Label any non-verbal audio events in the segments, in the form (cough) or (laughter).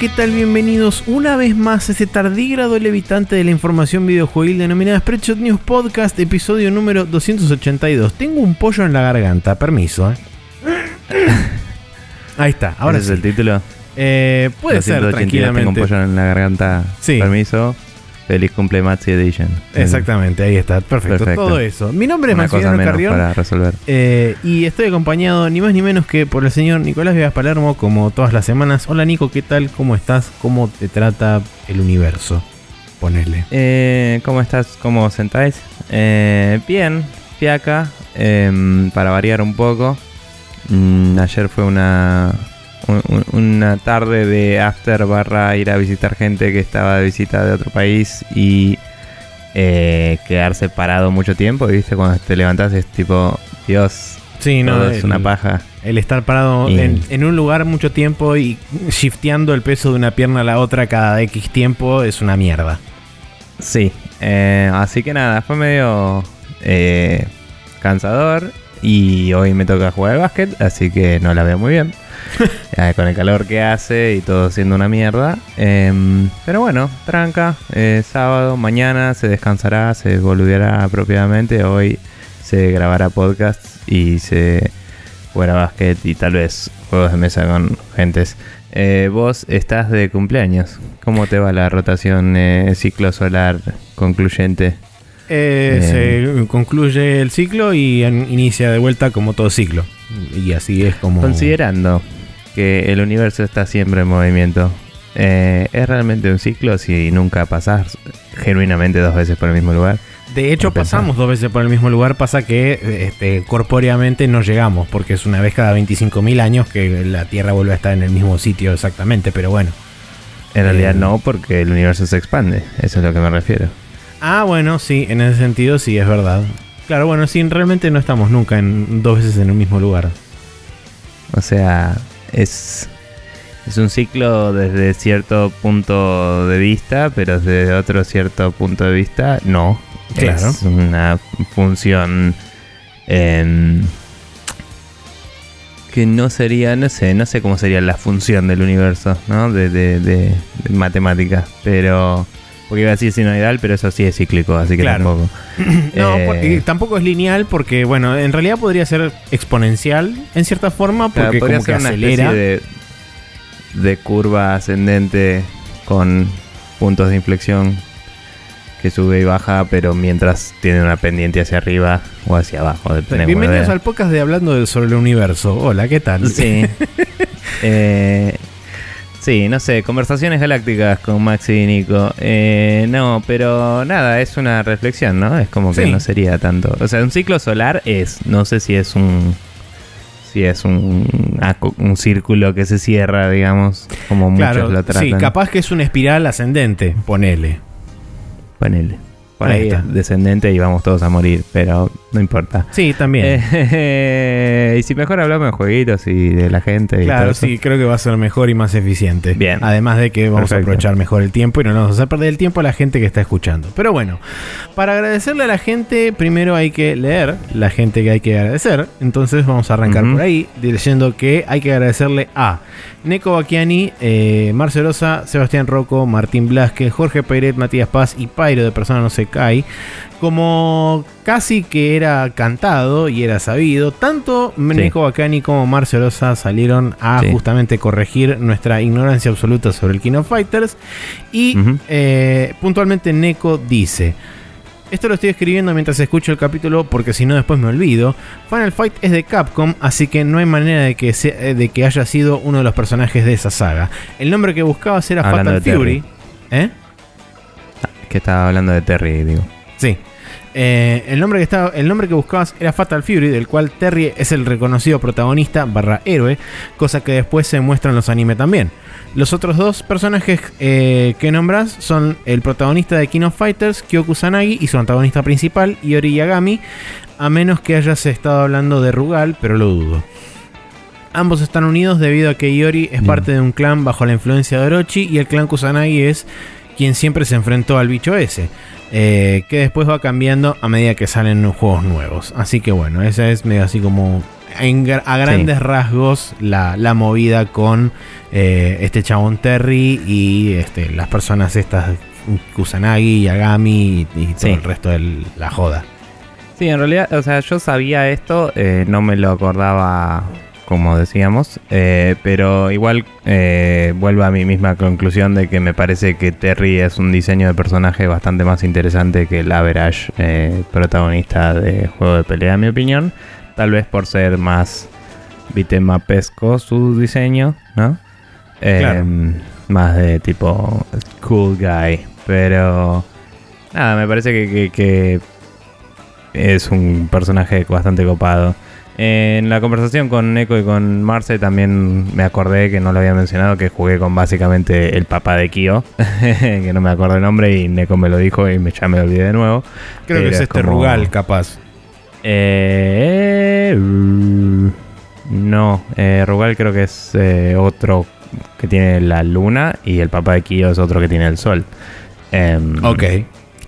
¿qué tal? Bienvenidos una vez más a este tardígrado levitante de la información videojuegil denominada Spreadshot News Podcast, episodio número 282. Tengo un pollo en la garganta, permiso. ¿eh? (coughs) Ahí está, ahora ¿Ese sí. es el título? Eh, puede ser 282, tranquilamente. Tengo un pollo en la garganta. Sí. Permiso. Feliz cumple Maxi Edition. Exactamente, ahí está, perfecto, Perfecto. todo eso. Mi nombre es Maximiliano Carrión. para resolver. Eh, y estoy acompañado ni más ni menos que por el señor Nicolás Viegas Palermo, como todas las semanas. Hola Nico, ¿qué tal? ¿Cómo estás? ¿Cómo te trata el universo? Ponele. Eh, ¿Cómo estás? ¿Cómo sentáis? Eh, bien, fiaca. em, para variar un poco. Mm, ayer fue una, un- un- una tarde de after barra ir a visitar gente que estaba de visita de otro país y eh, quedarse parado mucho tiempo. Viste, cuando te levantás es tipo, Dios, Sí, no, es el, una paja. el estar parado Y- en, en un lugar mucho tiempo y shifteando el peso de una pierna a la otra cada X tiempo es una mierda. Sí, eh, así que nada, fue medio eh, cansador y hoy me toca jugar al básquet, así que no la veo muy bien. (laughs) Eh, con el calor que hace y todo siendo una mierda. Em, pero bueno, tranca, eh, sábado, mañana se descansará, se boludeará apropiadamente, hoy se grabará podcast y se jugará básquet y tal vez juegos de mesa con gentes. Eh, vos estás de cumpleaños. ¿Cómo te va la rotación ciclo solar concluyente? Eh, se concluye el ciclo y inicia de vuelta como todo ciclo. Y así es como... Considerando que el universo está siempre en movimiento, eh, ¿es realmente un ciclo si nunca pasás genuinamente dos veces por el mismo lugar? De hecho, pasamos dos veces por el mismo lugar. Pasa que este, corpóreamente no llegamos, porque es una vez cada 25.000 años que la Tierra vuelve a estar en el mismo sitio exactamente. Pero bueno. En realidad Eh. no, porque el universo se expande, eso es lo que me refiero. Ah, bueno, sí, en ese sentido sí es verdad. Claro, bueno, sí, realmente no estamos nunca en dos veces en el mismo lugar. O sea, es, es un ciclo desde cierto punto de vista, pero desde otro cierto punto de vista, no. Claro. Es una función em, que no sería, no sé, no sé cómo sería la función del universo, ¿no? De, de, de, de matemáticas, pero... Porque iba a decir sinoidal, pero eso sí es cíclico, así que Claro. tampoco. (clears throat) No, Eh, tampoco es lineal porque, bueno, en realidad podría ser exponencial en cierta forma Claro, porque podría como que ser una acelera. especie de, de curva ascendente con puntos de inflexión que sube y baja, pero mientras tiene una pendiente hacia arriba o hacia abajo. Bienvenidos al podcast de Hablando sobre el Universo. Hola, ¿qué tal? Sí. (laughs) Eh, sí, no sé, conversaciones galácticas con Maxi y Nico. Eh, no, pero nada, es una reflexión, ¿no? Es como que Sí. no sería tanto. O sea, un ciclo solar es, no sé si es un. Si es un, un círculo que se cierra, digamos, como Claro, muchos lo tratan. sí, capaz que es una espiral ascendente, ponele. Ponele. Por Ahí ahí, es descendente y vamos todos a morir, pero no importa. Sí, también. (laughs) Eh, y si mejor hablamos de jueguitos y de la gente y todo Claro, eso. sí, creo que va a ser mejor y más eficiente. Bien. Además de que vamos a aprovechar mejor el tiempo y no nos vamos a perder el tiempo a la gente que está escuchando. Pero bueno, para agradecerle a la gente, primero hay que leer la gente que hay que agradecer. Entonces vamos a arrancar por ahí, diciendo que hay que agradecerle a Neko Bacchiani, eh, Marcelosa, Sebastián Rocco, Martín Blasque, Jorge Peiret, Matías Paz y Pairo de Persona No Se Cae. Como casi que era cantado y era sabido, tanto Neko Bacani como Marcelosa salieron a Sí. justamente corregir nuestra ignorancia absoluta sobre el King of Fighters. Y eh, puntualmente Neko dice: Esto lo estoy escribiendo mientras escucho el capítulo porque si no después me olvido. Final Fight es de Capcom, así que no hay manera de que, sea- eh, de que haya sido uno de los personajes de esa saga. El nombre que buscabas era Hablando Fatal Fury. ¿Eh? Que estaba hablando de Terry, digo. Sí. Eh, el, nombre que estaba, el nombre que buscabas era Fatal Fury, del cual Terry es el reconocido protagonista barra héroe, cosa que después se muestra en los anime también. Los otros dos personajes eh, que nombras son el protagonista de King of Fighters, Kyoku Sanagi, y su antagonista principal, Iori Yagami, a menos que hayas estado hablando de Rugal, pero lo dudo. Ambos están unidos debido a que Iori es Bien. parte de un clan bajo la influencia de Orochi y el clan Kusanagi es quien siempre se enfrentó al bicho ese. Eh, que después va cambiando a medida que salen juegos nuevos. Así que bueno, esa es medio así como en a grandes rasgos la, la movida con eh, este chabón Terry y este, las personas estas, Kusanagi, Yagami y, y todo Sí. el resto de la joda. Sí, en realidad, o sea, yo sabía esto, eh, no me lo acordaba como decíamos, eh, pero igual eh, vuelvo a mi misma conclusión de que me parece que Terry es un diseño de personaje bastante más interesante que el average eh, protagonista de juego de pelea, en mi opinión. Tal vez por ser más bitemapesco su diseño, ¿no? Claro. Más de tipo cool guy, pero nada, me parece que- que- que es un personaje bastante copado. En la conversación con Neko y con Marce también me acordé que no lo había mencionado, que jugué con básicamente el papá de Kyo, (laughs) que no me acuerdo el nombre y Neko me lo dijo y me, ya me lo olvidé de nuevo. Creo que es es este como- Rugal, capaz. Eh, no, eh, Rugal creo que es eh, otro que tiene la luna y el papá de Kyo es otro que tiene el sol. Em, Ok.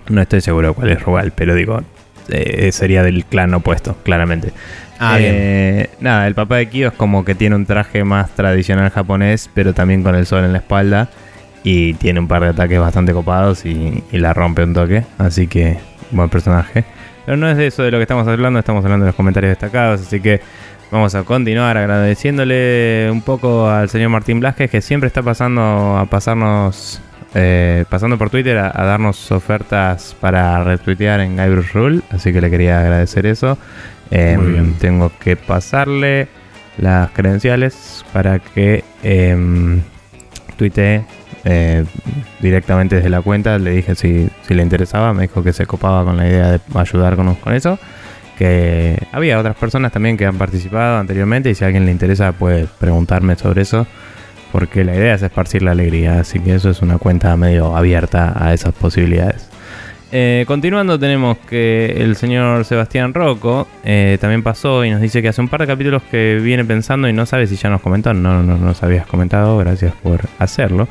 No estoy seguro cuál es Rugal, pero digo, eh, sería del clan opuesto, claramente. Ah, bien. Eh, Nada, el papá de Kyo es como que tiene un traje más tradicional japonés, pero también con el sol en la espalda. Y tiene un par de ataques bastante copados y, y la rompe un toque. Así que, buen personaje. Pero no es de eso de lo que estamos hablando, estamos hablando de los comentarios destacados. Así que vamos a continuar agradeciéndole un poco al señor Martín Blasquez, que siempre está pasando a pasarnos. Eh, pasando por Twitter a, a darnos ofertas para retuitear en Guybrush Rule, así que le quería agradecer eso. Eh, Muy bien. Tengo que pasarle las credenciales para que eh, tuitee eh, directamente desde la cuenta. Le dije si, si le interesaba, me dijo que se copaba con la idea de ayudar con, con eso. Que había otras personas también que han participado anteriormente y si a alguien le interesa puede preguntarme sobre eso. Porque la idea es esparcir la alegría, así que eso es una cuenta medio abierta a esas posibilidades. Eh, continuando tenemos que el señor Sebastián Rocco eh, también pasó y nos dice que hace un par de capítulos que viene pensando y no sabe si ya nos comentó. No, no nos habías comentado, gracias por hacerlo.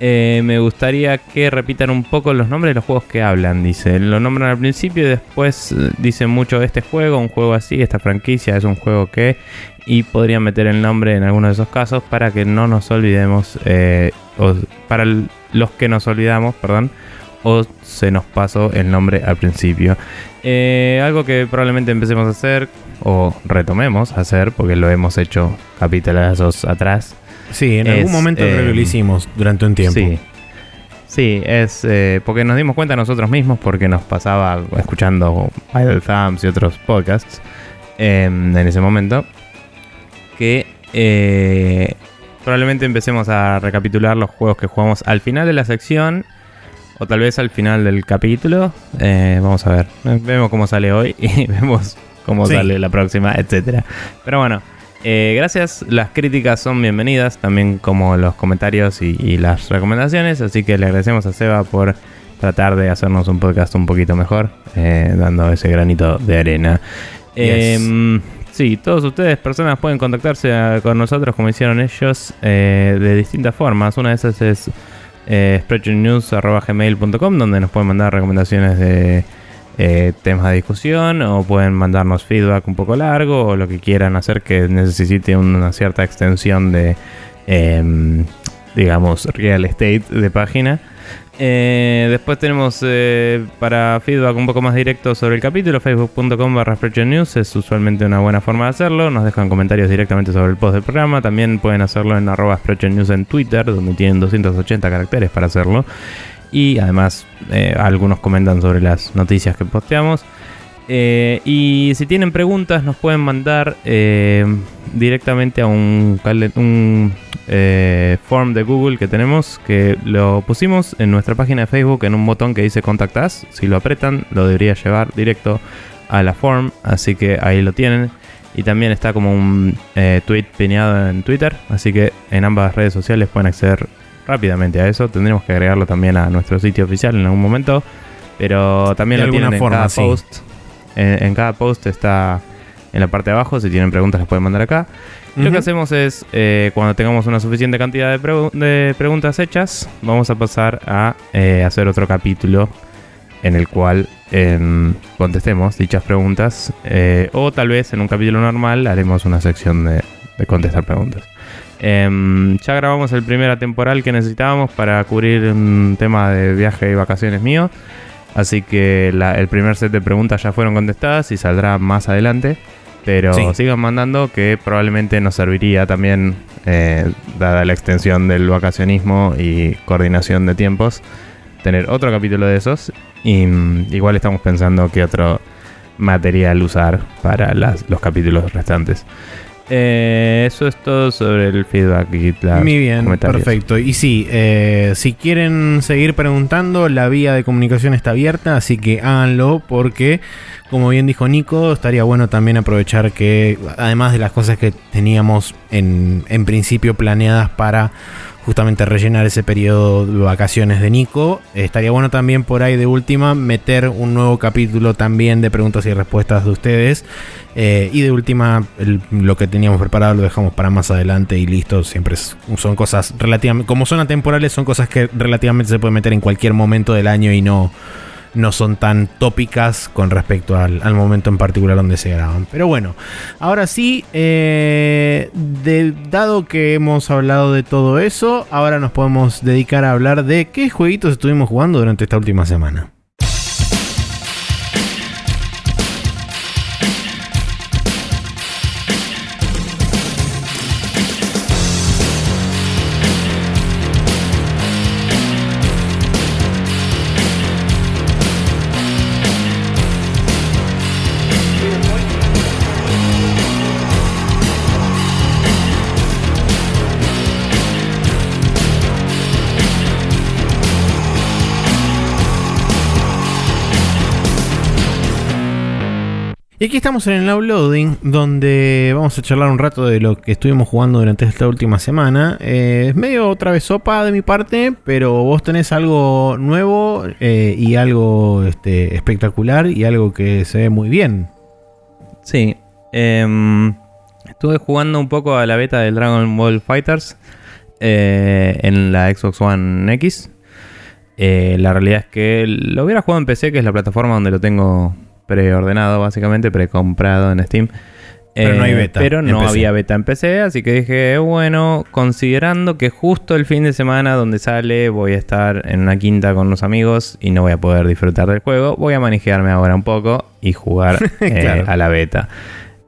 Eh, me gustaría que repitan un poco los nombres de los juegos que hablan. Dice, lo nombran al principio y después dicen mucho este juego, un juego así, esta franquicia es un juego que... Y podrían meter el nombre en alguno de esos casos para que no nos olvidemos, para los que nos olvidamos, perdón, o se nos pasó el nombre al principio. Eh, algo que probablemente empecemos a hacer o retomemos a hacer porque lo hemos hecho capítulos atrás. Sí, en es, algún momento que eh, lo hicimos durante un tiempo. Sí. Sí, es eh, porque nos dimos cuenta nosotros mismos porque nos pasaba escuchando Idle Thumbs y otros podcasts em, en ese momento que probablemente empecemos a recapitular los juegos que jugamos al final de la sección o tal vez al final del capítulo. Eh, vamos a ver, vemos cómo sale hoy (laughs) y vemos cómo Sí. sale la próxima, etcétera. Pero bueno, eh, gracias, las críticas son bienvenidas, también como los comentarios y, y las recomendaciones, así que le agradecemos a Seba por tratar de hacernos un podcast un poquito mejor, eh, dando ese granito de arena. Yes. Em, sí, todos ustedes, personas, pueden contactarse a- con nosotros como hicieron ellos de distintas formas. Una de esas es eh, donde nos pueden mandar recomendaciones de eh, temas de discusión o pueden mandarnos feedback un poco largo o lo que quieran hacer que necesite una cierta extensión de, em, digamos, real estate de página. Eh, después tenemos eh, para feedback un poco más directo sobre el capítulo, facebook.com barra News es usualmente una buena forma de hacerlo. Nos dejan comentarios directamente sobre el post del programa. También pueden hacerlo en arroba News en Twitter, donde tienen 280 caracteres para hacerlo. Y además eh, algunos comentan sobre las noticias que posteamos. Y si tienen preguntas nos pueden mandar directamente a un eh, form de Google que tenemos que lo pusimos en nuestra página de Facebook en un botón que dice Contact Us. Si lo apretan lo debería llevar directo a la form, así que ahí lo tienen. Y también está como un eh, tweet pineado en Twitter, así que en ambas redes sociales pueden acceder rápidamente a eso. Tendremos que agregarlo también a nuestro sitio oficial en algún momento, pero también De lo tienen en cada sí. post. En, en cada post está en la parte de abajo. Si tienen preguntas, las pueden mandar acá. Lo que hacemos es, eh, cuando tengamos una suficiente cantidad de, pregu- de preguntas hechas, vamos a pasar a eh, hacer otro capítulo en el cual em, contestemos dichas preguntas. eh, o tal vez en un capítulo normal haremos una sección de, de contestar preguntas. Em, ya grabamos el primer temporal que necesitábamos para cubrir un tema de viaje y vacaciones mío. Así que la- el primer set de preguntas ya fueron contestadas y saldrá más adelante. Pero Sí. sigan mandando que probablemente nos serviría también, eh, dada la extensión del vacacionismo y coordinación de tiempos, tener otro capítulo de esos. Y mm, igual estamos pensando qué otro material usar para las- los capítulos restantes. Eh, eso es todo sobre el feedback y Muy bien, perfecto. Y sí, eh, si quieren seguir preguntando, la vía de comunicación está abierta, así que háganlo porque, como bien dijo Nico, estaría bueno también aprovechar que, además de las cosas que teníamos en, en principio planeadas para justamente rellenar ese periodo de vacaciones de Nico, eh, estaría bueno también por ahí de última meter un nuevo capítulo también de preguntas y respuestas de ustedes. Eh, y de última, lo que teníamos preparado lo dejamos para más adelante y listo. Siempre son cosas relativamente. Como son atemporales, son cosas que relativamente se pueden meter en cualquier momento del año y no, no son tan tópicas con respecto al, al momento en particular donde se graban. Pero bueno, ahora sí, eh, de- dado que hemos hablado de todo eso, ahora nos podemos dedicar a hablar de qué jueguitos estuvimos jugando durante esta última semana. Y aquí estamos en el uploading, donde vamos a charlar un rato de lo que estuvimos jugando durante esta última semana. Eh, es medio otra vez sopa de mi parte, pero vos tenés algo nuevo eh, y algo este, espectacular y algo que se ve muy bien. Sí. em, estuve jugando un poco a la beta del Dragon Ball Fighters eh, en la Xbox One X. La realidad es que lo hubiera jugado en PC, que es la plataforma donde lo tengo preordenado, básicamente, precomprado en Steam. Pero no hay Eh, beta Pero no PC. había beta en PC, así que dije, bueno, considerando que justo el fin de semana donde sale voy a estar en una quinta con unos amigos y no voy a poder disfrutar del juego, voy a manejarme ahora un poco y jugar (laughs) eh, Claro. a la beta.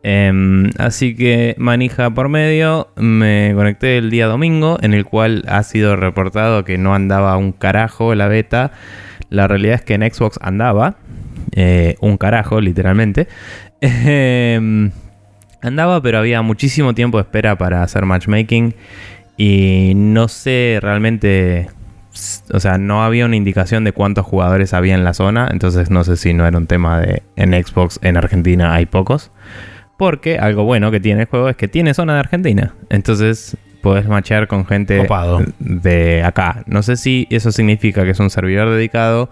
Em, así que manija por medio, me conecté el día domingo, en el cual ha sido reportado que no andaba un carajo la beta. La realidad es que en Xbox andaba, eh, un carajo, literalmente. (laughs) Em, andaba, pero había muchísimo tiempo de espera para hacer matchmaking. Y no sé realmente. O sea, no había una indicación de cuántos jugadores había en la zona. Entonces no sé si no era un tema de. En Xbox, en Argentina hay pocos. Porque algo bueno que tiene el juego es que tiene zona de Argentina. Entonces podés matchear con gente Copado. de acá. No sé si eso significa que es un servidor dedicado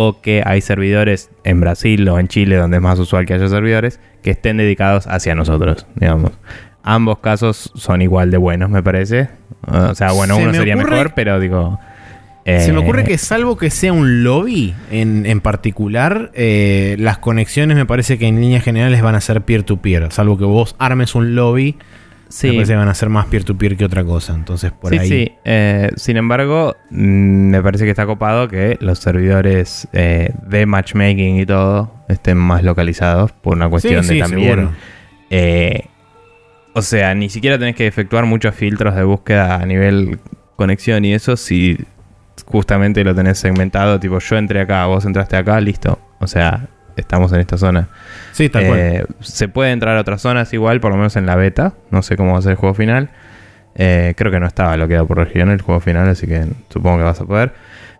o que hay servidores en Brasil o en Chile, donde es más usual que haya servidores, que estén dedicados hacia nosotros, digamos. Ambos casos son igual de buenos, me parece. O sea, bueno, Se uno me sería ocurre- mejor, pero digo... Se me eh, ocurre que salvo que sea un lobby en, en particular, eh, las conexiones me parece que en líneas generales van a ser peer-to-peer. Salvo que vos armes un lobby, me Sí, parece que van a ser más peer-to-peer que otra cosa. Entonces por sí, ahí... sí. Eh, sin embargo, mm, me parece que está copado que los servidores eh, de matchmaking y todo estén más localizados por una cuestión Sí, de también... eh, o sea, ni siquiera tenés que efectuar muchos filtros de búsqueda a nivel conexión y eso si justamente lo tenés segmentado, tipo yo entré acá, vos entraste acá, listo. O sea, estamos en esta zona. Sí, tal cual. Eh, se puede entrar a otras zonas igual, por lo menos en la beta. No sé cómo va a ser el juego final. Eh, creo que no estaba bloqueado por región el juego final, así que supongo que vas a poder.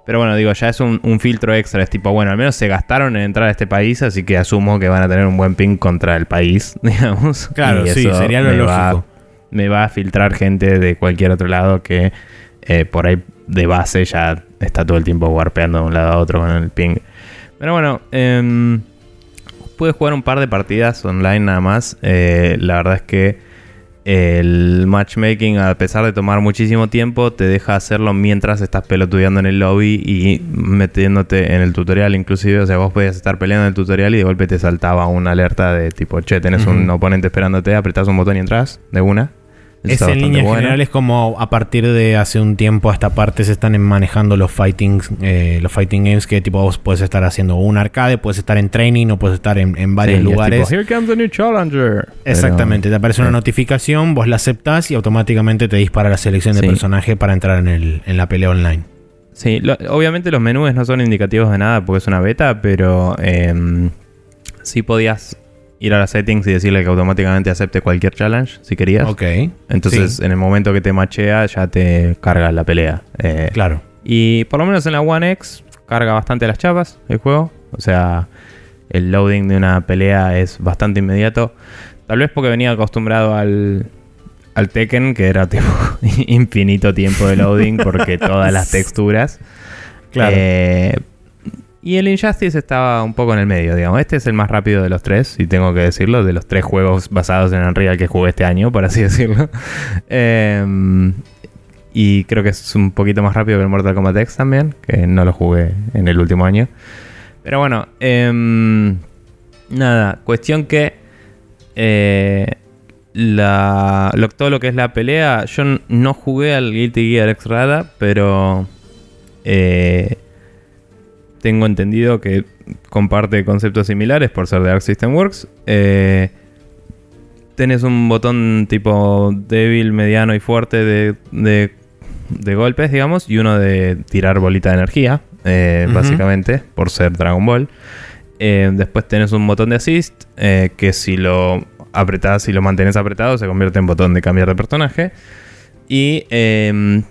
Pero bueno, digo, ya es un, un filtro extra. Es tipo, bueno, al menos se gastaron en entrar a este país, así que asumo que van a tener un buen ping contra el país, (laughs) digamos. Claro, Y sí, sería lo me va- lógico. me va a filtrar gente de cualquier otro lado que eh, por ahí de base ya está todo el tiempo warpeando de un lado a otro con el ping. Pero bueno, em, pude jugar un par de partidas online nada más. Eh, la verdad es que el matchmaking, a pesar de tomar muchísimo tiempo, te deja hacerlo mientras estás pelotudeando en el lobby y metiéndote en el tutorial, inclusive. O sea, vos podías estar peleando en el tutorial y de golpe te saltaba una alerta de tipo, che, tenés un oponente esperándote, apretás un botón y entras de una. Es en líneas generales como a partir de hace un tiempo a esta parte se están manejando los fighting, eh, los fighting games que tipo vos puedes estar haciendo un arcade, puedes estar en training o puedes estar en, varios lugares. Here comes the new challenger. Exactamente, te aparece una notificación, vos la aceptás y automáticamente te dispara la selección de personaje para entrar en, el, en la pelea online. Sí, obviamente los menús no son indicativos de nada porque es una beta, pero eh, sí podías ir a las settings y decirle que automáticamente acepte cualquier challenge si querías. Ok. Entonces, en el momento que te machea, ya te carga la pelea. Eh, claro. Y por lo menos en la One X carga bastante las chapas el juego. O sea, el loading de una pelea es bastante inmediato. Tal vez porque venía acostumbrado al, al Tekken, que era tipo (laughs) infinito tiempo de loading porque todas las (laughs) texturas. Claro. Eh, y el Injustice estaba un poco en el medio, digamos. Este es el más rápido de los tres, y tengo que decirlo, de los tres juegos basados en Unreal que jugué este año, por así (laughs) decirlo. Em, y creo que es un poquito más rápido que el Mortal Kombat X también, que no lo jugué en el último año. Pero bueno, em, nada, cuestión que eh, la, todo lo que es la pelea, yo no jugué al Guilty Gear X-Rada, pero... Eh, tengo entendido que comparte conceptos similares por ser de Arc System Works. Eh, tenés un botón tipo débil, mediano y fuerte de, de, golpes, digamos, y uno de tirar bolita de energía, eh, básicamente, por ser Dragon Ball. Eh, después tenés un botón de assist, que si lo apretás y lo mantenés apretado, se convierte en botón de cambiar de personaje. Y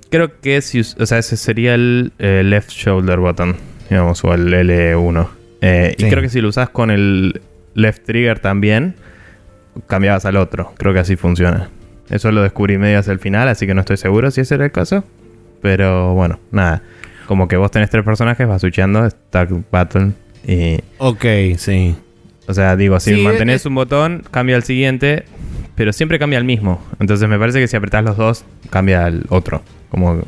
creo que si, o sea, ese sería el left shoulder button digamos, o el L1. Eh, y creo que si lo usas con el left trigger también, cambiabas al otro. Creo que así funciona. Eso lo descubrí medio hacia el final, así que no estoy seguro si ese era el caso. Pero bueno, nada. Como que vos tenés tres personajes, vas switchando, Stack Battle y... Ok, sí. O sea, digo, si mantenés un botón, cambia al siguiente, pero siempre cambia al mismo. Entonces me parece que si apretás los dos, cambia al otro. Como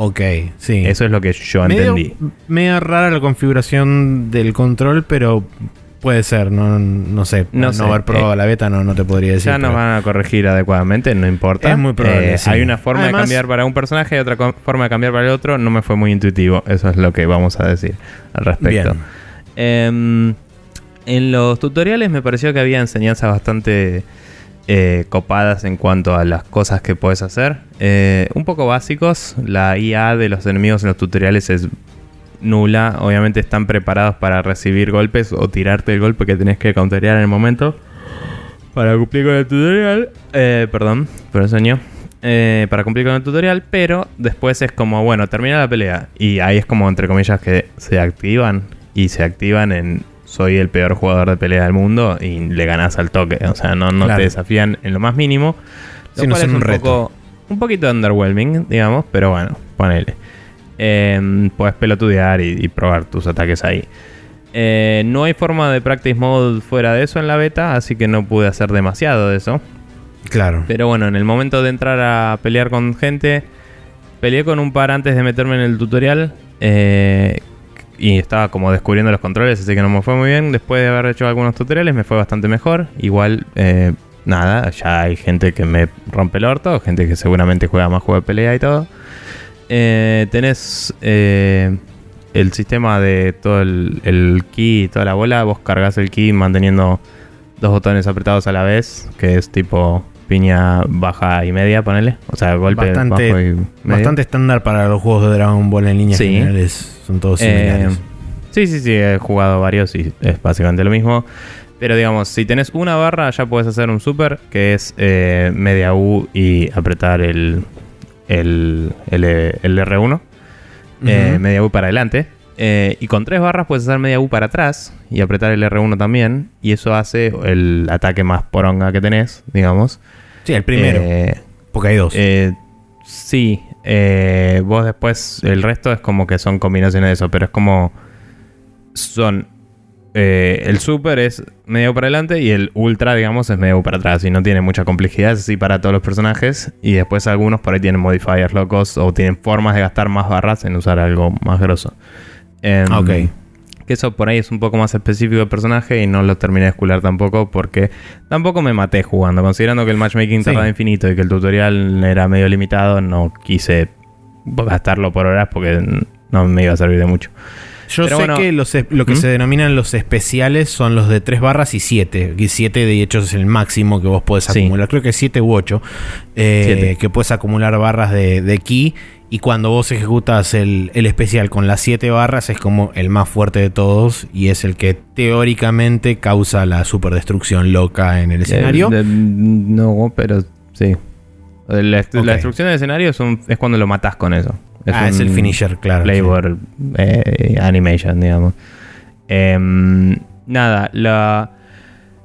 Ok, sí. Eso es lo que yo entendí. Medio rara la configuración del control, pero puede ser, no, no sé. No, haber probado eh, la beta no, no te podría decir. Ya nos van a corregir adecuadamente, no importa. Es muy probable. Eh, hay una forma de cambiar para un personaje y otra forma de cambiar para el otro. No me fue muy intuitivo. Eso es lo que vamos a decir al respecto. Em, en los tutoriales me pareció que había enseñanzas bastante eh, copadas en cuanto a las cosas que puedes hacer. Eh, un poco básicos, la IA de los enemigos en los tutoriales es nula. Obviamente están preparados para recibir golpes o tirarte el golpe que tenés que counterear en el momento. Para cumplir con el tutorial. Eh, perdón, por el sueño. para cumplir con el tutorial, pero después es como, bueno, termina la pelea. Y ahí es como, entre comillas, que se activan. Y se activan en soy el peor jugador de pelea del mundo y le ganas al toque. O sea, no, no te desafían en lo más mínimo. Lo no es un, reto. un poquito underwhelming, digamos, pero bueno, ponele. Eh, puedes pelotudear y, probar tus ataques ahí. Eh, no hay forma de practice mode fuera de eso en la beta, así que no pude hacer demasiado de eso. Claro. Pero bueno, en el momento de entrar a pelear con gente, peleé con un par antes de meterme en el tutorial. Eh, y estaba como descubriendo los controles, así que no me fue muy bien. Después de haber hecho algunos tutoriales me fue bastante mejor. Igual, eh, nada, ya hay gente que me rompe el orto, gente que seguramente juega más juego de pelea y todo. Eh, tenés eh, el sistema de todo el, el, y toda la bola. Vos cargas el ki manteniendo dos botones apretados a la vez, que es tipo piña baja y media, ponele. O sea, golpe bastante, bajo y Bastante estándar para los juegos de Dragon Ball en líneas generales. Son todos similares. Eh, sí, sí, sí. He jugado varios y es básicamente lo mismo. Pero digamos, si tenés una barra, ya puedes hacer un super, que es eh, media U y apretar el, el, el, R1. Eh, media U para adelante. Y con tres barras puedes hacer media U para atrás y apretar el R1 también. Y eso hace el ataque más poronga que tenés, digamos. Sí, el primero. Eh, porque hay dos. Eh, sí. Eh, vos después, el resto es como que son combinaciones de eso, pero es como. Son eh, el Super es medio para adelante y el Ultra, digamos, es medio para atrás y no tiene mucha complejidad, es así para todos los personajes. Y después algunos por ahí tienen modifiers locos o tienen formas de gastar más barras en usar algo más grosso. Em, Ok. Que eso por ahí es un poco más específico del personaje y no lo terminé de escular tampoco porque tampoco me maté jugando. Considerando que el matchmaking Sí. tardaba infinito y que el tutorial era medio limitado, no quise gastarlo por horas porque no me iba a servir de mucho. Yo Pero sé bueno. que los, lo que ¿Mm? se denominan los especiales son los de 3 barras y 7. Y 7 de hecho es el máximo que vos podés Sí. acumular. Creo que 7 u 8. Siete. que puedes acumular barras de, de ki. Y cuando vos ejecutas el, el especial con las 7 barras es como el más fuerte de todos. Y es el que teóricamente causa la superdestrucción loca en el escenario. Eh, de- no, pero sí. La, destrucción del escenario es, un- es cuando lo matas con eso. ah, es el finisher, claro. Flavor eh, animation, digamos. Em, nada, la.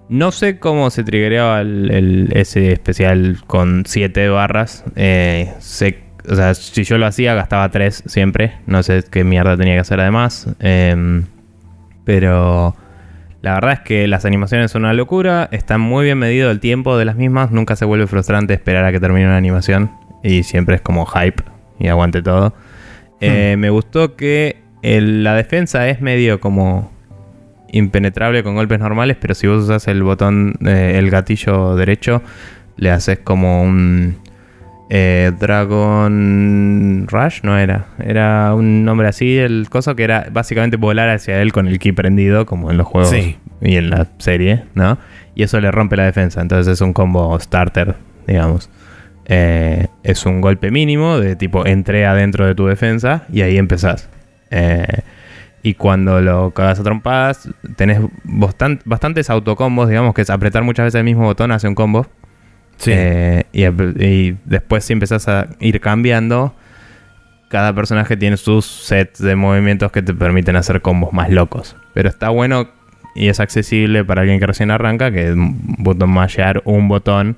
No sé cómo se triggereaba el, el- ese especial con 7 barras. Eh, sé- o sea, si yo lo hacía, gastaba 3 siempre. No sé qué mierda tenía que hacer además. Em, pero la verdad es que las animaciones son una locura. Está muy bien medido el tiempo de las mismas. Nunca se vuelve frustrante esperar a que termine una animación. Y siempre es como hype y aguante todo. Eh, me gustó que el- la defensa es medio como impenetrable con golpes normales, pero si vos usas el botón, eh, el gatillo derecho, le haces como un eh, Dragon Rush, no era, era un nombre así, el coso que era básicamente volar hacia él con el ki prendido, como en los juegos Sí. y en la serie, ¿no? Y eso le rompe la defensa, entonces es un combo starter, digamos. Eh, es un golpe mínimo de tipo entré adentro de tu defensa y ahí empezás. Eh, y cuando lo cagas a trompadas, tenés bastan- bastantes autocombos, digamos que es apretar muchas veces el mismo botón hace un combo. Sí. Eh, y, y después si empezás a ir cambiando, cada personaje tiene sus sets de movimientos que te permiten hacer combos más locos. Pero está bueno y es accesible para alguien que recién arranca, que un botón mashear un botón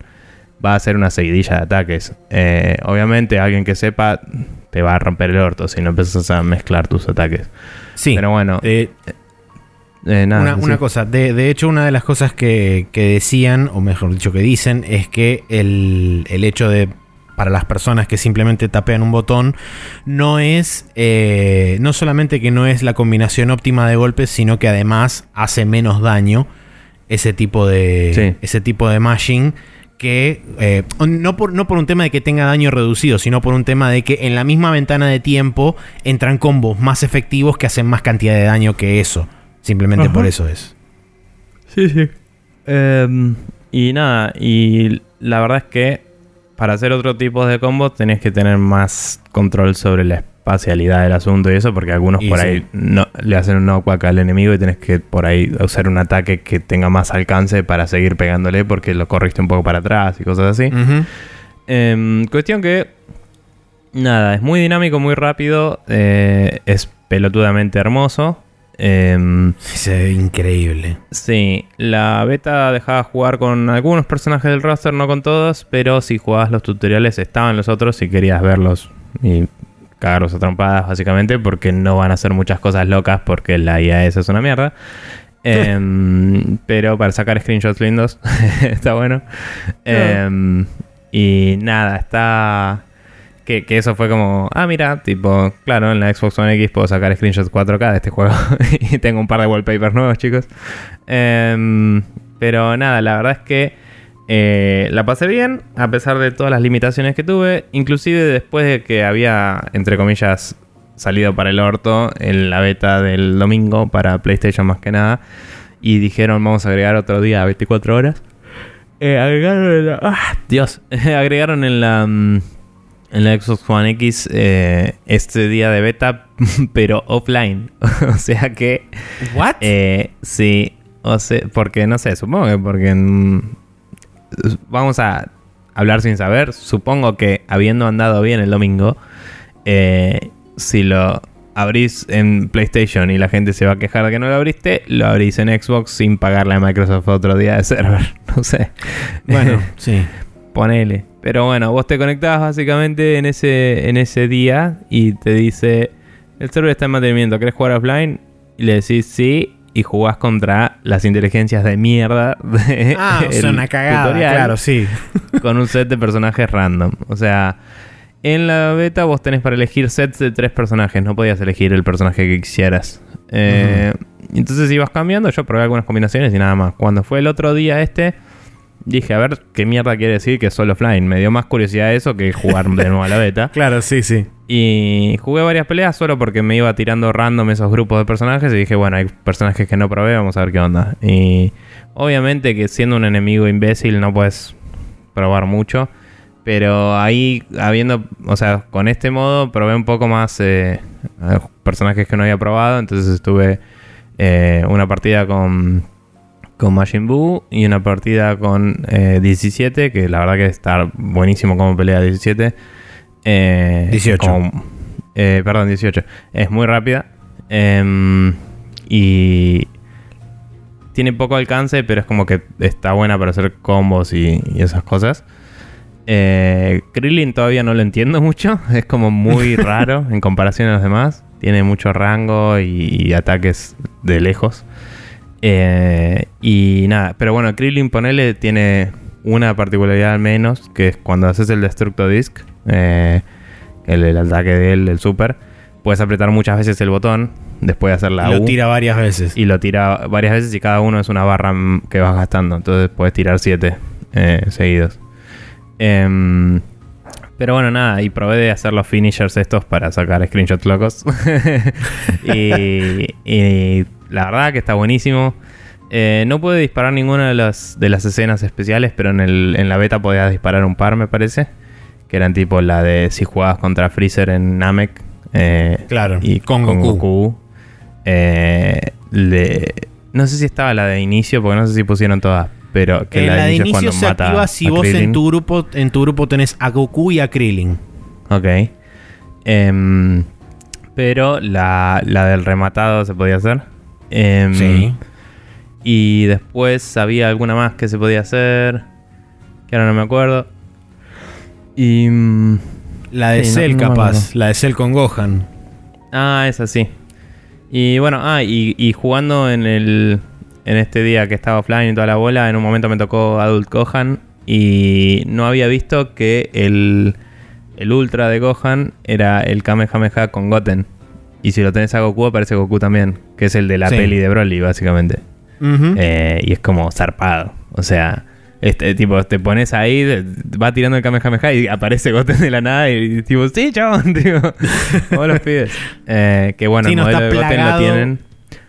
va a hacer una seguidilla de ataques. Eh, obviamente alguien que sepa te va a romper el orto si no empiezas a mezclar tus ataques. sí. Pero bueno, Eh, eh, nada, una, sí. una cosa, de, de hecho una de las cosas que, que decían, o mejor dicho que dicen, es que el, el hecho de, para las personas que simplemente tapean un botón, no es, eh, no solamente que no es la combinación óptima de golpes, sino que además hace menos daño ese tipo de, Sí. ese tipo de mashing. Que eh, no, por, no por un tema de que tenga daño reducido, sino por un tema de que en la misma ventana de tiempo entran combos más efectivos que hacen más cantidad de daño que eso. Simplemente Ajá. por eso es. Sí, sí. Em, y nada, y la verdad es que para hacer otro tipo de combos tenés que tener más control sobre la espacialidad del asunto y eso, porque algunos Y por sí. ahí no, le hacen un knockback al enemigo y tenés que por ahí usar un ataque que tenga más alcance para seguir pegándole porque lo corriste un poco para atrás y cosas así. Em, cuestión que. Nada, es muy dinámico, muy rápido. eh, es pelotudamente hermoso. Em, Se ve increíble. sí, la beta dejaba jugar con algunos personajes del roster, no con todos. Pero si jugabas los tutoriales, estaban los otros si querías verlos y cagarlos a trompadas, básicamente. Porque no van a hacer muchas cosas locas porque la IAS es una mierda. Em, pero para sacar screenshots lindos (laughs) está bueno. Em, y nada, está. Que, eso fue como, ah, mira, tipo, claro, en la Xbox One X puedo sacar screenshots 4K de este juego. (laughs) y tengo un par de wallpapers nuevos, chicos. Em, pero nada, la verdad es que eh, la pasé bien, a pesar de todas las limitaciones que tuve. Inclusive después de que había, entre comillas, salido para el orto en la beta del domingo para PlayStation más que nada. Y dijeron, vamos a agregar otro día a 24 horas. Eh, agregaron en la... ¡Ah! Dios. (laughs) agregaron en la... En la Xbox One X eh, este día de beta, (laughs) pero offline. (laughs) o sea que... ¿What? Eh, sí, o sea, porque no sé, supongo que porque mm, vamos a hablar sin saber. Supongo que habiendo andado bien el domingo, eh, si lo abrís en PlayStation y la gente se va a quejar de que no lo abriste, lo abrís en Xbox sin pagarle a Microsoft otro día de server. (laughs) No sé. bueno, sí. Ponele. Pero bueno, vos te conectás básicamente en ese, en ese día y te dice, el server está en mantenimiento, ¿querés jugar offline? Y le decís sí. y jugás contra las inteligencias de mierda de Ah, o sea, una cagada, tutorial claro, sí. (laughs) con un set de personajes random. O sea, en la beta vos tenés para elegir sets de tres personajes, no podías elegir el personaje que quisieras. Eh, Entonces ibas cambiando, yo probé algunas combinaciones y nada más. Cuando fue el otro día este, dije, a ver qué mierda quiere decir que solo offline. Me dio más curiosidad eso que jugar de nuevo a la beta. (laughs) Claro, sí, sí. Y jugué varias peleas solo porque me iba tirando random esos grupos de personajes y dije, bueno, hay personajes que no probé, vamos a ver qué onda. Y obviamente que siendo un enemigo imbécil no puedes probar mucho. Pero ahí, habiendo, o sea, con este modo probé un poco más eh, eh, personajes que no había probado. Entonces estuve eh, una partida con, con Majin Buu y una partida con eh, 17, que la verdad que está buenísimo como pelea 17. Eh, 18. como- eh, perdón, 18. Es muy rápida. Em, y tiene poco alcance, pero es como que está buena para hacer combos y, y esas cosas. Eh, Krillin todavía no lo entiendo mucho. (laughs) Es como muy (laughs) raro en comparación a los demás. Tiene mucho rango y, y ataques de lejos. Eh, y nada, pero bueno, Krillin, ponele, tiene una particularidad al menos, que es cuando haces el Destructo Disc, eh, el, el ataque de él, el super, puedes apretar muchas veces el botón después de hacer la Lo U tira varias veces. y lo tira varias veces y cada uno es una barra que vas gastando. Entonces puedes tirar siete eh, seguidos. Em, pero bueno, nada, y probé de hacer los finishers estos para sacar screenshots locos. (laughs) y, y la verdad que está buenísimo. Eh, no pude disparar ninguna de las, de las escenas especiales, pero en, el, en la beta podías disparar un par, me parece. Que eran tipo la de si jugabas contra Freezer en Namek. eh, Claro, y con con, Goku. Goku. Eh, le- no sé si estaba la de inicio, porque no sé si pusieron todas. Pero que la, de inicio se mata activa si vos en tu grupo en tu grupo tenés a Goku y a Krillin. Ok. Em, pero la, la del rematado se podía hacer. Em, Sí. Y después había alguna más que se podía hacer. Que ahora no me acuerdo. Y. mm, La de Sí, Cell, no capaz. la de Cell con Gohan. Ah, es así. Y bueno, ah, y, y jugando en el. En este día que estaba offline y toda la bola, en un momento me tocó Adult Gohan. Y no había visto que el. El ultra de Gohan era el Kamehameha con Goten. Y si lo tenés a Goku, aparece Goku también. Que es el de la Sí. peli de Broly, básicamente. Eh, y es como zarpado. O sea, este tipo, te pones ahí, va tirando el Kamehameha y aparece Goten de la nada y, tipo, sí, chabón, (laughs) tío. ¿Cómo los pides? Eh, que bueno, Sí, el modelo está de Goten lo plagado. tienen.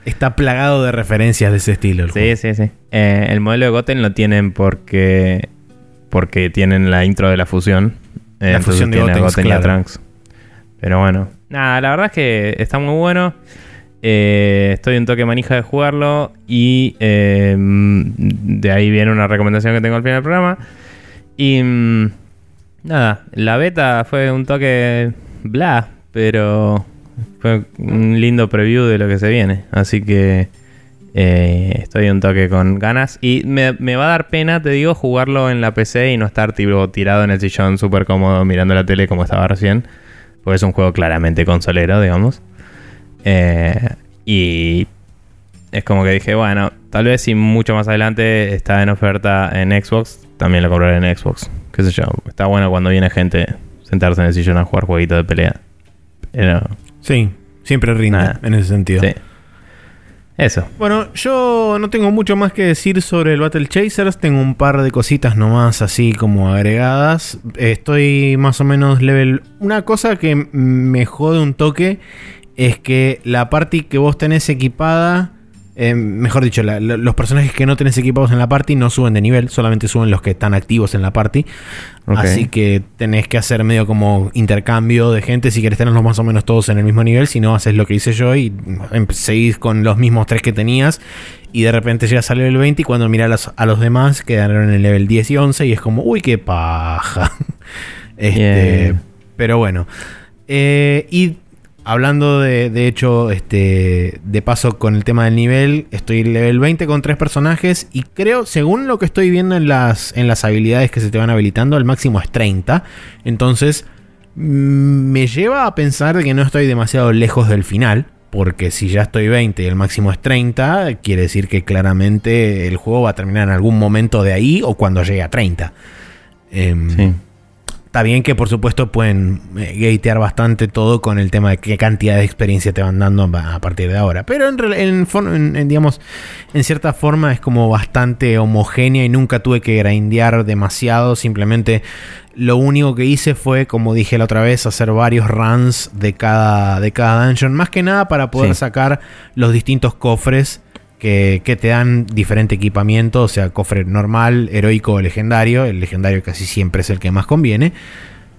Está plagado de referencias de ese estilo. el Sí, juego. sí, sí. Eh, el modelo de Goten lo tienen porque porque tienen la intro de la fusión. Eh, La fusión de Goten claro. Trunks. Pero bueno, nada, la verdad es que está muy bueno. Eh, estoy un toque manija de jugarlo y eh, de ahí viene una recomendación que tengo al final del programa. Y mm, nada, la beta fue un toque bla, pero fue un lindo preview de lo que se viene. Así que eh, estoy un toque con ganas. Y me, me va a dar pena, te digo, jugarlo en la PC y no estar tipo, tirado en el sillón súper cómodo mirando la tele como estaba recién. Porque es un juego claramente consolero, digamos. Eh, y es como que dije, bueno, tal vez si mucho más adelante está en oferta en Xbox, también lo compraré en Xbox. Qué sé yo, está bueno cuando viene gente sentarse en el sillón a jugar jueguitos de pelea. Pero, Sí, siempre rinde Nada. en ese sentido. sí. Eso. Bueno, yo no tengo mucho más que decir sobre el Battle Chasers. Tengo un par de cositas nomás así como agregadas. Estoy más o menos level. Una cosa que me jode un toque es que la party que vos tenés equipada. Eh, mejor dicho, la- la- los personajes que no tenés equipados en la party no suben de nivel, solamente suben los que están activos en la party. Así que tenés que hacer medio como intercambio de gente si querés tenerlos más o menos todos en el mismo nivel. Si no, haces lo que hice yo y em- seguís con los mismos tres que tenías. Y de repente llegas al level 20 y cuando mirás a los, demás quedaron en el level 10 y 11 y es como, uy, qué paja. (laughs) este. Pero bueno. Eh, y hablando de, de hecho, este, de paso con el tema del nivel, estoy level 20 con tres personajes y creo, según lo que estoy viendo en las, en las habilidades que se te van habilitando, el máximo es 30. Entonces, mm, me lleva a pensar que no estoy demasiado lejos del final. porque si ya estoy 20 y el máximo es 30, quiere decir que claramente el juego va a terminar en algún momento de ahí o cuando llegue a 30. Em, Sí. Está bien que por supuesto pueden eh, gatear bastante todo con el tema de qué cantidad de experiencia te van dando a partir de ahora. Pero en, en en- en, digamos, en cierta forma es como bastante homogénea y nunca tuve que grindear demasiado. Simplemente lo único que hice fue, como dije la otra vez, hacer varios runs de cada, de cada dungeon. Más que nada para poder Sí. sacar los distintos cofres que, que te dan diferente equipamiento, o sea, cofre normal, heroico o legendario. El legendario casi siempre es el que más conviene.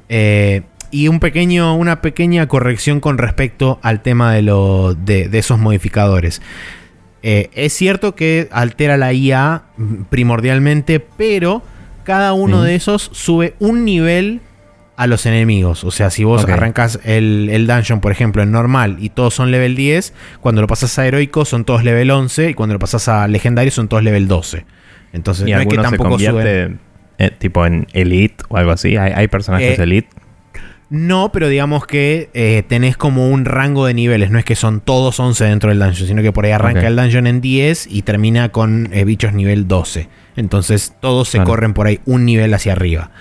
Eh, y un pequeño, una pequeña corrección con respecto al tema de, lo, de, de esos modificadores. Eh, es cierto que altera la IA primordialmente, pero cada uno Sí. de esos sube un nivel a los enemigos. O sea, si vos arrancas el, el dungeon, por ejemplo, en normal y todos son level 10, cuando lo pasas a heroico son todos level 11 y cuando lo pasas a legendario son todos level 12. Entonces Y no es que se tampoco suben. eh, tipo en Elite o algo así. Hay, hay personajes Eh, Elite. No, pero digamos que eh, tenés como un rango de niveles. No es que son todos 11 dentro del dungeon, sino que por ahí arranca el dungeon en 10 y termina con eh, bichos nivel 12. Entonces todos se Claro. corren por ahí un nivel hacia arriba.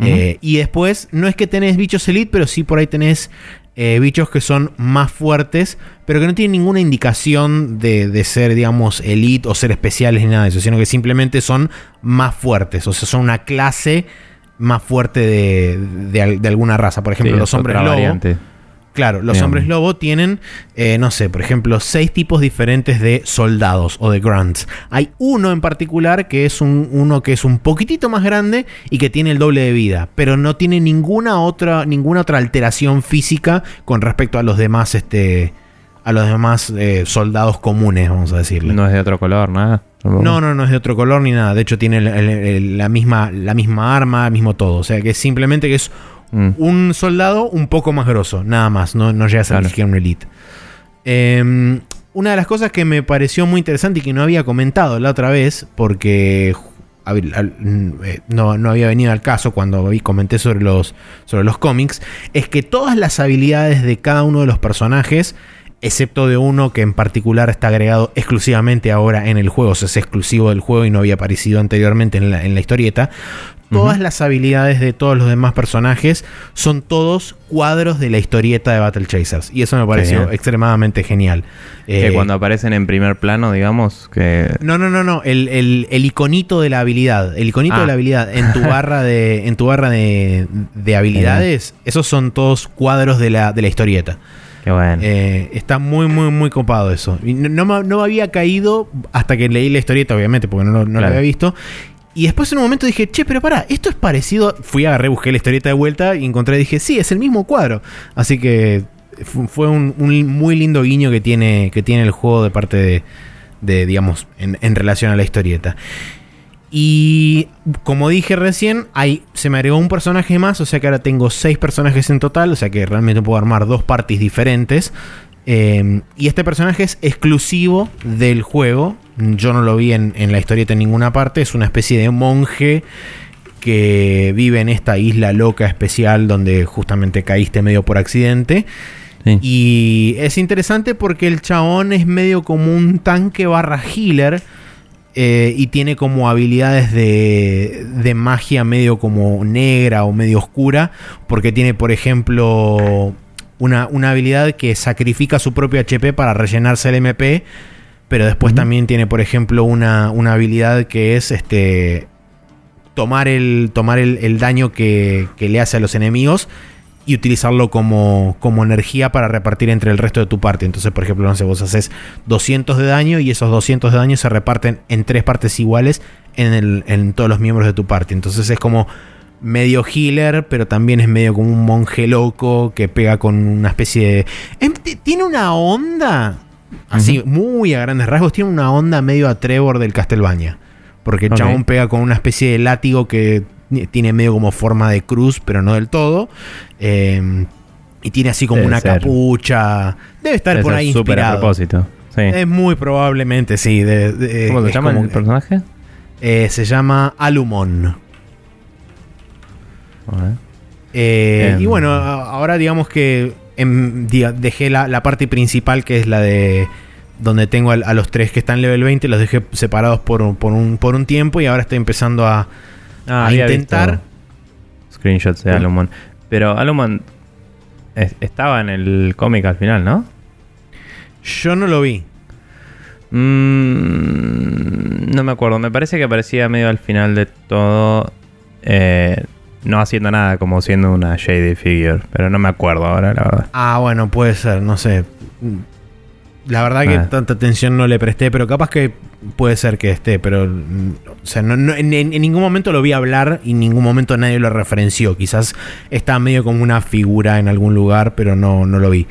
Eh, y después, no es que tenés bichos elite, pero sí por ahí tenés eh, bichos que son más fuertes, pero que no tienen ninguna indicación de, de ser, digamos, elite o ser especiales ni nada de eso, sino que simplemente son más fuertes. O sea, son una clase más fuerte de, de al- de alguna raza. Por ejemplo, Sí, los es hombres lobo. variante. Claro, los hombres lobo tienen, eh, no sé, por ejemplo, seis tipos diferentes de soldados o de grunts. Hay uno en particular que es un, uno que es un poquitito más grande y que tiene el doble de vida, pero no tiene ninguna otra, ninguna otra alteración física con respecto a los demás, este, a los demás eh, soldados comunes, vamos a decirle. No es de otro color, nada. No, no, no es de otro color ni nada. De hecho, tiene el- el- el- la, misma, la misma arma, el mismo todo. O sea, que simplemente que es Mm. un soldado un poco más grosso, nada más. No, no llega a ser Claro. ni siquiera un elite. Eh, una de las cosas que me pareció muy interesante y que no había comentado la otra vez, porque mm, eh, no, no había venido al caso cuando comenté sobre los, sobre los cómics, es que todas las habilidades de cada uno de los personajes, excepto de uno que en particular está agregado exclusivamente ahora en el juego, o sea, es exclusivo del juego y no había aparecido anteriormente en la, en la historieta, todas las habilidades de todos los demás personajes son todos cuadros de la historieta de Battle Chasers. Y eso me pareció Genial. extremadamente genial. Que Eh, cuando aparecen en primer plano, digamos, que... no, no, no, no. El, el- el iconito de la habilidad. El iconito Ah. de la habilidad en tu barra de. (laughs) En tu barra de, de habilidades. Esos son todos cuadros de la, de la historieta. Qué bueno. Eh, está muy, muy, muy copado eso. No, no me, no me había caído hasta que leí la historieta, obviamente, porque no, no la había visto. Y después en un momento dije, che, pero pará, esto es parecido. Fui, agarré, busqué la historieta de vuelta y encontré, dije, sí, es el mismo cuadro. Así que fu- fue un, muy lindo guiño que tiene, que tiene el juego de parte de, digamos, en, en relación a la historieta. Y como dije recién, hay, se me agregó un personaje más, o sea que ahora tengo seis personajes en total, o sea que realmente puedo armar dos parties diferentes. Eh, y este personaje es exclusivo del juego. Yo no lo vi en, en la historieta en ninguna parte. Es una especie de monje que vive en esta isla loca especial donde justamente caíste medio por accidente. Sí. Y es interesante porque el chabón es medio como un tanque barra healer. eh, y tiene como habilidades de, de magia medio como negra o medio oscura. Porque tiene, por ejemplo, una, una habilidad que sacrifica su propio HP para rellenarse el MP. Pero después también tiene, por ejemplo, una, una habilidad que es este. Tomar el. Tomar el, el daño que, que le hace a los enemigos y utilizarlo como, como energía para repartir entre el resto de tu parte. Entonces, por ejemplo, no sé, vos haces 200 de daño y esos 200 de daño se reparten en tres partes iguales en, el- en todos los miembros de tu parte. Entonces es como medio healer, pero también es medio como un monje loco que pega con una especie de... em, Tiene una onda, así, muy a grandes rasgos, tiene una onda medio a Trevor del Castlevania. Porque el chabón pega con una especie de látigo que tiene medio como forma de cruz, pero no del todo. Eh, y tiene así como Debe una ser. capucha. Debe estar Debe por ahí súper a inspirado. propósito. Sí. Es muy probablemente, sí. de- de- ¿Cómo se llama como- el personaje? eh, se llama Alumon. Eh, Em. Y bueno, a- ahora digamos que em, diga, dejé la, la parte principal que es la de donde tengo a, a los tres que están level 20, los dejé separados por, por, un, por un tiempo y ahora estoy empezando a, Ah, a intentar. Screenshots de Sí. Alumon. Pero Alumon es- estaba en el cómic al final, ¿no? Yo no lo vi. Mm, no me acuerdo. Me parece que aparecía medio al final de todo. eh, no haciendo nada, como siendo una shady figure. Pero no me acuerdo ahora, la verdad. Ah, bueno, puede ser, no sé. La verdad que Ah. tanta atención no le presté, pero capaz que puede ser que esté, pero mm, o sea, no- no- en, en- en ningún momento lo vi hablar y en ningún momento nadie lo referenció. Quizás está medio como una figura en algún lugar, pero no, no lo vi.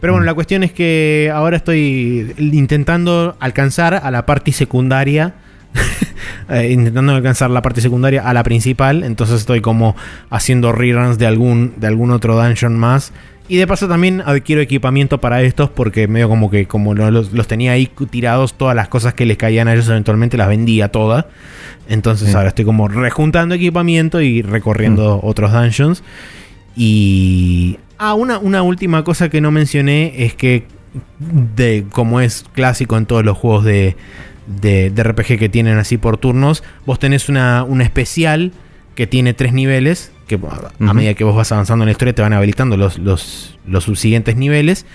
Pero bueno, Mm. la cuestión es que ahora estoy intentando alcanzar a la parte secundaria. (laughs) eh, intentando alcanzar la parte secundaria a la principal. Entonces estoy como haciendo reruns de algún, de algún otro dungeon más. Y de paso también adquiero equipamiento para estos porque medio como que como lo- los, los tenía ahí tirados, todas las cosas que les caían a ellos eventualmente las vendía todas. Entonces Sí. ahora estoy como rejuntando equipamiento y recorriendo otros dungeons. Y... Ah, una, una última cosa que no mencioné es que, de como es clásico en todos los juegos de, de, de RPG que tienen así por turnos, vos tenés una, una especial que tiene tres niveles, que a- medida que vos vas avanzando en la historia te van habilitando los, los, los subsiguientes niveles.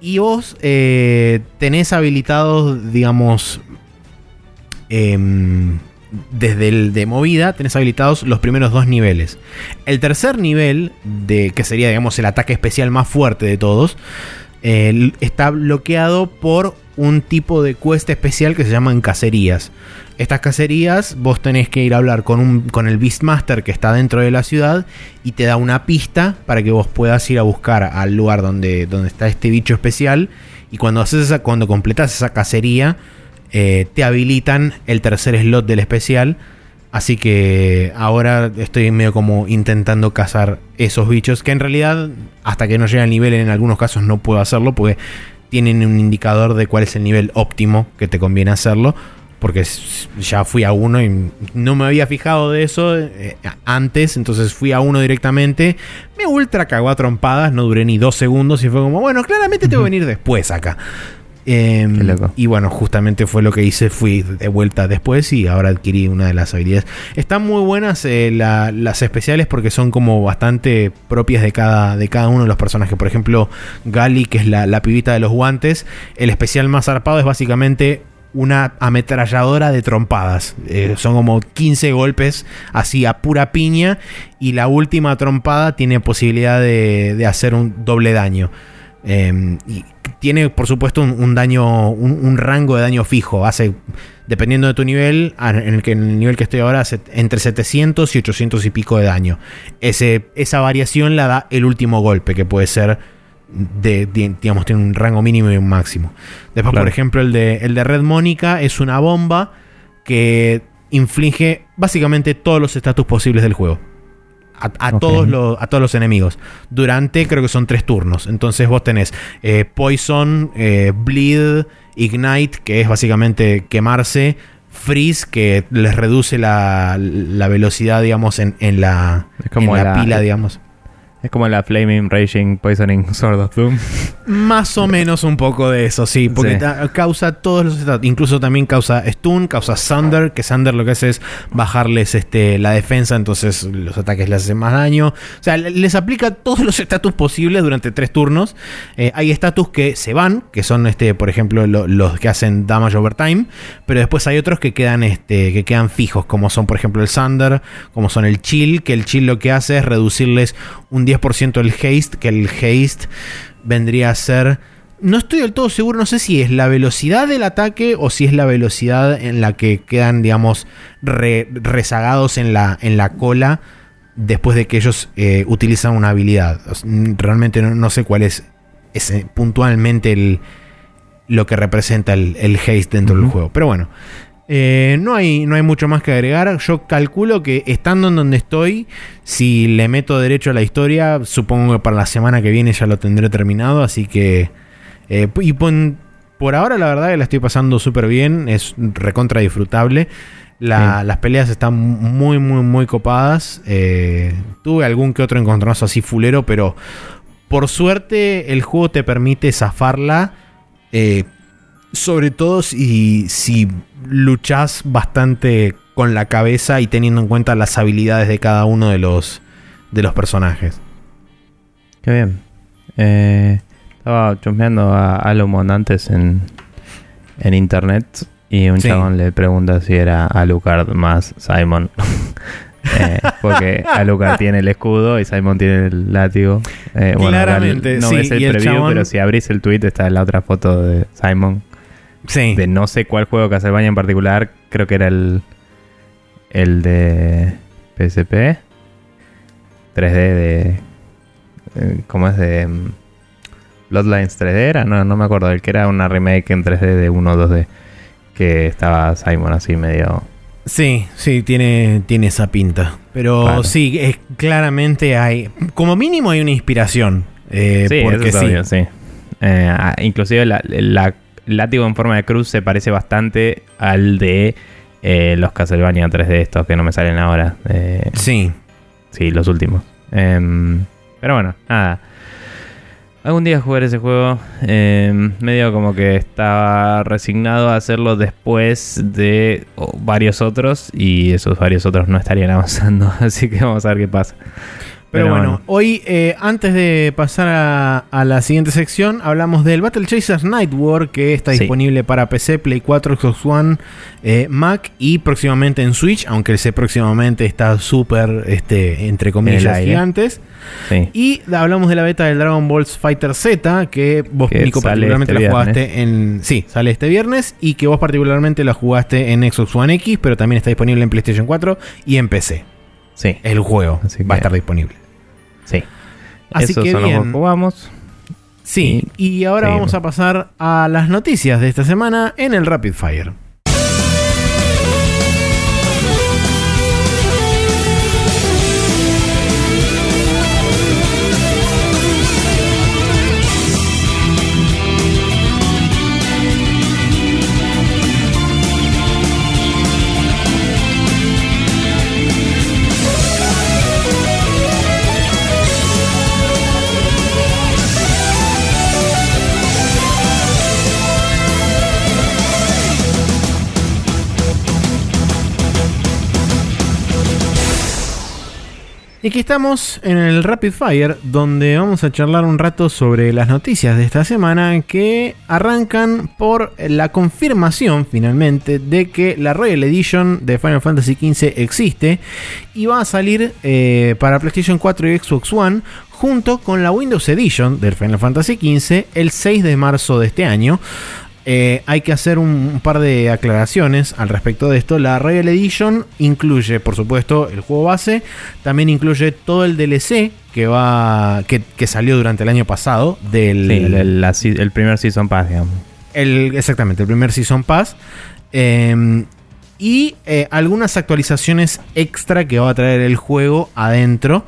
Y vos eh, tenés habilitados, digamos, em, desde el de movida, tenés habilitados los primeros dos niveles. El tercer nivel, de, que sería, digamos, el ataque especial más fuerte de todos, está bloqueado por un tipo de quest especial que se llaman cacerías. Estas cacerías vos tenés que ir a hablar con, un, con el Beastmaster que está dentro de la ciudad y te da una pista para que vos puedas ir a buscar al lugar donde, donde está este bicho especial. Y cuando, haces esa, cuando completas esa cacería, eh, te habilitan el tercer slot del especial. Así que ahora estoy medio como intentando cazar esos bichos. Que en realidad, hasta que no llegue al nivel, en algunos casos no puedo hacerlo. Porque tienen un indicador de cuál es el nivel óptimo que te conviene hacerlo. Porque ya fui a uno y no me había fijado de eso eh, antes. Entonces fui a uno directamente. Me ultra cagó a trompadas. No duré ni dos segundos. Y fue como, bueno, claramente tengo que venir después acá. Em, Qué loco. y bueno, justamente fue lo que hice. Fui de vuelta después y ahora adquirí una de las habilidades. Están muy buenas eh, la- las especiales porque son como bastante propias de cada, de cada uno de los personajes. Por ejemplo, Gali, que es la, la pibita de los guantes. El especial más zarpado es básicamente una ametralladora de trompadas. Eh, son como 15 golpes así a pura piña. Y la última trompada tiene posibilidad de, de hacer un doble daño. Eh, y tiene, por supuesto, un, un daño, un, un rango de daño fijo. Hace, dependiendo de tu nivel, en el, que, en el nivel que estoy ahora, hace entre 700 y 800 y pico de daño. Ese, esa variación la da el último golpe, que puede ser, de, de- digamos, tiene un rango mínimo y un máximo. Después, Claro. por ejemplo, el de, el de Red Mónica es una bomba que inflige básicamente todos los estatus posibles del juego. A, todos los, a todos los enemigos. Durante, creo que son tres turnos. Entonces vos tenés eh, Poison, eh, Bleed, Ignite, que es básicamente quemarse. Freeze, que les reduce la, la velocidad, digamos, en, en la, como en la la- pila, digamos. Es como la Flaming, Raging, Poisoning, (laughs) Sword of Doom. Más o menos un poco de eso, sí. Porque Sí. causa todos los estados. Incluso también causa stun, causa Sunder. Que Sunder lo que hace es bajarles este, la defensa. Entonces los ataques les hacen más daño. O sea, le- les aplica todos los estatus posibles durante tres turnos. Eh, hay estatus que se van. Que son, este, por ejemplo, lo- los que hacen damage over time. Pero después hay otros que quedan, este, que quedan fijos. Como son, por ejemplo, el Sunder. Como son el Chill. Que el Chill lo que hace es reducirles un 10% el haste. Que el haste vendría a ser. No estoy del todo seguro, no sé si es la velocidad del ataque o si es la velocidad en la que quedan, digamos, re- rezagados en la, en la cola después de que ellos eh, utilizan una habilidad. Realmente no, no sé cuál es ese, puntualmente el, lo que representa el, el haste dentro del juego. Pero bueno, eh, no, hay, no hay mucho más que agregar. Yo calculo que estando en donde estoy, si le meto derecho a la historia, supongo que para la semana que viene ya lo tendré terminado. Así que. eh, y pon- por ahora, la verdad que la estoy pasando súper bien. Es recontra disfrutable. La- Sí. Las peleas están muy, muy, muy copadas. Eh, tuve algún que otro encontronazo así fulero, pero por suerte, el juego te permite zafarla. eh, sobre todo si, si luchas bastante con la cabeza y teniendo en cuenta las habilidades de cada uno de los, de los personajes. Qué bien. Eh, estaba chusmeando a Alumon antes en, en internet y un Sí. chabón le pregunta si era Alucard más Simon. (laughs) Eh, porque Alucard tiene el escudo y Simon tiene el látigo. Eh, bueno, Claramente, no sí, ves el preview, chabón- pero si abrís el tweet está la otra foto de Simon. Sí. De no sé cuál juego Castlevania en particular. Creo que era el, el de PSP. 3D de... eh, ¿Cómo es? De... mm, Bloodlines 3D era, no, no me acuerdo, el que era una remake en 3D de 1 o 2D. Que estaba Simon así medio... Sí, sí, tiene, tiene esa pinta. Pero Claro. sí, es, claramente hay. Como mínimo hay una inspiración. eh, sí, porque eso sí. obvio, sí. Eh, inclusive la, la- látigo en forma de cruz se parece bastante al de eh, los Castlevania 3D estos que no me salen ahora. Eh, Sí. Sí, los últimos. Em, pero bueno, nada. Algún día jugaré ese juego. Em, medio como que estaba resignado a hacerlo después de varios otros. Y esos varios otros no estarían (laughs) avanzando. Así que vamos a ver qué pasa. Pero, bueno, hoy, eh, antes de pasar a, a la siguiente sección, hablamos del Battle Chasers Night War, que está Sí. disponible para PC, Play 4, Xbox One, eh, Mac y próximamente en Switch, aunque ese próximamente está súper, este, entre comillas, gigantes. Sí. Y hablamos de la beta del Dragon Ball Fighter Z, que vos, Que Nico, sale particularmente este la jugaste en. Sí, sale este viernes. Y que vos, particularmente, la jugaste en Xbox One X, pero también está disponible en PlayStation 4 y en PC. Sí. El juego Así va a estar disponible. Sí. Así Esos que son bien. jugamos. Sí, y ahora seguimos. vamos a pasar a las noticias de esta semana en el Rapid Fire. Y aquí estamos en el Rapid Fire, donde vamos a charlar un rato sobre las noticias de esta semana que arrancan por la confirmación finalmente de que la Royal Edition de Final Fantasy XV existe y va a salir eh, para PlayStation 4 y Xbox One junto con la Windows Edition del Final Fantasy XV el 6 de marzo de este año. Eh, hay que hacer un, un par de aclaraciones al respecto de esto. La Royal Edition incluye, por supuesto, el juego base. También incluye todo el DLC que va. que, que salió durante el año pasado. Del, Sí, el, la primer Season Pass, digamos. el- exactamente, el primer Season Pass. Eh, y eh, algunas actualizaciones extra que va a traer el juego adentro.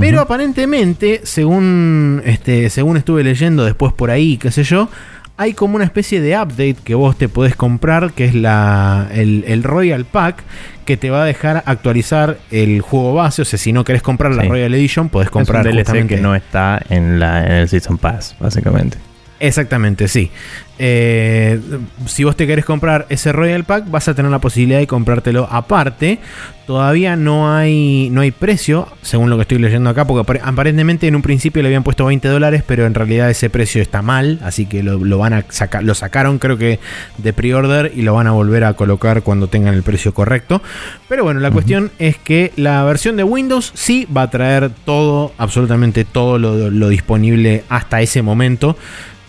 Pero aparentemente, según, este, según estuve leyendo después por ahí, qué sé yo, hay como una especie de update que vos te podés comprar, que es la, el, el Royal Pack, que te va a dejar actualizar el juego base. O sea, si no querés comprar la Sí. Royal Edition, podés comprar es un DLC que no está en, la, en el Season Pass, básicamente. Exactamente, sí. Eh, si vos te querés comprar ese Royal Pack, vas a tener la posibilidad de comprártelo aparte. Todavía no hay, no hay precio, según lo que estoy leyendo acá, porque apare- aparentemente en un principio le habían puesto 20 dólares, pero en realidad ese precio está mal, así que lo, lo van a sacar, lo sacaron creo que de pre-order y lo van a volver a colocar cuando tengan el precio correcto. Pero bueno, la cuestión es que la versión de Windows sí va a traer todo, absolutamente todo lo, lo disponible hasta ese momento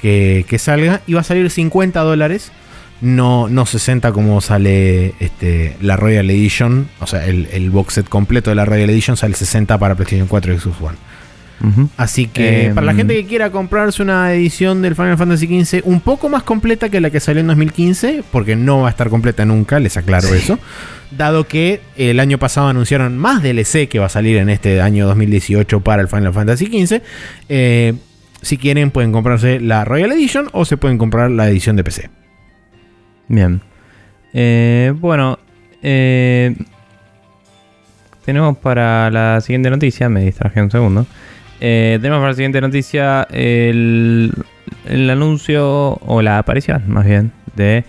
que, que salga y va a salir 50 dólares. No, no 60 como sale este, la Royal Edition. O sea, el, el box set completo de la Royal Edition sale 60 para PlayStation 4 y Xbox One. Así que Em. para la gente que quiera comprarse una edición del Final Fantasy XV un poco más completa que la que salió en 2015, porque no va a estar completa nunca, les aclaro eso. Dado que el año pasado anunciaron más DLC que va a salir en este año 2018 para el Final Fantasy XV. eh, si quieren pueden comprarse la Royal Edition o se pueden comprar la edición de PC. Bien. Eh, bueno, eh, tenemos para la siguiente noticia, me distraje un segundo. Eh, tenemos para la siguiente noticia el, el anuncio o la aparición, más bien, de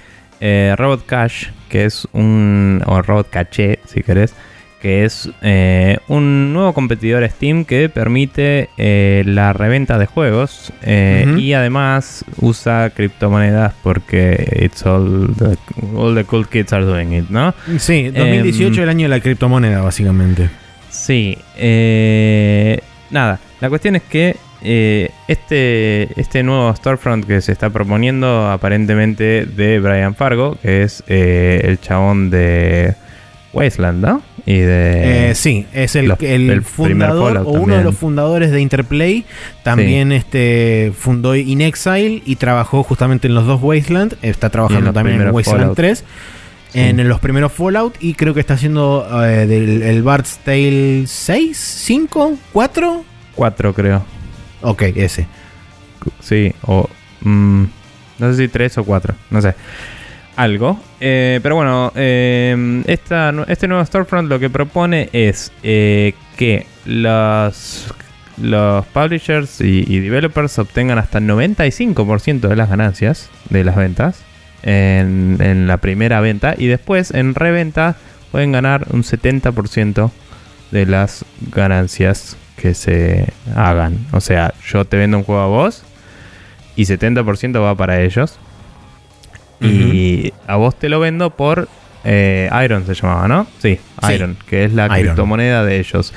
Robot Cash, que es un. o Robot Caché, si querés, que es eh, un nuevo competidor Steam que permite eh, la reventa de juegos eh, y además usa criptomonedas porque it's all the, all the cool kids are doing it, ¿no? Sí, 2018 Em, el año de la criptomoneda, básicamente. Sí, eh, nada, la cuestión es que eh, este, este nuevo storefront que se está proponiendo aparentemente de Brian Fargo, que es el chabón de Wasteland, ¿no? Y de... Eh, sí, es el, los- el el fundador o uno de también. los fundadores de Interplay. También este fundó In Exile y trabajó justamente en los dos Wasteland. Está trabajando también en Wasteland Fallout. 3. Sí. En los primeros Fallout y creo que está haciendo eh, del, el Bard's Tale 6, 5, 4. 4 creo. Ok, ese. Sí, o... mm, no sé si 3 o 4, no sé. Algo. Eh, pero bueno, eh, esta este nuevo storefront lo que propone es eh, que los, los publishers y, y developers obtengan hasta 95% de las ganancias de las ventas en, en la primera venta y después en reventa pueden ganar un 70% de las ganancias que se hagan. O sea, yo te vendo un juego a vos y 70% va para ellos. Y a vos te lo vendo por eh, Iron, se llamaba, ¿no? Sí, Sí. Iron, que es la Iron. criptomoneda de ellos.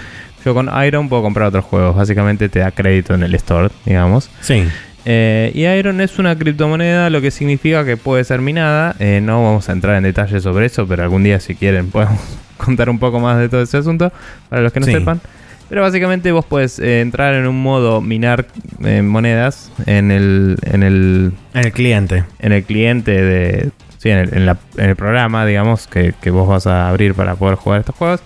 Yo con Iron puedo comprar otros juegos. Básicamente te da crédito en el store, digamos. Sí. Eh, y Iron es una criptomoneda, lo que significa que puede ser minada. Eh, no vamos a entrar en detalles sobre eso, pero algún día, si quieren, (laughs) podemos contar un poco más de todo ese asunto para los que no Sí. sepan. Pero básicamente vos puedes eh, entrar en un modo minar eh, monedas en el, en el En el cliente. en el cliente de. Sí, en el, en la- en el programa, digamos, que, que vos vas a abrir para poder jugar estos juegos.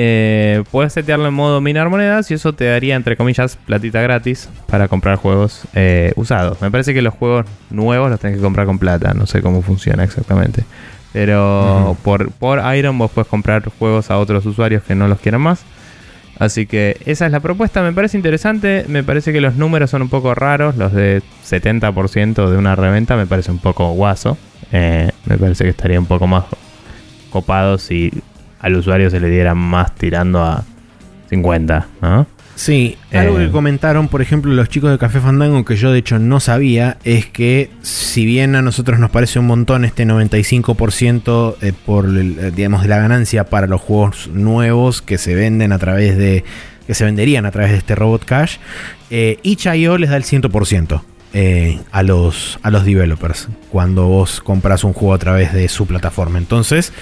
Eh, puedes setearlo en modo minar monedas y eso te daría, entre comillas, platita gratis para comprar juegos eh, usados. Me parece que los juegos nuevos los tenés que comprar con plata. No sé cómo funciona exactamente. Pero por, por Iron vos puedes comprar juegos a otros usuarios que no los quieran más. Así que esa es la propuesta, me parece interesante, me parece que los números son un poco raros, los de 70% de una reventa me parece un poco guaso, Eh, me parece que estaría un poco más copado si al usuario se le diera más tirando a 50, ¿no? Sí, algo Eh. que comentaron, por ejemplo, los chicos de Café Fandango, que yo de hecho no sabía, es que si bien a nosotros nos parece un montón este 95% eh, por, el, eh, digamos, de la ganancia para los juegos nuevos que se venden a través de, que se venderían a través de este Robot Cash, eh, itch.io les da el 100%. eh, a, los, a los developers cuando vos compras un juego a través de su plataforma. Entonces,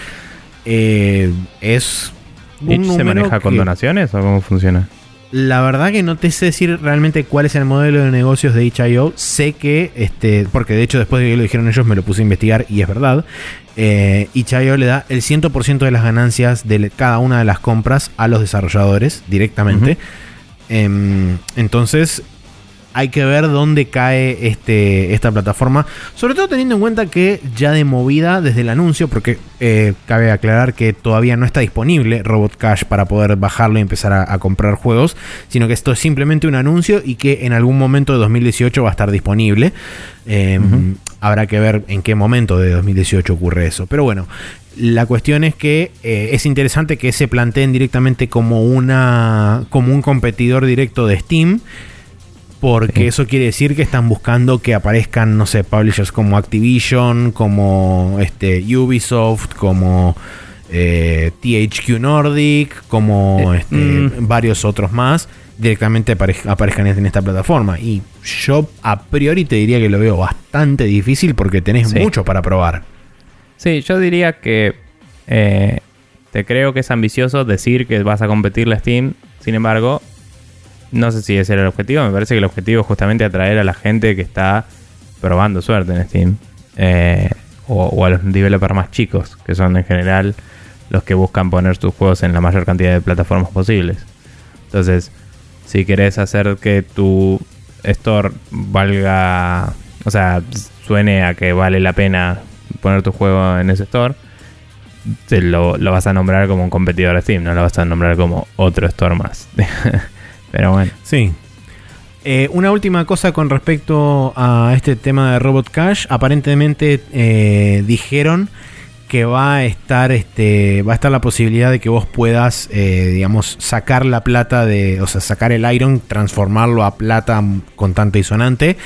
eh, es un ¿Itch se maneja con donaciones o cómo funciona? La verdad que no te sé decir realmente cuál es el modelo de negocios de itch.io. Sé que, este, porque de hecho después de que lo dijeron ellos me lo puse a investigar y es verdad. Eh, itch.io le da el 100% de las ganancias de cada una de las compras a los desarrolladores directamente. Em, entonces hay que ver dónde cae este, esta plataforma. Sobre todo teniendo en cuenta que ya de movida desde el anuncio, porque eh, cabe aclarar que todavía no está disponible Robot Cash para poder bajarlo y empezar a, a comprar juegos, sino que esto es simplemente un anuncio y que en algún momento de 2018 va a estar disponible. Eh, Ujú. Habrá que ver en qué momento de 2018 ocurre eso. Pero bueno, la cuestión es que eh, es interesante que se planteen directamente como, una, como un competidor directo de Steam. Porque Sí. eso quiere decir que están buscando que aparezcan, no sé, publishers como Activision, como este, Ubisoft, como eh, THQ Nordic, como Eh, este, mm. varios otros más, directamente apare- aparezcan en esta plataforma. Y yo a priori te diría que lo veo bastante difícil porque tenés Sí. mucho para probar. Sí, yo diría que eh, te creo que es ambicioso decir que vas a competirle a Steam. Sin embargo, no sé si ese era el objetivo. Me parece que el objetivo es justamente atraer a la gente que está probando suerte en Steam. Eh, o, a los developers más chicos, que son en general los que buscan poner sus juegos en la mayor cantidad de plataformas posibles. Entonces, si querés hacer que tu store valga, o sea, suene a que vale la pena poner tu juego en ese store, te lo, lo vas a nombrar como un competidor de Steam, no lo vas a nombrar como otro store más. (laughs) Pero bueno, Sí, Eh, una última cosa con respecto a este tema de Robot Cash. Aparentemente eh, dijeron que va a estar este va a estar la posibilidad de que vos puedas eh, digamos sacar la plata de o sea sacar el iron transformarlo a plata contante y sonante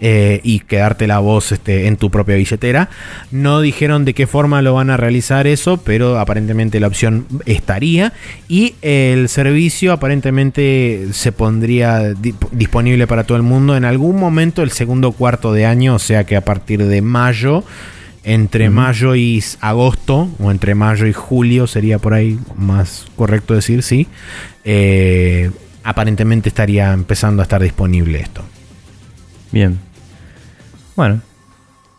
eh, y quedarte la voz este, en tu propia billetera. No dijeron de qué forma lo van a realizar eso pero aparentemente la opción estaría. Y el servicio aparentemente se pondría disponible para todo el mundo en algún momento el segundo cuarto de año o sea que a partir de mayo entre mayo y agosto, o entre mayo y julio sería por ahí más correcto decir, sí, eh, aparentemente estaría empezando a estar disponible esto. Bien. Bueno.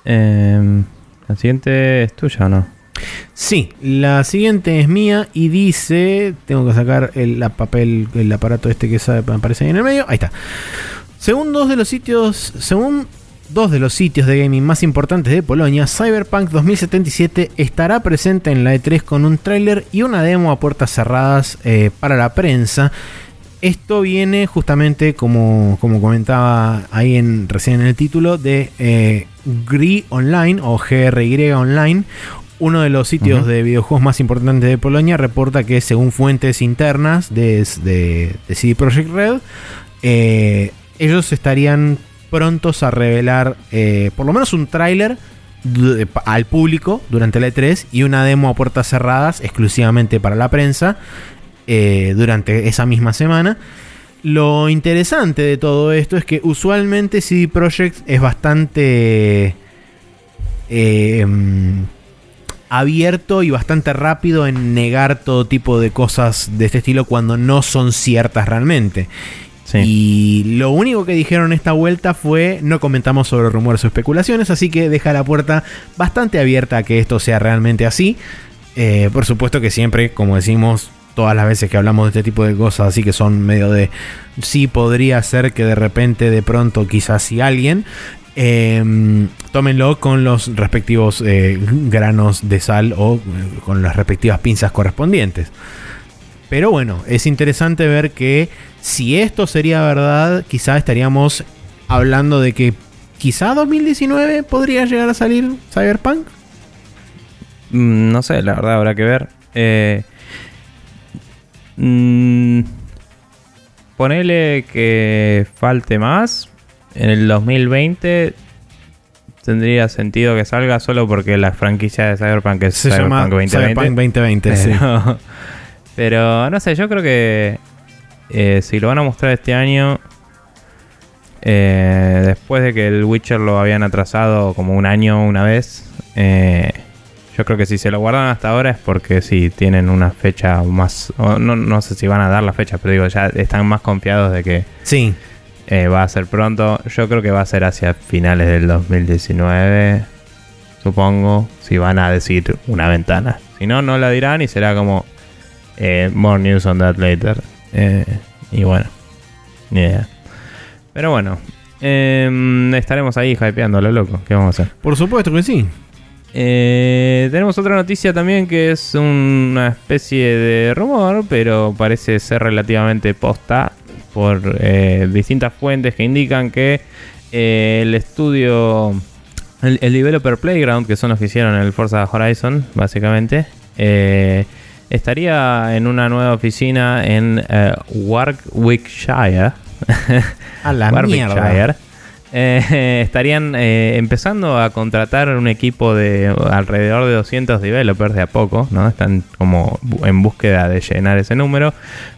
Em, la siguiente es tuya o no? Sí, la siguiente es mía y dice, tengo que sacar el papel, el aparato este que aparece ahí en el medio, ahí está. Según dos de los sitios, según dos de los sitios de gaming más importantes de Polonia, Cyberpunk 2077 estará presente en la E3 con un tráiler y una demo a puertas cerradas eh, para la prensa. Esto viene justamente, como, como comentaba ahí en, recién en el título, de eh, GRI Online o GRY Online. Uno de los sitios de videojuegos más importantes de Polonia reporta que según fuentes internas de, CD Projekt Red, eh, ellos estarían prontos a revelar eh, por lo menos un tráiler al público durante la E3 y una demo a puertas cerradas exclusivamente para la prensa eh, durante esa misma semana. Lo interesante de todo esto es que usualmente CD Projekt es bastante eh, abierto y bastante rápido en negar todo tipo de cosas de este estilo cuando no son ciertas realmente. Y lo único que dijeron esta vuelta fue no comentamos sobre rumores o especulaciones, así que deja la puerta bastante abierta a que esto sea realmente así. Eh, por supuesto que siempre, como decimos todas las veces que hablamos de este tipo de cosas, así que son medio de sí podría ser que de repente, de pronto, quizás si alguien, em, tómenlo con los respectivos eh, granos de sal o eh, con las respectivas pinzas correspondientes. Pero bueno, es interesante ver que si esto sería verdad, quizá estaríamos hablando de que quizá 2019 podría llegar a salir Cyberpunk. Mm, no sé, la verdad habrá que ver. Eh, mm, ponele que falte más. En el 2020 tendría sentido que salga solo porque la franquicia de Cyberpunk es Cyberpunk 2020. Cyberpunk 2020, sí. Pero no sé, yo creo que eh, si lo van a mostrar este año, eh, después de que el Witcher lo habían atrasado como un año una vez, eh, yo creo que si se lo guardan hasta ahora es porque sí tienen una fecha más. No, no, sé si van a dar la fecha, pero digo, ya están más confiados de que sí. va a ser pronto. Yo creo que va a ser hacia finales del 2019, supongo, si van a decir una ventana. Si no, no la dirán y será como more news on that later. Eh, y bueno, ni idea. Pero bueno, em, estaremos ahí hypeándolo, loco. ¿Qué vamos a hacer? Por supuesto que sí. Eh, tenemos otra noticia también que es una especie de rumor, pero parece ser relativamente posta por eh, distintas fuentes que indican que el estudio, el, developer Playground, que son los que hicieron el Forza Horizon, básicamente, estaría en una nueva oficina en eh, Warwickshire. (laughs) A la Warwickshire. Eh, (laughs) estarían eh, empezando a contratar un equipo de alrededor de 200 developers de a poco, ¿no? Están como en búsqueda de llenar ese número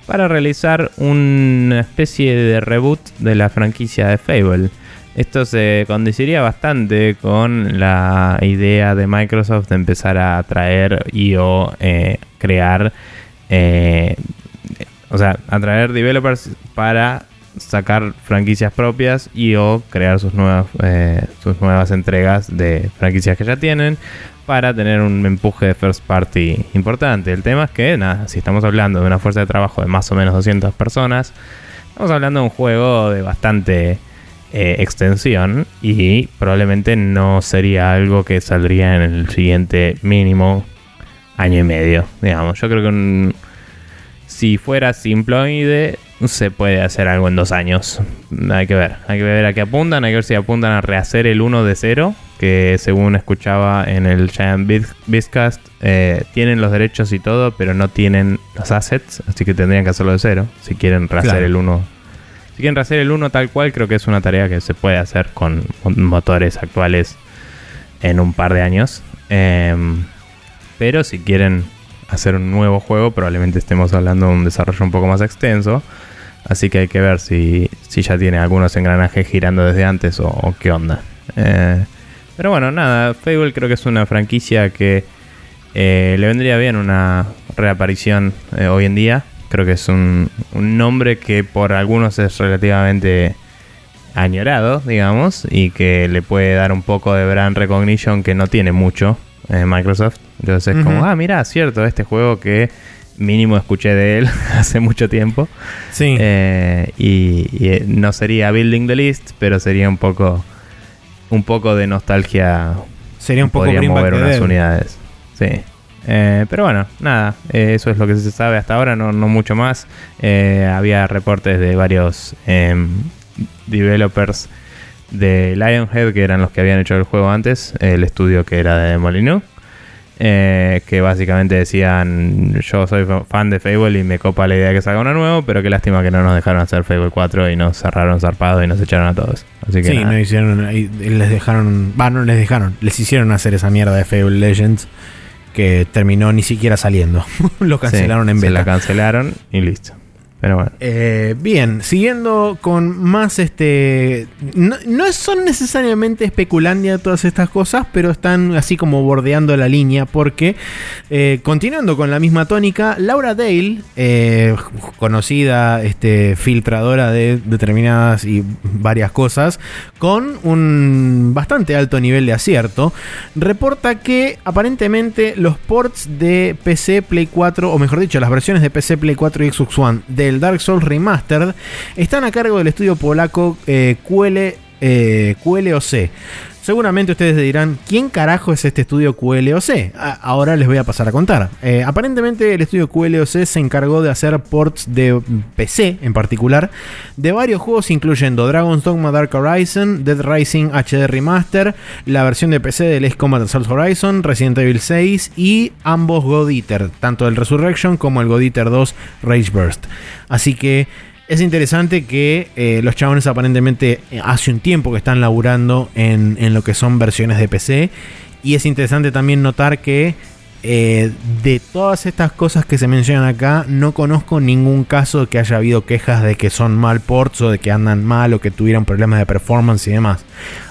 para realizar una especie de reboot de la franquicia de Fable. Esto se condiciría bastante con la idea de Microsoft de empezar a traer y o eh, crear, eh, o sea, atraer developers para sacar franquicias propias y o crear sus nuevas, eh, sus nuevas entregas de franquicias que ya tienen para tener un empuje de first party importante. El tema es que, nada, si estamos hablando de una fuerza de trabajo de más o menos 200 personas, estamos hablando de un juego de bastante eh, extensión y probablemente no sería algo que saldría en el siguiente mínimo año y medio, digamos. Yo creo que si fuera simploide se puede hacer algo en dos años. Hay que ver, hay que ver a qué apuntan, hay que ver si apuntan a rehacer el 1 de cero, que según escuchaba en el Giant Bizcast, eh, tienen los derechos y todo, pero no tienen los assets, así que tendrían que hacerlo de cero, si quieren rehacer el 1. Si quieren rehacer el 1 tal cual, creo que es una tarea que se puede hacer con motores actuales en un par de años. Em, pero si quieren hacer un nuevo juego, probablemente estemos hablando de un desarrollo un poco más extenso. Así que hay que ver si, si ya tiene algunos engranajes girando desde antes o, qué onda. Eh, pero bueno, nada, Fable creo que es una franquicia que eh, le vendría bien una reaparición eh, hoy en día. Creo que es un, un, nombre que por algunos es relativamente añorado, digamos, y que le puede dar un poco de brand recognition que no tiene mucho Microsoft. Entonces es como, ah, mira, cierto, este juego que mínimo escuché de él (laughs) hace mucho tiempo. Sí. Eh, y, eh, no sería Building the List, pero sería un poco un poco de nostalgia. Sería un poco Podría mover unas unidades. Sí. Eh, pero bueno, nada, eso es lo que se sabe hasta ahora, no, no mucho más. había reportes de varios em, developers de Lionhead, que eran los que habían hecho el juego antes, el estudio que era de Molyneux. Eh, que básicamente decían yo soy fan de Fable y me copa la idea de que salga uno nuevo, pero qué lástima que no nos dejaron hacer Fable 4 y nos cerraron zarpado y nos echaron a todos. Así que sí, no hicieron, les dejaron, va, no les dejaron, les hicieron hacer esa mierda de Fable Legends que terminó ni siquiera saliendo. (laughs) Lo cancelaron en beta. Se la cancelaron y listo. Pero bueno. Eh, bien, siguiendo con más este. No, son necesariamente especulandia todas estas cosas, pero están así como bordeando la línea. Porque, eh, continuando con la misma tónica, Laura Dale, eh, conocida este, filtradora de determinadas y varias cosas, con un bastante alto nivel de acierto, reporta que aparentemente los ports de PC, Play 4, o mejor dicho, las versiones de PC, Play 4 y Xbox One de el Dark Souls Remastered están a cargo del estudio polaco eh, QLOC. Seguramente ustedes dirán, ¿quién carajo es este estudio QLOC? ahora les voy a pasar a contar. Eh, aparentemente el estudio QLOC se encargó de hacer ports de PC en particular de varios juegos incluyendo Dragon's Dogma Dark Horizon, Dead Rising HD Remaster, la versión de PC del Ace Combat Assault Horizon, Resident Evil 6 y ambos God Eater, tanto el Resurrection como el God Eater 2 Rage Burst. Así que es interesante que eh, los chabones aparentemente eh, hace un tiempo que están laburando en, lo que son versiones de PC. Y es interesante también notar que eh, de todas estas cosas que se mencionan acá, no conozco ningún caso que haya habido quejas de que son mal ports o de que andan mal o que tuvieran problemas de performance y demás.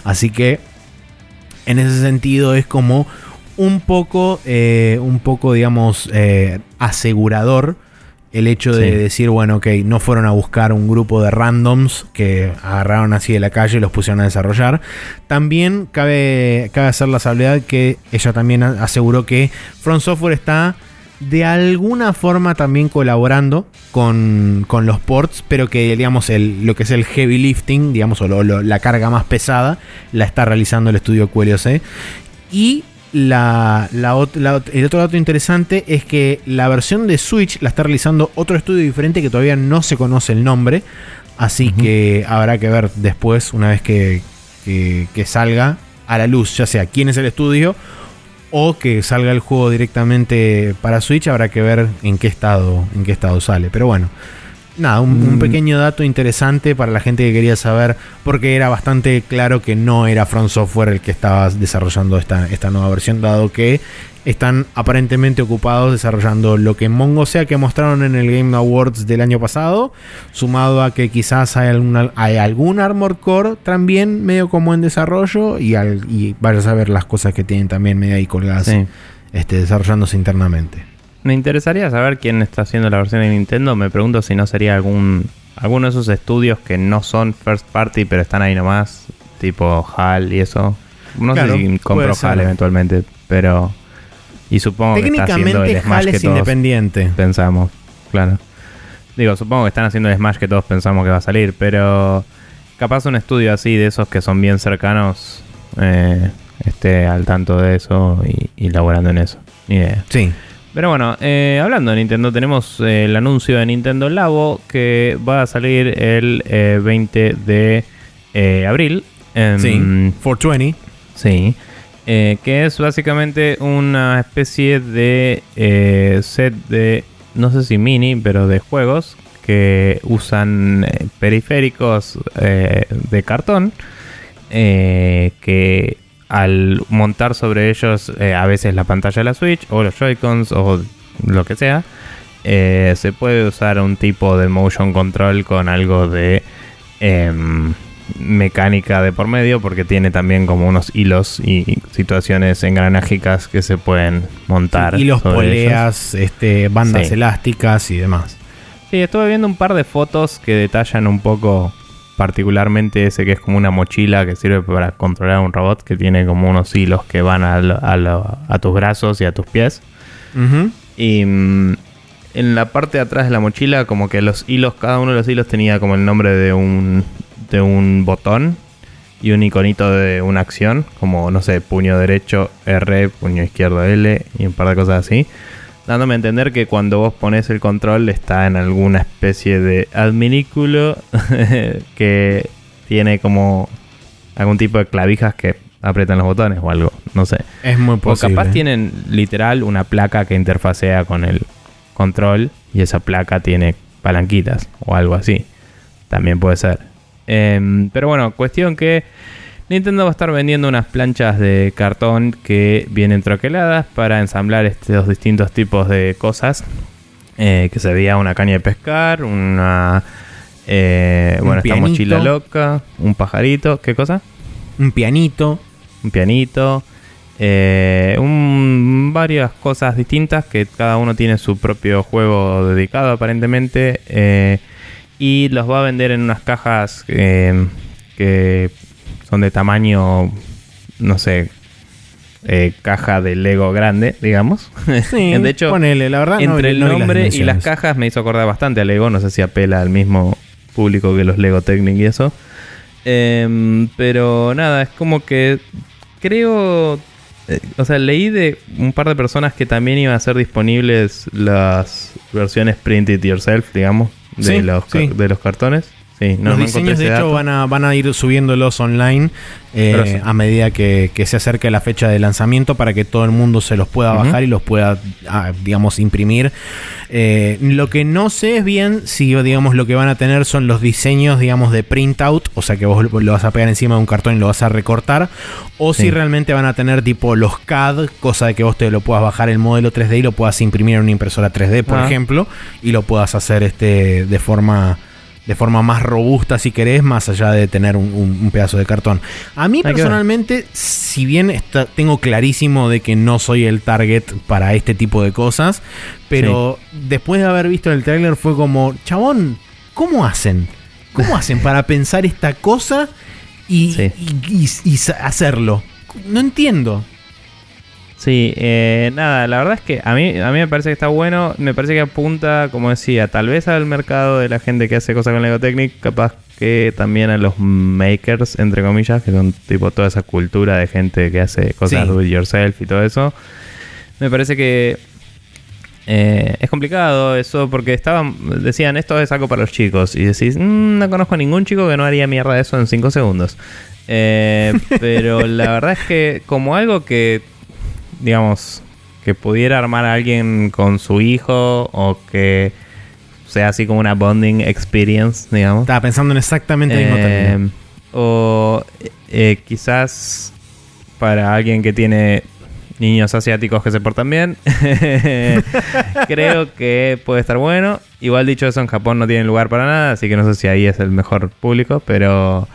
Así que en ese sentido es como un poco, un poco digamos, asegurador el hecho de decir, bueno, ok, no fueron a buscar un grupo de randoms que agarraron así de la calle y los pusieron a desarrollar. También cabe, cabe hacer la salvedad que ella también aseguró que Front Software está de alguna forma también colaborando con, los ports, pero que digamos el, lo que es el heavy lifting, digamos, o la carga más pesada, la está realizando el estudio QLOC. Y la, el otro dato interesante es que la versión de Switch la está realizando otro estudio diferente que todavía no se conoce el nombre. Así que habrá que ver después, una vez que, que, salga a la luz, ya sea quién es el estudio o que salga el juego directamente para Switch, habrá que ver en qué estado, en qué estado sale. Pero bueno, nada, un, mm. pequeño dato interesante para la gente que quería saber, porque era bastante claro que no era Front Software el que estaba desarrollando esta, esta nueva versión, dado que están aparentemente ocupados desarrollando lo que Mongo sea que mostraron en el Game Awards del año pasado, sumado a que quizás hay, alguna, hay algún Armor Core también medio como en desarrollo y, al, y vayas a ver las cosas que tienen también medio ahí colgadas este, desarrollándose internamente. Me interesaría saber quién está haciendo la versión de Nintendo. Me pregunto si no sería algún alguno de esos estudios que no son first party, pero están ahí nomás, tipo HAL y eso. No sé si compro HAL eventualmente, pero. Y supongo que está haciendo el Smash que todos independiente. pensamos. Claro. Digo, supongo que están haciendo el Smash que todos pensamos que va a salir, pero. Capaz un estudio así, de esos que son bien cercanos, eh, esté al tanto de eso y, y laborando en eso. Ni idea. Sí. Pero bueno, eh, hablando de Nintendo, tenemos eh, el anuncio de Nintendo Labo que va a salir el eh, 20 de eh, abril. Em, Sí, 420. Sí. Que es básicamente una especie de set de, no sé si mini, pero de juegos que usan periféricos eh, de cartón eh, que al montar sobre ellos eh, a veces la pantalla de la Switch o los Joy-Cons o lo que sea, eh, se puede usar un tipo de motion control con algo de em, mecánica de por medio porque tiene también como unos hilos y situaciones engranágicas que se pueden montar. Y los sobre ellos. poleas, este, bandas Sí. elásticas y demás. Sí, estuve viendo un par de fotos que detallan un poco, particularmente ese que es como una mochila que sirve para controlar a un robot que tiene como unos hilos que van a, lo- a lo- a tus brazos y a tus pies. Y mm, en la parte de atrás de la mochila, como que los hilos, cada uno de los hilos tenía como el nombre de un, de un botón y un iconito de una acción, como no sé, puño derecho R, puño izquierdo L y un par de cosas así. Dándome a entender que cuando vos pones el control está en alguna especie de adminículo (laughs) que tiene como algún tipo de clavijas que aprietan los botones o algo, no sé. Es muy O posible. capaz tienen literal una placa que interfacea con el control y esa placa tiene palanquitas o algo así. También puede ser. Em, pero bueno, cuestión que Nintendo va a estar vendiendo unas planchas de cartón que vienen troqueladas para ensamblar estos distintos tipos de cosas. Eh, que se veía una caña de pescar, una... eh, Un bueno, esta mochila loca, un pajarito, ¿qué cosa? Un pianito. un pianito, eh, un- varias cosas distintas que cada uno tiene su propio juego dedicado aparentemente eh, y los va a vender en unas cajas eh, que son de tamaño, no sé, eh, caja de Lego grande, digamos. Sí, (laughs) de hecho, ponele, la verdad, entre el no vi las nombre y las cajas me hizo acordar bastante a Lego. No sé si apela al mismo público que los Lego Technic y eso. Em, pero nada, es como que creo. eh, o sea, leí de un par de personas que también iban a ser disponibles las versiones printed yourself, digamos, de, Sí, los, sí. de los cartones. Sí, no, Los diseños, de hecho, van a, van a ir subiéndolos online eh, a medida que, que se acerque la fecha de lanzamiento para que todo el mundo se los pueda bajar y los pueda, ah, digamos, imprimir. Eh, lo que no sé es bien si, digamos, lo que van a tener son los diseños, digamos, de printout, o sea que vos lo vas a pegar encima de un cartón y lo vas a recortar, o Sí. si realmente van a tener tipo los CAD, cosa de que vos te lo puedas bajar el modelo 3D y lo puedas imprimir en una impresora 3D, por Ah. ejemplo, y lo puedas hacer este de forma de forma más robusta si querés, más allá de tener un, un- un pedazo de cartón. A mí Hay personalmente, si bien está- tengo clarísimo de que no soy el target para este tipo de cosas, pero después de haber visto el tráiler fue como, chabón, ¿cómo hacen? ¿Cómo hacen (laughs) para pensar esta cosa y, Sí. y- y- y sa- hacerlo? No entiendo. Sí, eh, nada, la verdad es que a mí, a mí me parece que está bueno, me parece que apunta, como decía, tal vez al mercado de la gente que hace cosas con Lego Technic, capaz que también a los makers, entre comillas, que son tipo toda esa cultura de gente que hace cosas Sí. do it yourself y todo eso. Me parece que eh, es complicado eso porque estaban decían esto es algo para los chicos y decís "Mm, no conozco a ningún chico que no haría mierda de eso en 5 segundos Eh, (laughs) pero la verdad es que como algo que digamos que pudiera armar a alguien con su hijo o que sea así como una bonding experience digamos Estaba pensando en exactamente el mismo eh, término. o eh, quizás para alguien que tiene niños asiáticos que se portan bien, (laughs) creo que puede estar bueno. Igual dicho eso, en Japón no tiene lugar para nada, así que no sé si ahí es el mejor público, pero,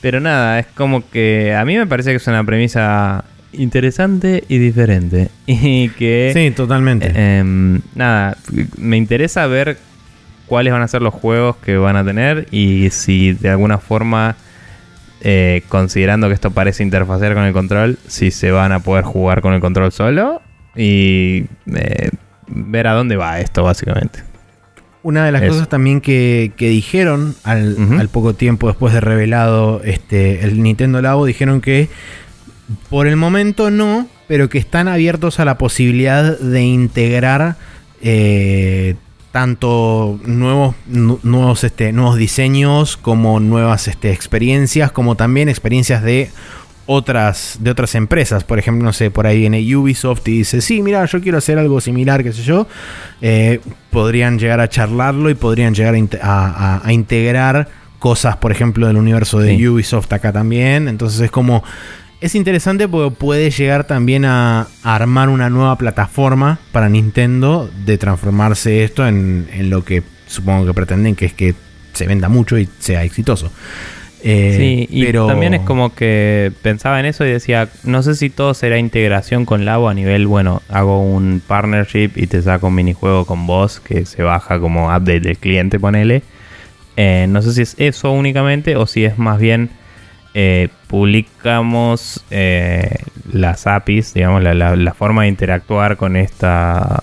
pero nada, es como que a mí me parece que es una premisa interesante y diferente. (laughs) Y que... Sí, totalmente. Eh, em, nada, me interesa ver cuáles van a ser los juegos que van a tener y si de alguna forma, eh, considerando que esto parece interfacear con el control, si se van a poder jugar con el control solo y eh, ver a dónde va esto básicamente. Una de las Eso. cosas también que, que dijeron al, al poco tiempo después de revelado este, el Nintendo Labo, dijeron que por el momento no, pero que están abiertos a la posibilidad de integrar eh, tanto nuevos, nuevos, este, nuevos diseños como nuevas este, experiencias, como también experiencias de otras, de otras empresas. Por ejemplo, no sé, por ahí viene Ubisoft y dice, sí, mira, yo quiero hacer algo similar, qué sé yo. Eh, podrían llegar a charlarlo y podrían llegar a, integrar cosas, por ejemplo, del universo de Ubisoft acá también. Entonces es como... Es interesante porque puede llegar también a, armar una nueva plataforma para Nintendo de transformarse esto en, en lo que supongo que pretenden, que es que se venda mucho y sea exitoso. Eh, sí, y pero... también es como que pensaba en eso y decía, no sé si todo será integración con Labo a nivel, bueno, hago un partnership y te saco un minijuego con vos que se baja como update del cliente, ponele. Eh, no sé si es eso únicamente o si es más bien eh, publicamos las APIs, digamos, la, la, forma de interactuar con esta,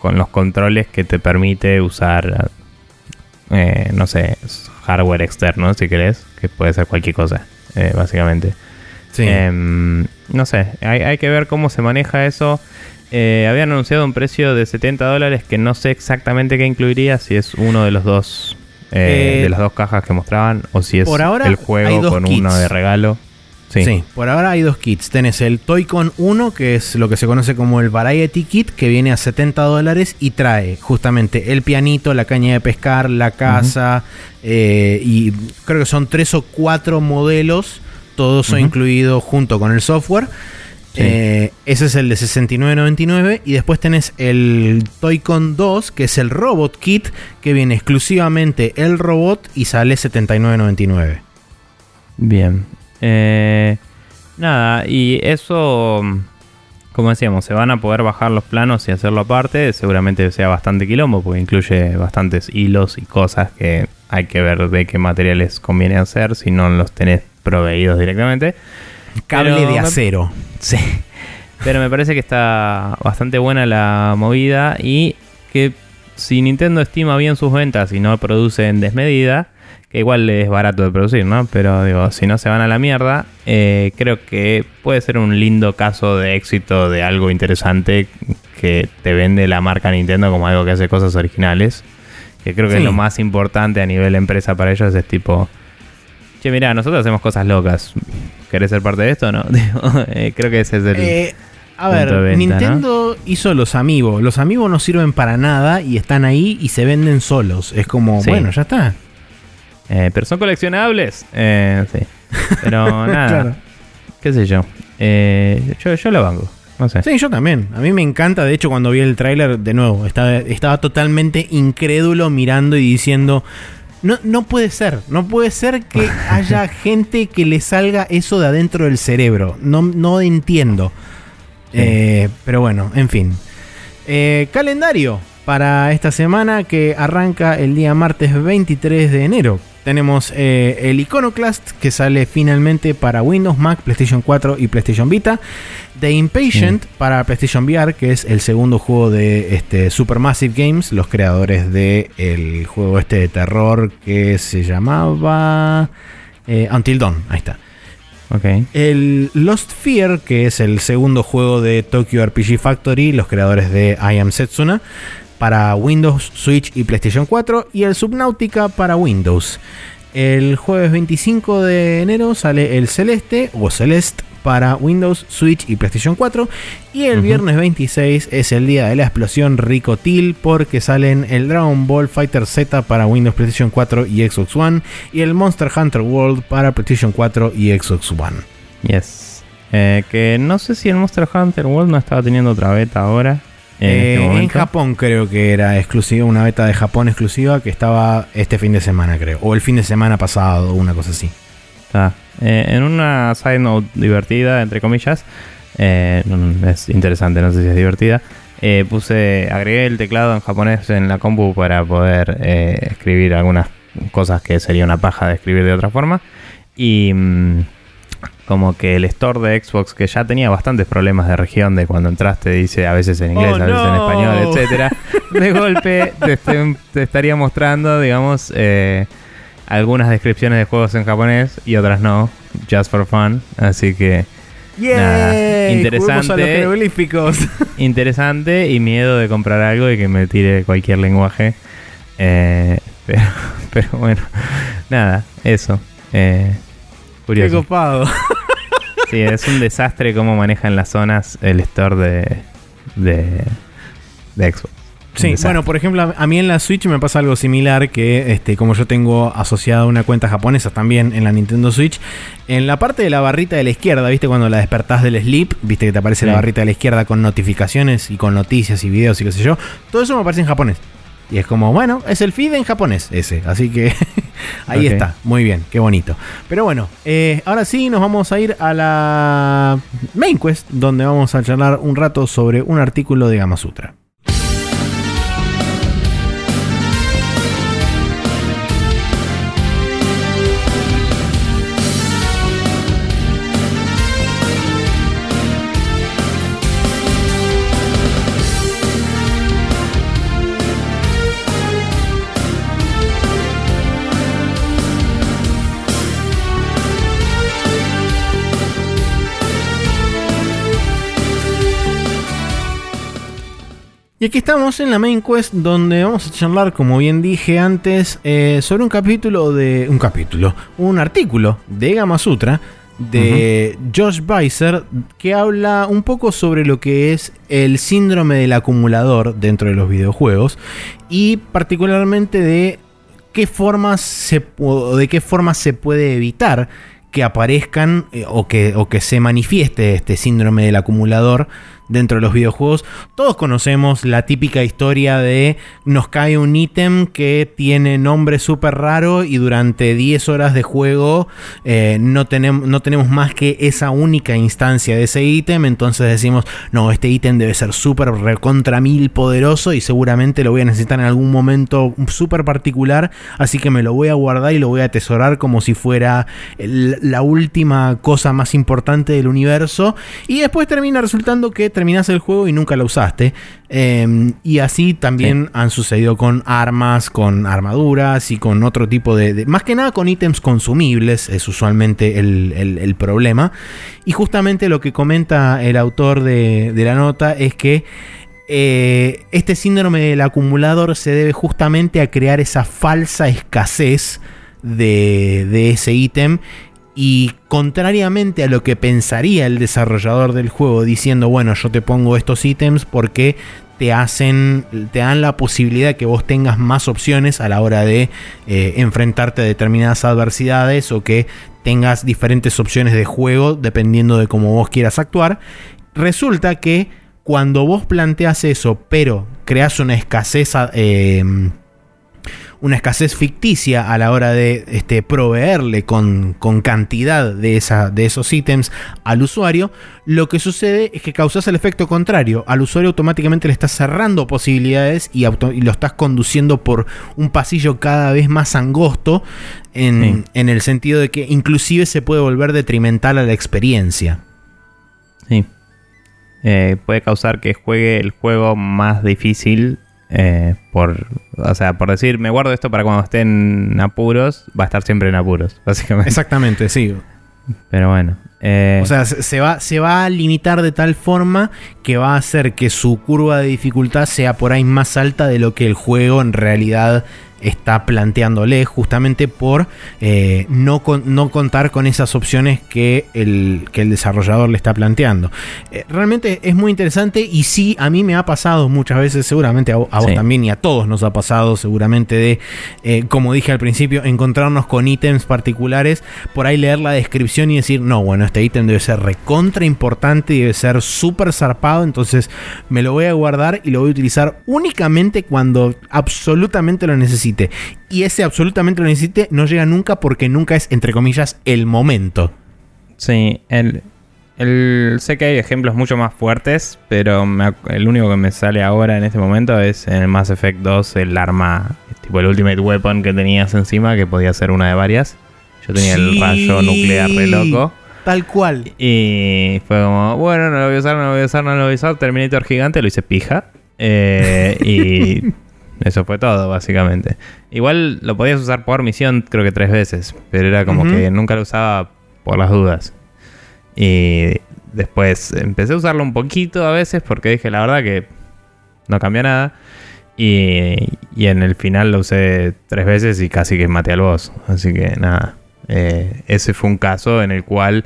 con los controles que te permite usar, no sé, hardware externo, si querés, que puede ser cualquier cosa, eh, básicamente. Sí. Em, no sé, hay, que ver cómo se maneja eso. Eh, habían anunciado un precio de 70 dólares que no sé exactamente qué incluiría, si es uno de los dos eh, de las dos cajas que mostraban o si es el juego con uno de regalo. Sí. por ahora hay dos kits. Tenés el Toy-Con 1, que es lo que se conoce como el Variety Kit, que viene a 70 dólares y trae justamente el pianito, la caña de pescar, la casa, eh, y creo que son tres o cuatro modelos, todo eso incluido junto con el software. Eh, ese es el de 69.99 y después tenés el Toy-Con 2, que es el Robot Kit, que viene exclusivamente el robot y sale 79.99. Bien, eh, nada, y eso, como decíamos, se van a poder bajar los planos y hacerlo aparte. Seguramente sea bastante quilombo, porque incluye bastantes hilos y cosas que hay que ver de qué materiales conviene hacer si no los tenés proveídos directamente. Cable de acero. sí. Pero me parece que está bastante buena la movida y que si Nintendo estima bien sus ventas y no produce en desmedida, que igual es barato de producir, ¿no? Pero digo, si no se van a la mierda, eh, creo que puede ser un lindo caso de éxito de algo interesante que te vende la marca Nintendo como algo que hace cosas originales. Que creo que es lo más importante a nivel empresa para ellos, es tipo, che, mira, nosotros hacemos cosas locas. ¿Querés ser parte de esto o no? (laughs) Eh, creo que ese es el... Eh, a ver, Nintendo hizo los amigos. Los amigos no sirven para nada y están ahí y se venden solos. Es como, bueno, ya está. Eh, pero son coleccionables. Eh, sí. Pero (laughs) nada. ¿Qué sé yo? Eh, yo? Yo lo banco. No sé. Sí, yo también. A mí me encanta. De hecho, cuando vi el tráiler, de nuevo, estaba, estaba totalmente incrédulo mirando y diciendo... No, no puede ser, no puede ser que (laughs) haya gente que le salga eso de adentro del cerebro. No, no entiendo. pero bueno, en fin. calendario para esta semana que arranca el día martes 23 de enero tenemos eh, el Iconoclast que sale finalmente para Windows, Mac, PlayStation 4 y PlayStation Vita. The Impatient para PlayStation VR, que es el segundo juego de este, Supermassive Games, los creadores del juego este de terror que se llamaba eh, Until Dawn. Ahí está. Okay. El Lost Fear, que es el segundo juego de Tokyo RPG Factory, los creadores de I Am Setsuna para Windows, Switch y PlayStation 4 y el Subnautica para Windows. El jueves 25 de enero sale el Celeste o Celeste para Windows, Switch y PlayStation 4. Y el viernes 26 es el día de la explosión Ricotil porque salen el Dragon Ball Fighter Z para Windows, PlayStation 4 y Xbox One. Y el Monster Hunter World para PlayStation 4 y Xbox One. Yes. Eh, que no sé si el Monster Hunter World no estaba teniendo otra beta ahora. Este eh, en, Japón creo que era exclusiva, una beta de Japón exclusiva que estaba este fin de semana, creo. O el fin de semana pasado, una cosa así. Eh, en una side note divertida, entre comillas, eh, es interesante, no sé si es divertida. puse, agregué el teclado en japonés en la compu para poder escribir algunas cosas que sería una paja de escribir de otra forma. Y. Mm, como que el store de Xbox, que ya tenía bastantes problemas de región, de cuando entraste dice a veces en inglés, oh, a veces en español, etcétera, de golpe te, estaría mostrando, digamos, eh, algunas descripciones de juegos en japonés y otras no, just for fun. Así que Nada, ¡Yay! interesante. A los jeroglíficos. (laughs) Interesante y miedo de comprar algo y que me tire cualquier lenguaje. Eh, (laughs) pero, pero bueno, nada, eso. Eh, Qué curioso. copado. Sí, es un desastre cómo manejan las zonas el store de, de, de Xbox. Sí, bueno, por ejemplo, a- mí en la Switch me pasa algo similar que, este, como yo tengo asociada una cuenta japonesa también en la Nintendo Switch, en la parte de la barrita de la izquierda, ¿viste? Cuando la despertás del sleep, ¿viste? Que te aparece la barrita de la izquierda con notificaciones y con noticias y videos y qué sé yo. Todo eso me aparece en japonés. Y es como, bueno, es el feed en japonés ese. Así que (laughs) ahí está. Muy bien, qué bonito. Pero bueno, eh, ahora sí nos vamos a ir a la main quest, donde vamos a charlar un rato sobre un artículo de Gamasutra. Y aquí estamos en la main quest donde vamos a charlar, como bien dije antes, eh, sobre un capítulo de... Un capítulo, un artículo de Gama Sutra de Josh Weiser que habla un poco sobre lo que es el síndrome del acumulador dentro de los videojuegos y particularmente de qué formas se, de qué forma se puede evitar que aparezcan eh, o, que, o que se manifieste este síndrome del acumulador dentro de los videojuegos. Todos conocemos la típica historia de nos cae un ítem que tiene nombre súper raro y durante 10 horas de juego eh, no, tenemos, no tenemos más que esa única instancia de ese ítem. Entonces decimos, no, este ítem debe ser súper recontra mil poderoso y seguramente lo voy a necesitar en algún momento súper particular. Así que me lo voy a guardar y lo voy a atesorar como si fuera la última cosa más importante del universo. Y después termina resultando que terminás el juego y nunca lo usaste. Eh, y así también han sucedido con armas, con armaduras y con otro tipo de... de- más que nada con ítems consumibles es usualmente el, el- el problema. Y justamente lo que comenta el autor de, de la nota es que... eh, este síndrome del acumulador se debe justamente a crear esa falsa escasez de, de ese ítem y contrariamente a lo que pensaría el desarrollador del juego diciendo, bueno, yo te pongo estos ítems porque te hacen, te dan la posibilidad que vos tengas más opciones a la hora de eh, enfrentarte a determinadas adversidades o que tengas diferentes opciones de juego dependiendo de cómo vos quieras actuar. Resulta que cuando vos planteas eso, pero creas una escasez eh, una escasez ficticia a la hora de este, proveerle con, con cantidad de, esa, de esos ítems al usuario, lo que sucede es que causas el efecto contrario. Al usuario automáticamente le estás cerrando posibilidades y, auto- y lo estás conduciendo por un pasillo cada vez más angosto en, Sí. en el sentido de que inclusive se puede volver detrimental a la experiencia. Sí. Eh, puede causar que juegue el juego más difícil. Eh, por, o sea, por decir, me guardo esto para cuando esté en apuros, va a estar siempre en apuros, (laughs) básicamente. Exactamente, sí. Pero bueno. eh, O sea, se va, se va a limitar de tal forma que va a hacer que su curva de dificultad sea por ahí más alta de lo que el juego en realidad está planteándole, justamente por eh, no, con- no contar con esas opciones que el, que el desarrollador le está planteando. Eh, realmente es muy interesante y sí, a mí me ha pasado muchas veces, seguramente a, vo- a vos Sí. también y a todos nos ha pasado seguramente de, eh, como dije al principio, encontrarnos con ítems particulares, por ahí leer la descripción y decir, no, bueno, este ítem debe ser recontra importante y debe ser súper zarpado, entonces me lo voy a guardar y lo voy a utilizar únicamente cuando absolutamente lo necesite. Y ese absolutamente lo necesite no llega nunca porque nunca es, entre comillas, el momento. Sí, el, el- sé que hay ejemplos mucho más fuertes, pero me el único que me sale ahora en este momento es en el Mass Effect 2 el arma, tipo el Ultimate Weapon que tenías encima, que podía ser una de varias. Yo tenía el rayo nuclear re loco. Tal cual. Y fue como, bueno, no lo voy a usar, no lo voy a usar, no lo voy a usar. Terminator gigante, lo hice pija. Eh, y (laughs) eso fue todo, básicamente. Igual lo podías usar por misión, creo que tres veces. Pero era como que nunca lo usaba por las dudas. Y después empecé a usarlo un poquito a veces porque dije la verdad que no cambia nada. Y, y en el final lo usé tres veces y casi que maté al boss. Así que nada. eh, ese fue un caso en el cual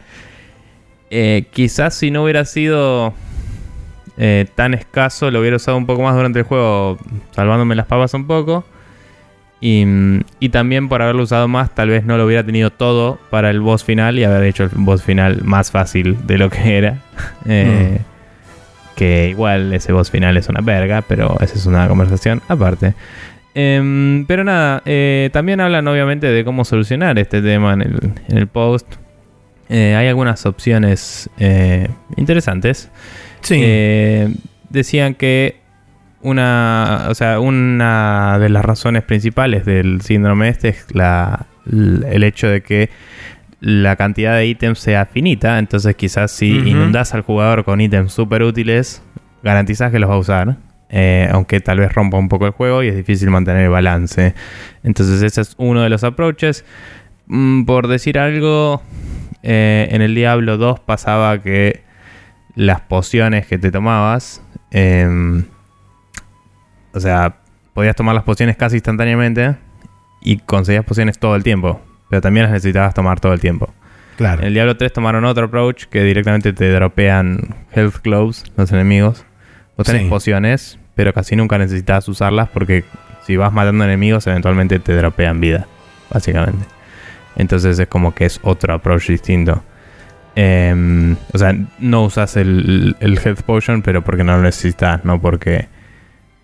eh, quizás si no hubiera sido eh, tan escaso, lo hubiera usado un poco más durante el juego, salvándome las papas un poco. Y, y también por haberlo usado más, tal vez no lo hubiera tenido todo para el boss final y haber hecho el boss final más fácil de lo que era. (laughs) Eh, Que igual ese boss final es una verga, pero esa es una conversación aparte. Em, pero nada, eh, también hablan obviamente de cómo solucionar este tema en el, en el post. Hay algunas opciones interesantes. Sí. Eh, decían que una, o sea, una de las razones principales del síndrome este es la, el hecho de que la cantidad de ítems sea finita. Entonces, quizás si Ujú. inundas al jugador con ítems súper útiles, garantizas que los va a usar. eh, aunque tal vez rompa un poco el juego y es difícil mantener el balance. Entonces, ese es uno de los approaches. Mm, por decir algo, eh, en el Diablo 2 pasaba que las pociones que te tomabas, em, o sea, podías tomar las pociones casi instantáneamente y conseguías pociones todo el tiempo, pero también las necesitabas tomar todo el tiempo. claro. En el Diablo 3 tomaron otro approach que directamente te dropean health globes los enemigos. Vos tenés Sí. pociones, pero casi nunca necesitas usarlas porque si vas matando enemigos eventualmente te dropean vida, básicamente. Entonces es como que es otro approach distinto. Em, o sea, no usas el, el health potion, pero porque no lo necesitas, no porque,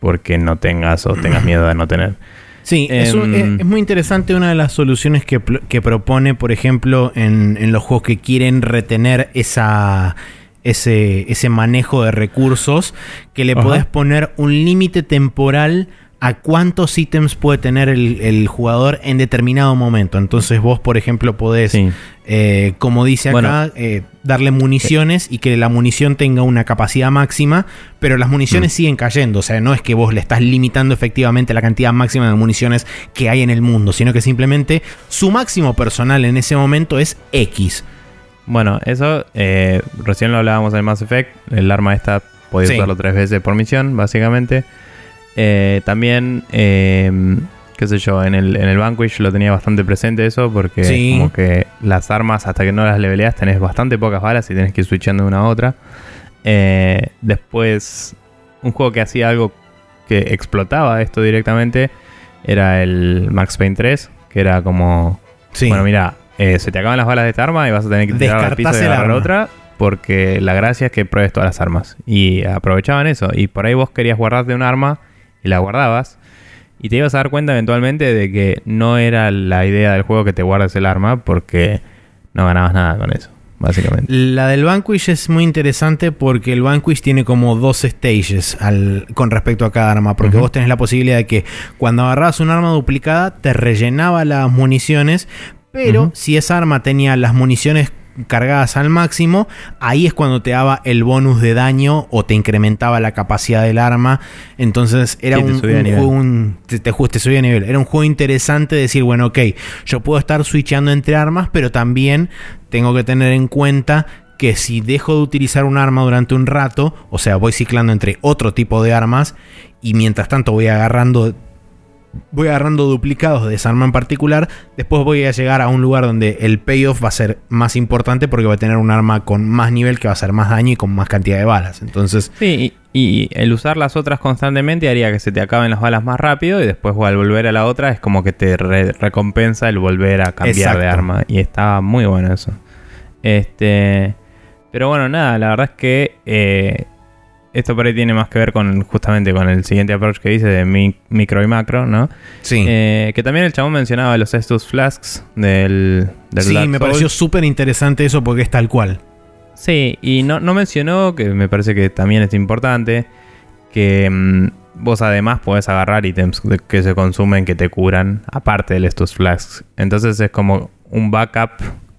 porque no tengas o tengas miedo de no tener. Sí, es, un- Em, es- es muy interesante una de las soluciones que, que propone, por ejemplo, en, en los juegos que quieren retener esa, ese, ese manejo de recursos, que le Ajá. podés poner un límite temporal a cuántos ítems puede tener el, el jugador en determinado momento. Entonces vos, por ejemplo, podés, Sí. eh, como dice acá, Bueno. eh, darle municiones y que la munición tenga una capacidad máxima, pero las municiones Mm. siguen cayendo. O sea, no es que vos le estás limitando efectivamente la cantidad máxima de municiones que hay en el mundo, sino que simplemente su máximo personal en ese momento es X. Bueno, eso eh, recién lo hablábamos en Mass Effect. El arma esta podías Sí. usarlo tres veces por misión, básicamente. Eh, también, eh, qué sé yo, en el, en el Vanquish lo tenía bastante presente eso, porque Sí. como que las armas, hasta que no las leveleas, tenés bastante pocas balas y tenés que ir switchando de una a otra. Eh, después, un juego que hacía algo que explotaba esto directamente era el Max Payne 3, que era como Sí. bueno, mira, eh, se te acaban las balas de esta arma y vas a tener que tirar al piso y agarrar otra. Porque la gracia es que pruebes todas las armas. Y aprovechaban eso. Y por ahí vos querías guardarte un arma y la guardabas. Y te ibas a dar cuenta eventualmente de que no era la idea del juego que te guardes el arma. Porque no ganabas nada con eso, básicamente. La del Vanquish es muy interesante porque el Vanquish tiene como dos stages al- con respecto a cada arma. Porque vos tenés la posibilidad de que cuando agarrabas un arma duplicada te rellenaba las municiones. Pero si esa arma tenía las municiones cargadas al máximo, ahí es cuando te daba el bonus de daño o te incrementaba la capacidad del arma. Entonces era Sí, te un, nivel. juego un- te, te, te subía nivel. Era un juego interesante de decir, bueno, ok, yo puedo estar switchando entre armas, pero también tengo que tener en cuenta que si dejo de utilizar un arma durante un rato, o sea, voy ciclando entre otro tipo de armas y mientras tanto voy agarrando voy agarrando duplicados de esa arma en particular, después voy a llegar a un lugar donde el payoff va a ser más importante porque voy a tener un arma con más nivel que va a hacer más daño y con más cantidad de balas. Entonces, Sí, y, y el usar las otras constantemente haría que se te acaben las balas más rápido. Y después al volver a la otra es como que te re- recompensa el volver a cambiar Exacto. de arma. Y estaba muy bueno eso. Este. Pero bueno, nada, la verdad es que eh, esto por ahí tiene más que ver con justamente con el siguiente approach que dice de mi- micro y macro, ¿no? sí. Eh, que también el chabón mencionaba los Estus Flasks del, del sí, me pareció súper interesante eso porque es tal cual. Sí, y no, no mencionó, que me parece que también es importante, que mm, vos además podés agarrar ítems que se consumen que te curan, aparte de estos flasks. Entonces es como un backup.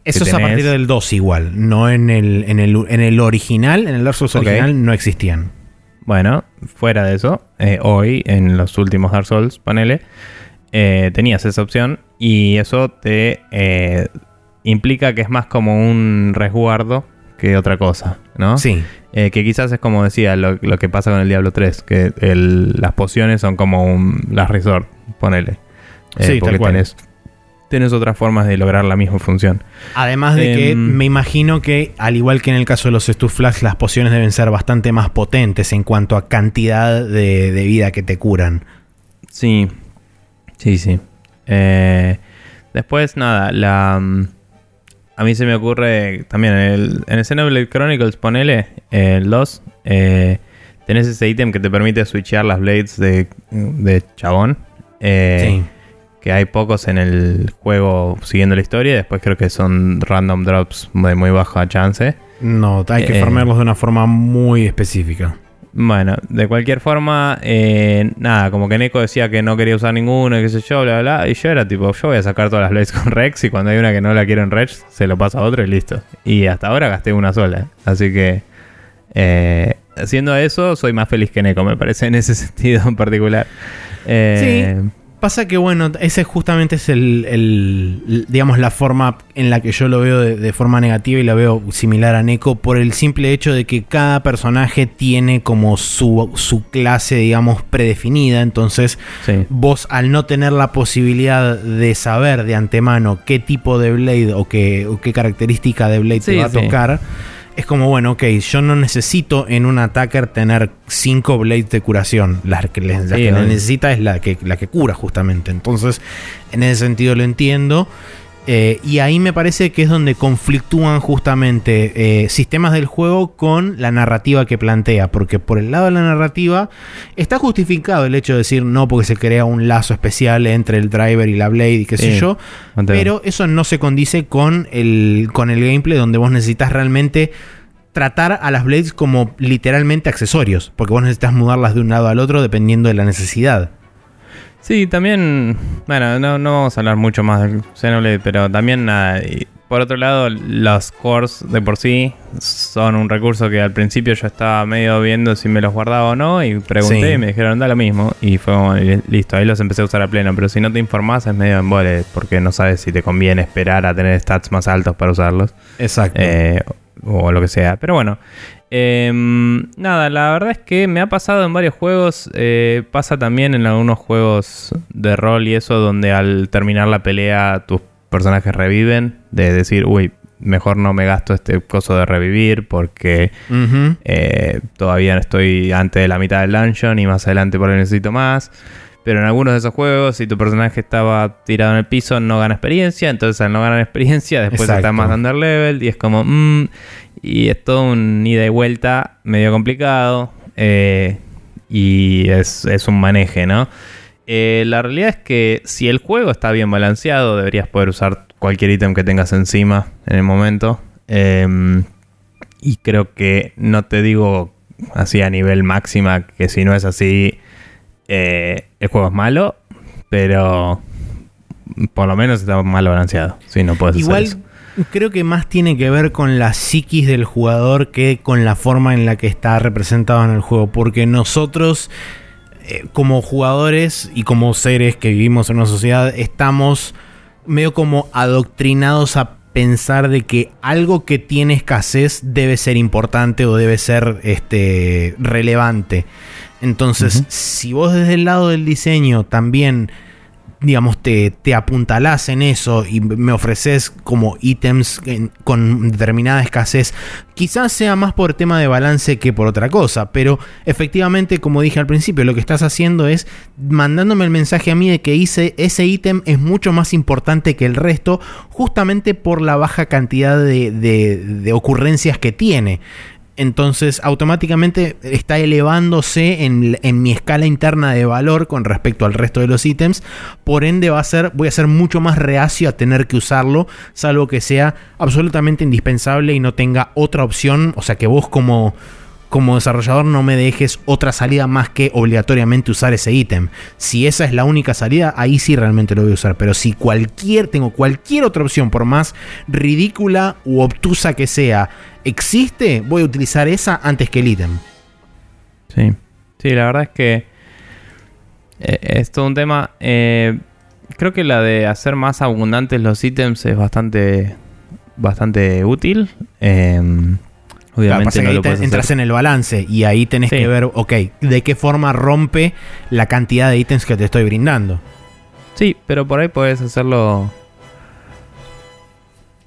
Eso es a partir del 2 igual, no en el, en el, en el original, en el Dark Souls original no existían. Bueno, fuera de eso, eh, hoy, en los últimos Dark Souls, ponele, eh, tenías esa opción y eso te eh, implica que es más como un resguardo que otra cosa, ¿no? Sí. Que quizás es como decía lo, lo que pasa con el Diablo 3, que el- las pociones son como un las resort, ponele. Sí, tal cual. tenés, tenés otras formas de lograr la misma función. Además de que Em, me imagino que, al igual que en el caso de los Stu Flags, las pociones deben ser bastante más potentes en cuanto a cantidad de, de vida que te curan. Sí, sí, sí. Eh, después, nada, la... mm, A mí se me ocurre también en el, en el Xenoblade Chronicles, ponele, el 2, eh, tenés ese ítem que te permite switchear las blades de, de chabón. Eh, sí. Que hay pocos en el juego siguiendo la historia. Después creo que son random drops de muy baja chance. No, hay que eh, formarlos de una forma muy específica. Bueno, de cualquier forma, eh, nada, como que Neko decía que no quería usar ninguno y qué sé yo, bla, bla, bla. Y yo era tipo, yo voy a sacar todas las Blades con Rex y cuando hay una que no la quiero en Rex, se lo paso a otro y listo. Y hasta ahora gasté una sola. Así que, eh, haciendo eso, soy más feliz que Neko, me parece, en ese (laughs) sentido en particular. Eh, Pasa que, bueno, ese justamente es el, el- digamos, la forma en la que yo lo veo de, de forma negativa y la veo similar a Neko por el simple hecho de que cada personaje tiene como su, su clase, digamos, predefinida. Entonces, Sí. vos al no tener la posibilidad de saber de antemano qué tipo de Blade o qué, o qué característica de Blade Sí, te va a sí. tocar, es como, bueno, ok, yo no necesito en un attacker tener 5 Blades de curación. La que, le- la que necesita es la que, la que cura justamente. Entonces, en ese sentido lo entiendo. Eh, y ahí me parece que es donde conflictúan justamente eh, sistemas del juego con la narrativa que plantea. Porque por el lado de la narrativa está justificado el hecho de decir no porque se crea un lazo especial entre el driver y la blade y qué sé yo. Pero eso no se condice con el, con el gameplay donde vos necesitas realmente tratar a las blades como literalmente accesorios. Porque vos necesitas mudarlas de un lado al otro dependiendo de la necesidad. Sí, también, bueno, no, no vamos a hablar mucho más del Xenoblade, pero también nada. y por otro lado, los cores de por sí son un recurso que al principio yo estaba medio viendo si me los guardaba o no y pregunté Sí. y me dijeron da lo mismo y fue como, li- listo, ahí los empecé a usar a pleno, pero si no te informás es medio embole porque no sabes si te conviene esperar a tener stats más altos para usarlos. Exacto. Eh, o lo que sea. Pero bueno, em, nada, la verdad es que me ha pasado en varios juegos. eh, pasa también en algunos juegos de rol y eso, donde al terminar la pelea tus personajes reviven. De decir, uy, mejor no me gasto este coso de revivir porque Ujú. eh, todavía no estoy antes de la mitad del dungeon y más adelante por ahí necesito más. Pero en algunos de esos juegos, si tu personaje estaba tirado en el piso, no gana experiencia. Entonces, al no ganar experiencia, después Exacto. está más under level. Y es como, mm, y es todo un ida y vuelta medio complicado. eh, y es, es un maneje, ¿no? Eh, la realidad es que si el juego está bien balanceado, deberías poder usar cualquier ítem que tengas encima en el momento. Em, y creo que no te digo así a nivel máxima que si no es así, eh, el juego es malo, pero por lo menos está mal balanceado. Si no puedes hacer Igual eso. Creo que más tiene que ver con la psiquis del jugador que con la forma en la que está representado en el juego. Porque nosotros, eh, como jugadores y como seres que vivimos en una sociedad, estamos medio como adoctrinados a pensar de que algo que tiene escasez debe ser importante o debe ser este relevante. Entonces, si vos desde el lado del diseño también digamos, te, te apuntalás en eso y me ofreces como ítems con determinada escasez, quizás sea más por tema de balance que por otra cosa, pero efectivamente, como dije al principio, lo que estás haciendo es mandándome el mensaje a mí de que hice ese ítem es mucho más importante que el resto, justamente por la baja cantidad de, de- de ocurrencias que tiene. Entonces automáticamente está elevándose en, mi escala interna de valor con respecto al resto de los ítems. Por ende va a ser, voy a ser mucho más reacio a tener que usarlo, salvo que sea absolutamente indispensable y no tenga otra opción. O sea que vos como, como desarrollador no me dejes otra salida más que obligatoriamente usar ese ítem. Si esa es la única salida, ahí sí realmente lo voy a usar. Pero si cualquier, tengo cualquier otra opción, por más ridícula u obtusa que sea, existe, voy a utilizar esa antes que el ítem. Sí. Sí, la verdad es que eh, es todo un tema. Eh, creo que la de hacer más abundantes los ítems es bastante, bastante útil. Eh, Obviamente pasa que no ahí lo te- puedes entras hacer. en el balance y ahí tenés Sí. que ver, ok, de qué forma rompe la cantidad de ítems que te estoy brindando. Sí, pero por ahí puedes hacerlo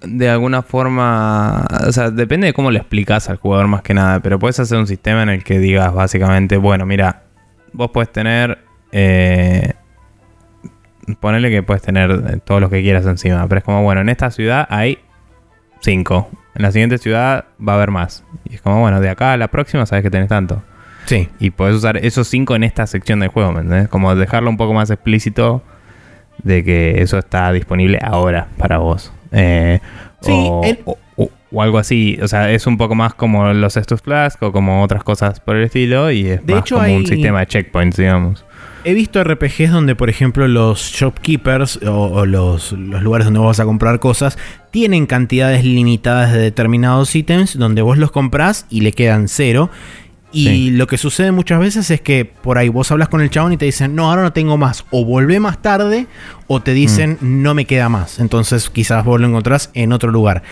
de alguna forma, o sea, depende de cómo le explicas al jugador más que nada, pero puedes hacer un sistema en el que digas básicamente, bueno, mira, vos puedes tener, eh, ponerle que puedes tener eh, todo lo que quieras encima, pero es como, bueno, en esta ciudad hay 5, en la siguiente ciudad va a haber más, y es como, bueno, de acá a la próxima sabes que tenés tanto. Sí. Y podés usar esos 5 en esta sección del juego, ¿me entendés? Como dejarlo un poco más explícito de que eso está disponible ahora para vos. Eh, Sí, o, el- o- o- o algo así. O sea, es un poco más como los Estus Flask o como otras cosas por el estilo. Y es De más hecho, como hay- un sistema de checkpoints, digamos. He visto RPGs donde, por ejemplo, los shopkeepers o, o los, los lugares donde vas a comprar cosas tienen cantidades limitadas de determinados ítems donde vos los comprás y le quedan cero. Y Sí. lo que sucede muchas veces es que por ahí vos hablas con el chabón y te dicen, no, ahora no tengo más. O volvé más tarde o te dicen, no me queda más. Entonces quizás vos lo encontrás en otro lugar.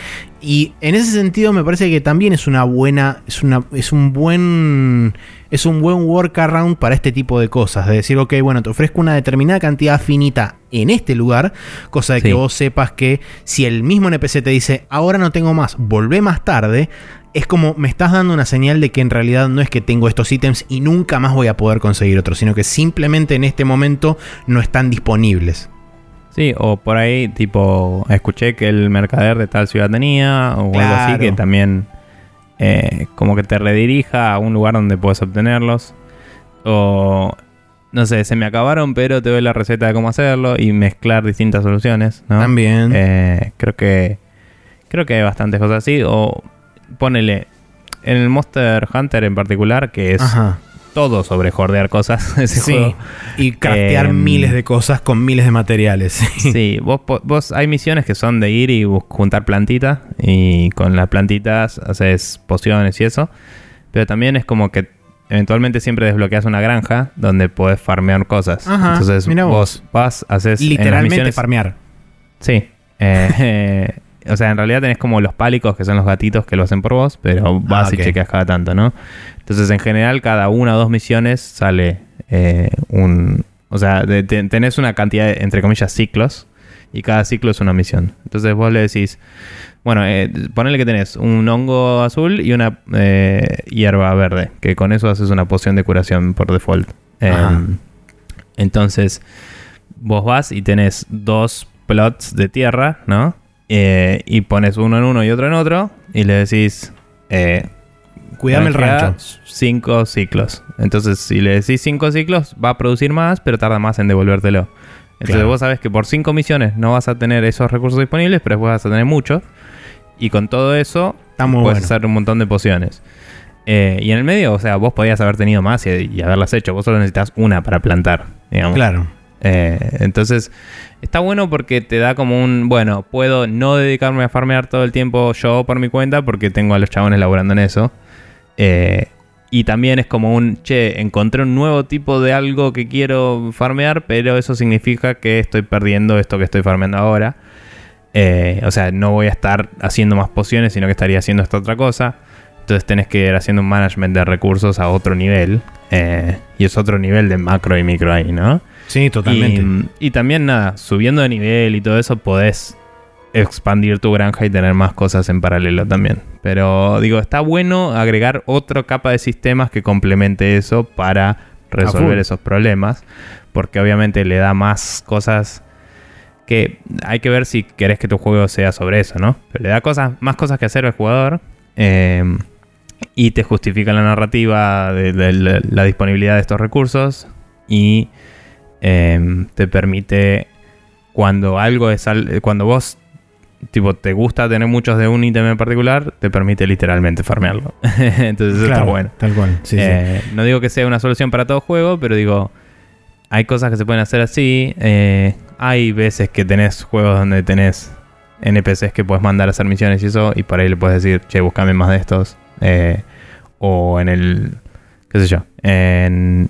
Y en ese sentido me parece que también es una buena, es, una, es un buen, es un buen workaround para este tipo de cosas. De decir, ok, bueno, te ofrezco una determinada cantidad finita en este lugar, cosa de que vos sepas que si el mismo NPC te dice, ahora no tengo más, volvé más tarde, es como me estás dando una señal de que en realidad no es que tengo estos ítems y nunca más voy a poder conseguir otros, sino que simplemente en este momento no están disponibles. Sí, o por ahí, tipo, escuché que el mercader de tal ciudad tenía, o algo así, que también eh, como que te redirija a un lugar donde puedes obtenerlos. O, no sé, se me acabaron, pero te doy la receta de cómo hacerlo y mezclar distintas soluciones, ¿no? También. Eh, creo que creo que hay bastantes cosas así. O ponele, en el Monster Hunter en particular, que es Ajá. todo sobre jordear cosas, (laughs) ese Sí. juego. Y craftear Em, miles de cosas con miles de materiales. (laughs) Sí, vos, vos hay misiones que son de ir y juntar plantitas y con las plantitas haces pociones y eso. Pero también es como que eventualmente siempre desbloqueas una granja donde podés farmear cosas. Ajá, Entonces vos. vos vas, haces... en las Literalmente misiones- farmear. Sí. (laughs) Eh, o sea, en realidad tenés como los pálicos, que son los gatitos que lo hacen por vos, pero vas Ah, ok. y chequeas cada tanto, ¿no? Entonces, en general, cada una o dos misiones sale eh, un... O sea, de- tenés una cantidad, de, entre comillas, ciclos, y cada ciclo es una misión. Entonces vos le decís, bueno, eh, ponele que tenés un hongo azul y una eh, hierba verde, que con eso haces una poción de curación por default. Em, entonces, vos vas y tenés dos plots de tierra, ¿no? Eh, y pones uno en uno y otro en otro, y le decís, eh, Cuidame el rancho. Cinco ciclos. Entonces, si le decís cinco ciclos, va a producir más, pero tarda más en devolvértelo. Entonces, Claro. vos sabés que por cinco misiones no vas a tener esos recursos disponibles, pero después vas a tener muchos. Y con todo eso, puedes bueno. hacer un montón de pociones. Eh, y en el medio, o sea, vos podías haber tenido más y, y haberlas hecho. Vos solo necesitas una para plantar, digamos. Claro. Eh, entonces, está bueno porque te da como un, bueno, puedo no dedicarme a farmear todo el tiempo yo por mi cuenta porque tengo a los chabones laburando en eso. Eh, y también es como un, che, encontré un nuevo tipo de algo que quiero farmear, pero eso significa que estoy perdiendo esto que estoy farmeando ahora. Eh, o sea, no voy a estar haciendo más pociones, sino que estaría haciendo esta otra cosa. Entonces tenés que ir haciendo un management de recursos a otro nivel. Y es otro nivel de macro y micro ahí, ¿no? Sí, totalmente. Y, y también nada, subiendo de nivel y todo eso podés expandir tu granja y tener más cosas en paralelo también. Pero digo, está bueno agregar otra capa de sistemas que complemente eso para resolver esos problemas. Porque obviamente le da más cosas que hay que ver si querés que tu juego sea sobre eso, ¿no? Pero le da cosas, más cosas que hacer al jugador. eh, y te justifica la narrativa de, la disponibilidad de estos recursos. Y eh, te permite cuando algo es al- cuando vos tipo te gusta tener muchos de un ítem en particular te permite literalmente farmearlo (laughs) entonces eso está bueno Tal cual. Sí, sí. Eh, no digo que sea una solución para todo juego pero digo hay cosas que se pueden hacer así eh, hay veces que tenés juegos donde tenés NPCs que puedes mandar a hacer misiones y eso y por ahí le puedes decir che buscame más de estos Eh, o en el qué sé yo en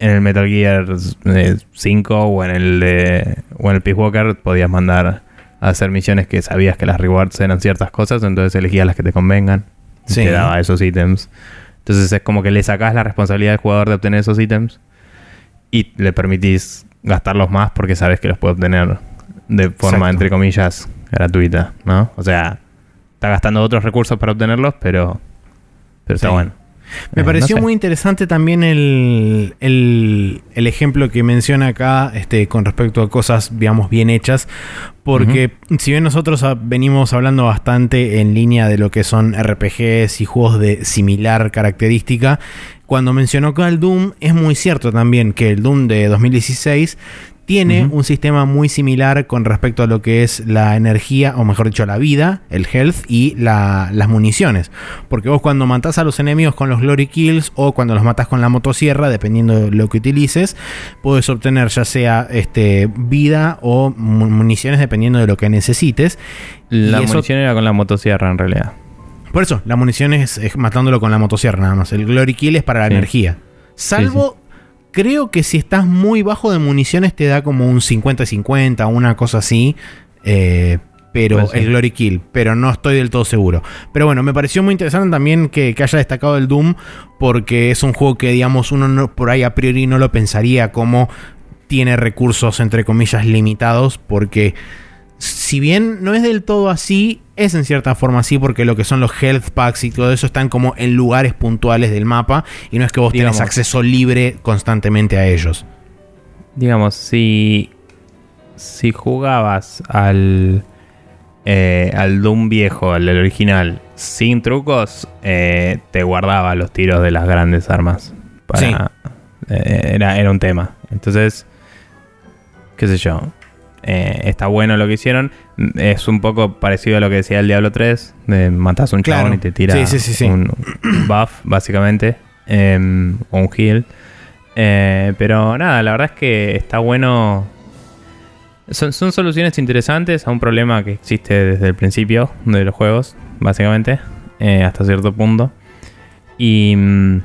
en el Metal Gear eh, 5 o en el de, o en el Peace Walker podías mandar a hacer misiones que sabías que las rewards eran ciertas cosas, entonces elegías las que te convengan. y Sí. te daba esos ítems. Entonces es como que le sacás la responsabilidad al jugador de obtener esos ítems y le permitís gastarlos más porque sabes que los puede obtener de forma, Exacto. entre comillas, gratuita, ¿no? O sea, está gastando otros recursos para obtenerlos, pero, pero está bueno. Me Eh, pareció no sé. muy interesante también el, el- el ejemplo que menciona acá este, con respecto a cosas, digamos, bien hechas. Porque si bien nosotros venimos hablando bastante en línea de lo que son RPGs y juegos de similar característica, cuando mencionó acá el Doom, es muy cierto también que el Doom de 2016 tiene un sistema muy similar con respecto a lo que es la energía, o mejor dicho, la vida, el health y la- las municiones. Porque vos cuando matás a los enemigos con los glory kills o cuando los matás con la motosierra, dependiendo de lo que utilices, puedes obtener ya sea este, vida o mu- municiones dependiendo de lo que necesites. La y eso- munición era con la motosierra en realidad. Por eso, la munición es, es matándolo con la motosierra nada más. El glory kill es para la Sí. energía. Salvo... Creo que si estás muy bajo de municiones te da como un 50-50, una cosa así. eh, pero el Glory Kill, pero no estoy del todo seguro. Pero bueno, me pareció muy interesante también que, que haya destacado el Doom, porque es un juego que, digamos, uno no- por ahí a priori no lo pensaría como tiene recursos, entre comillas, limitados, porque si bien no es del todo así, es en cierta forma así, porque lo que son los health packs y todo eso están como en lugares puntuales del mapa, y no es que vos Digamos. tenés acceso libre constantemente a ellos. Digamos, si, si jugabas al, eh, al Doom viejo, al del original, sin trucos, eh, te guardaba los tiros de las grandes armas. Para- eh, era, era un tema. Entonces, qué sé yo. Eh, está bueno lo que hicieron. Es un poco parecido a lo que decía el Diablo 3. De matas a un chabón Claro. y te tira Sí, sí, sí, sí. un buff, básicamente. em, o un heal. Eh, pero nada, la verdad es que está bueno. Son, son soluciones interesantes a un problema que existe desde el principio de los juegos, básicamente, eh, hasta cierto punto. Y mm,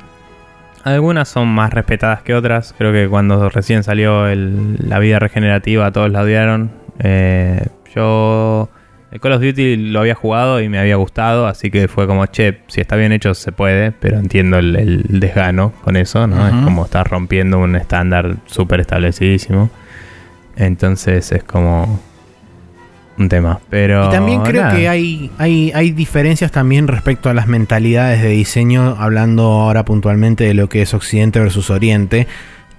algunas son más respetadas que otras. Creo que cuando recién salió el- la vida regenerativa, todos la odiaron. Eh, yo el Call of Duty lo había jugado y me había gustado, así que fue como, che, si está bien hecho se puede, pero entiendo el, el desgano con eso, ¿no? Es como estar rompiendo un estándar súper establecidísimo. Entonces es como un tema. Pero Y también creo nada. que hay, hay, hay diferencias también respecto a las mentalidades de diseño, hablando ahora puntualmente de lo que es Occidente versus Oriente,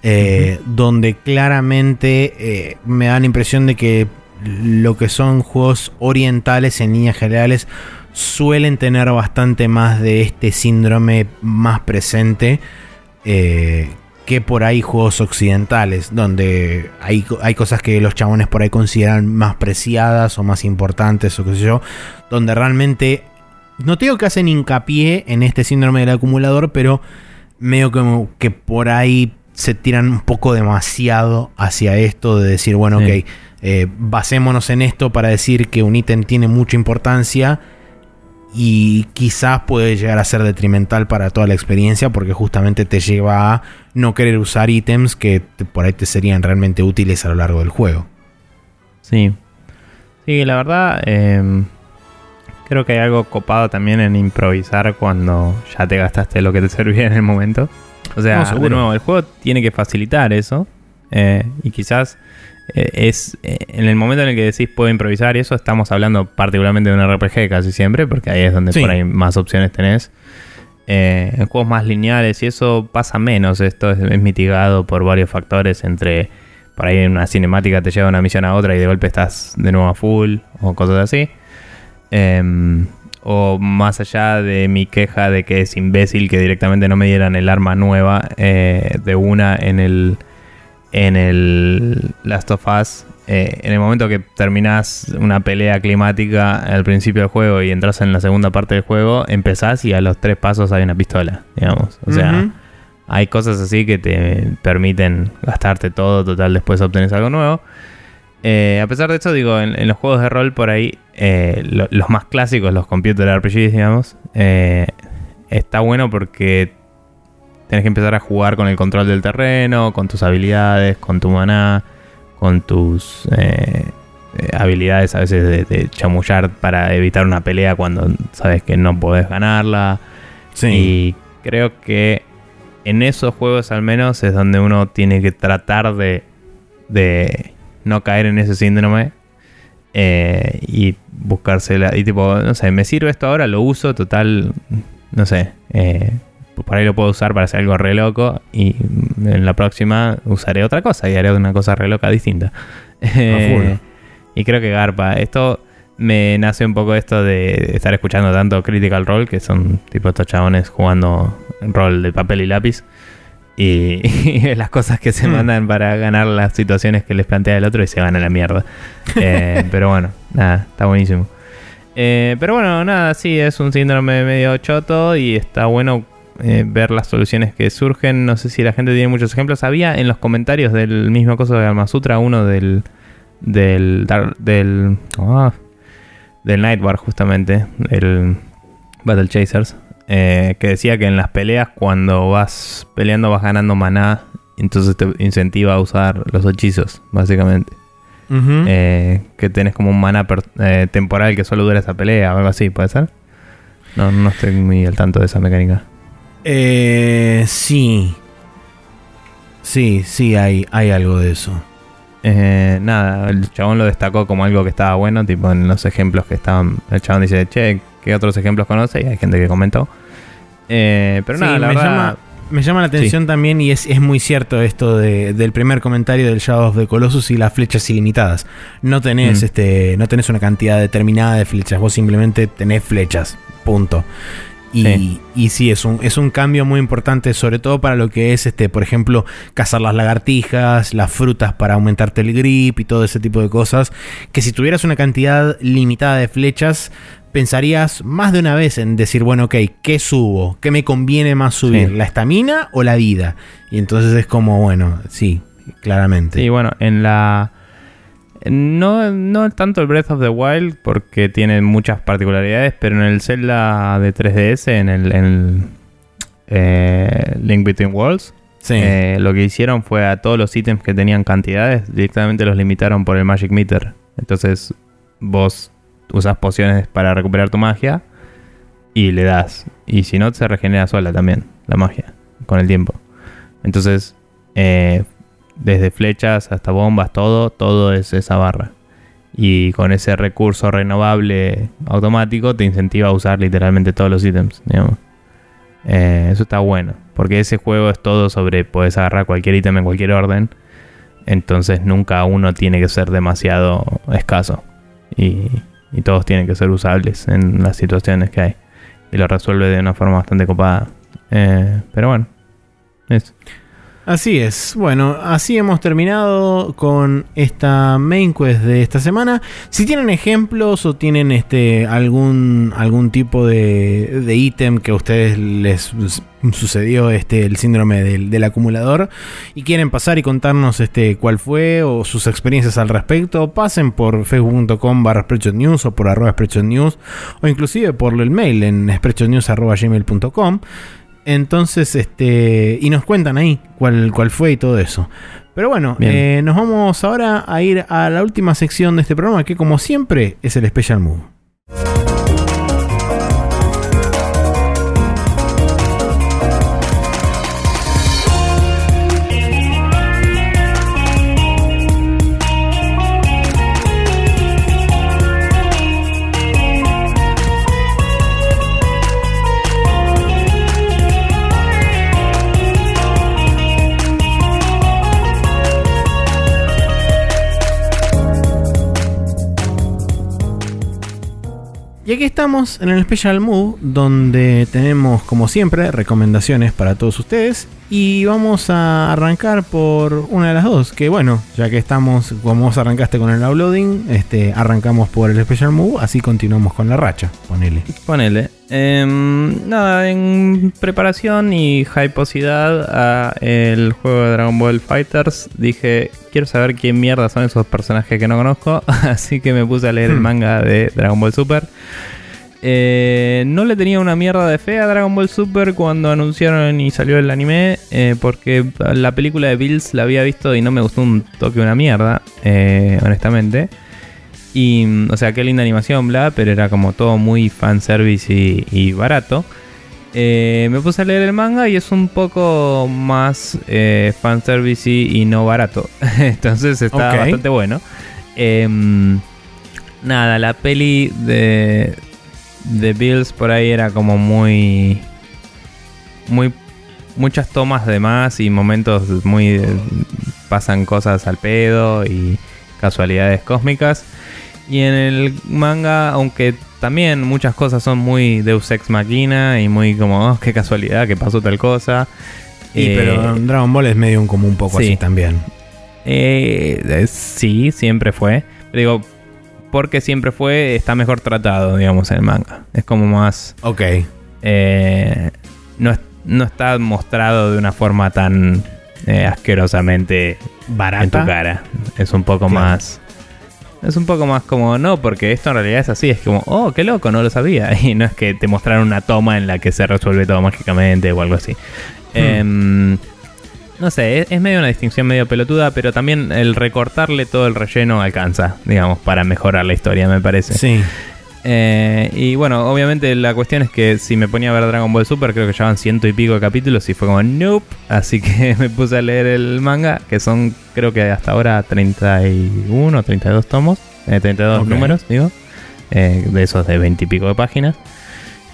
eh, donde claramente eh, me da la impresión de que lo que son juegos orientales en líneas generales suelen tener bastante más de este síndrome más presente eh, que por ahí juegos occidentales, donde hay, hay cosas que los chabones por ahí consideran más preciadas o más importantes o qué sé yo, donde realmente, no te digo que hacen hincapié en este síndrome del acumulador, pero medio como que por ahí se tiran un poco demasiado hacia esto de decir, bueno, Sí. ok, eh, basémonos en esto para decir que un ítem tiene mucha importancia y quizás puede llegar a ser detrimental para toda la experiencia porque justamente te lleva a no querer usar ítems que te- por ahí te serían realmente útiles a lo largo del juego. Sí. Sí, la verdad, eh, creo que hay algo copado también en improvisar cuando ya te gastaste lo que te servía en el momento. O sea, No, de nuevo, el juego tiene que facilitar eso. eh, y quizás es eh, en el momento en el que decís puedo improvisar y eso, estamos hablando particularmente de un RPG casi siempre, porque ahí es donde Sí. por ahí más opciones tenés. Eh, en juegos más lineales y eso pasa menos. Esto es, es mitigado por varios factores entre por ahí en una cinemática te lleva una misión a otra y de golpe estás de nuevo a full o cosas así. Em, o más allá de mi queja de que es imbécil que directamente no me dieran el arma nueva eh, de una en el en el Last of Us. eh, en el momento que terminás una pelea climática al principio del juego y entras en la segunda parte del juego, empezás y a los tres pasos hay una pistola, digamos. O sea, hay cosas así que te permiten gastarte todo, total, después obtenés algo nuevo. Eh, a pesar de eso, digo, en, en los juegos de rol por ahí, eh, lo- los más clásicos, los computer RPGs, digamos, está bueno porque tenés que empezar a jugar con el control del terreno, con tus habilidades, con tu maná, con tus... eh, eh, habilidades a veces de, de chamullar para evitar una pelea cuando sabes que no podés ganarla. Sí. Y creo que en esos juegos al menos es donde uno tiene que tratar de, de no caer en ese síndrome eh, y buscársela. Y tipo, no sé, me sirve esto ahora, lo uso, total, no sé. Eh, por ahí lo puedo usar para hacer algo re loco y en la próxima usaré otra cosa y haré una cosa re loca distinta. Eh, y creo que Garpa, esto me nace un poco esto de estar escuchando tanto Critical Role, que son tipo estos chabones jugando rol de papel y lápiz. Y, (laughs) y las cosas que se Hmm. mandan para ganar las situaciones que les plantea el otro y se van a la mierda. (laughs) Eh, pero bueno, nada, está buenísimo. Eh, pero bueno, nada, sí, es un síndrome medio choto y está bueno eh, ver las soluciones que surgen. No sé si la gente tiene muchos ejemplos. Había en los comentarios del mismo coso de Alma Sutra uno del. del. del. ah, del Nightwar, justamente. El Battle Chasers. eh, que decía que en las peleas, cuando vas peleando, vas ganando maná. Entonces te incentiva a usar los hechizos, básicamente. Eh, que tenés como un eh, temporal que solo dura esa pelea o algo así, ¿puede ser? No, no estoy muy al tanto de esa mecánica. Eh, sí. Sí, sí, hay, hay algo de eso. Eh, nada, el chabón lo destacó como algo que estaba bueno, tipo en los ejemplos que estaban. El chabón dice, che, ¿qué otros ejemplos conoce? Y hay gente que comentó. Eh, pero Sí, nada, la me, verdad. llama, me llama la atención también y es, es muy cierto esto de- del primer comentario del Shadow of the Colossus y las flechas ilimitadas. No tenés, Mm. este, no tenés una cantidad determinada de flechas, vos simplemente tenés flechas. Punto. Y Sí. y sí, es un, es un cambio muy importante, sobre todo para lo que es, este, por ejemplo, cazar las lagartijas, las frutas para aumentarte el grip y todo ese tipo de cosas. Que si tuvieras una cantidad limitada de flechas, pensarías más de una vez en decir, bueno, ok, ¿qué subo? ¿Qué me conviene más subir? Sí. ¿La estamina o la vida? Y entonces es como, bueno, sí, claramente. Sí, bueno, en la. No, no tanto el Breath of the Wild, porque tiene muchas particularidades, pero en el Zelda de 3DS, en el, en el, eh, Link Between Worlds, Sí. eh, lo que hicieron fue a todos los ítems que tenían cantidades, directamente los limitaron por el Magic Meter. Entonces, vos usas pociones para recuperar tu magia y le das. Y si no, se regenera sola también la magia con el tiempo. Entonces, eh, desde flechas hasta bombas, todo, todo es esa barra. Y con ese recurso renovable automático te incentiva a usar literalmente todos los ítems. Eh, eso está bueno, porque ese juego es todo sobre puedes agarrar cualquier ítem en cualquier orden. Entonces nunca uno tiene que ser demasiado escaso. Y, y todos tienen que ser usables en las situaciones que hay. Y lo resuelve de una forma bastante copada. Eh, pero bueno, eso. Así es. Bueno, así hemos terminado con esta main quest de esta semana. Si tienen ejemplos o tienen este algún algún tipo de, de ítem que a ustedes les su- sucedió este el síndrome del, del acumulador y quieren pasar y contarnos este cuál fue o sus experiencias al respecto, pasen por facebook.com barra News o por arroba News o inclusive por el mail en spreadshotnews.gmail.com entonces, este. Y nos cuentan ahí cuál, cuál fue y todo eso. Pero bueno, eh, nos vamos ahora a ir a la última sección de este programa, que como siempre es el Special Move. Y aquí estamos en el Special Move, donde tenemos, como siempre, recomendaciones para todos ustedes. Y vamos a arrancar por una de las dos. Que bueno, ya que estamos, como vos arrancaste con el uploading, este, arrancamos por el Special Move, así continuamos con la racha. Ponele. Ponele. Em, nada, en preparación y hyposidad a el juego de Dragon Ball Fighters, dije, quiero saber quién mierda son esos personajes que no conozco, (laughs) así que me puse a leer el Hmm. manga de Dragon Ball Super. Eh, no le tenía una mierda de fe a Dragon Ball Super cuando anunciaron y salió el anime, eh, porque la película de Bills la había visto y no me gustó un toque una mierda, eh, honestamente. Y, mm, o sea, qué linda animación, bla, pero era como todo muy fanservice y, y barato. Me puse a leer el manga y es un poco más fanservice y, y no barato. (laughs) Entonces está bastante bueno. Em, nada, la peli de, de Bills por ahí era como muy. Muy. Muchas tomas de más y momentos muy. pasan cosas al pedo y casualidades cósmicas. Y en el manga, aunque también muchas cosas son muy Deus Ex Machina y muy como, oh, qué casualidad que pasó tal cosa. Y, Eh, pero Dragon Ball es medio un, como un poco sí. así también. eh, eh, sí, siempre fue. Pero digo, porque siempre fue, está mejor tratado, digamos, en el manga. Es como más. Ok. eh, no, no está mostrado de una forma tan eh, asquerosamente en tu Barata. cara. Es un poco Claro. más. Es un poco más como, no, porque esto en realidad es así. Es como, oh, qué loco, no lo sabía. (laughs) Y no es que te mostraron una toma en la que se resuelve todo mágicamente o algo así. Em, no sé, es, es medio una distinción medio pelotuda, pero también el recortarle todo el relleno alcanza, digamos, para mejorar la historia, me parece. Sí. Eh, y bueno, obviamente la cuestión es que si me ponía a ver Dragon Ball Super, creo que ya van ciento y pico de capítulos y fue como, nope. Así que (laughs) me puse a leer el manga, que son creo que hasta ahora 31 o 32 tomos, eh, 32 Ok. números, digo, eh, de esos de 20 y pico de páginas.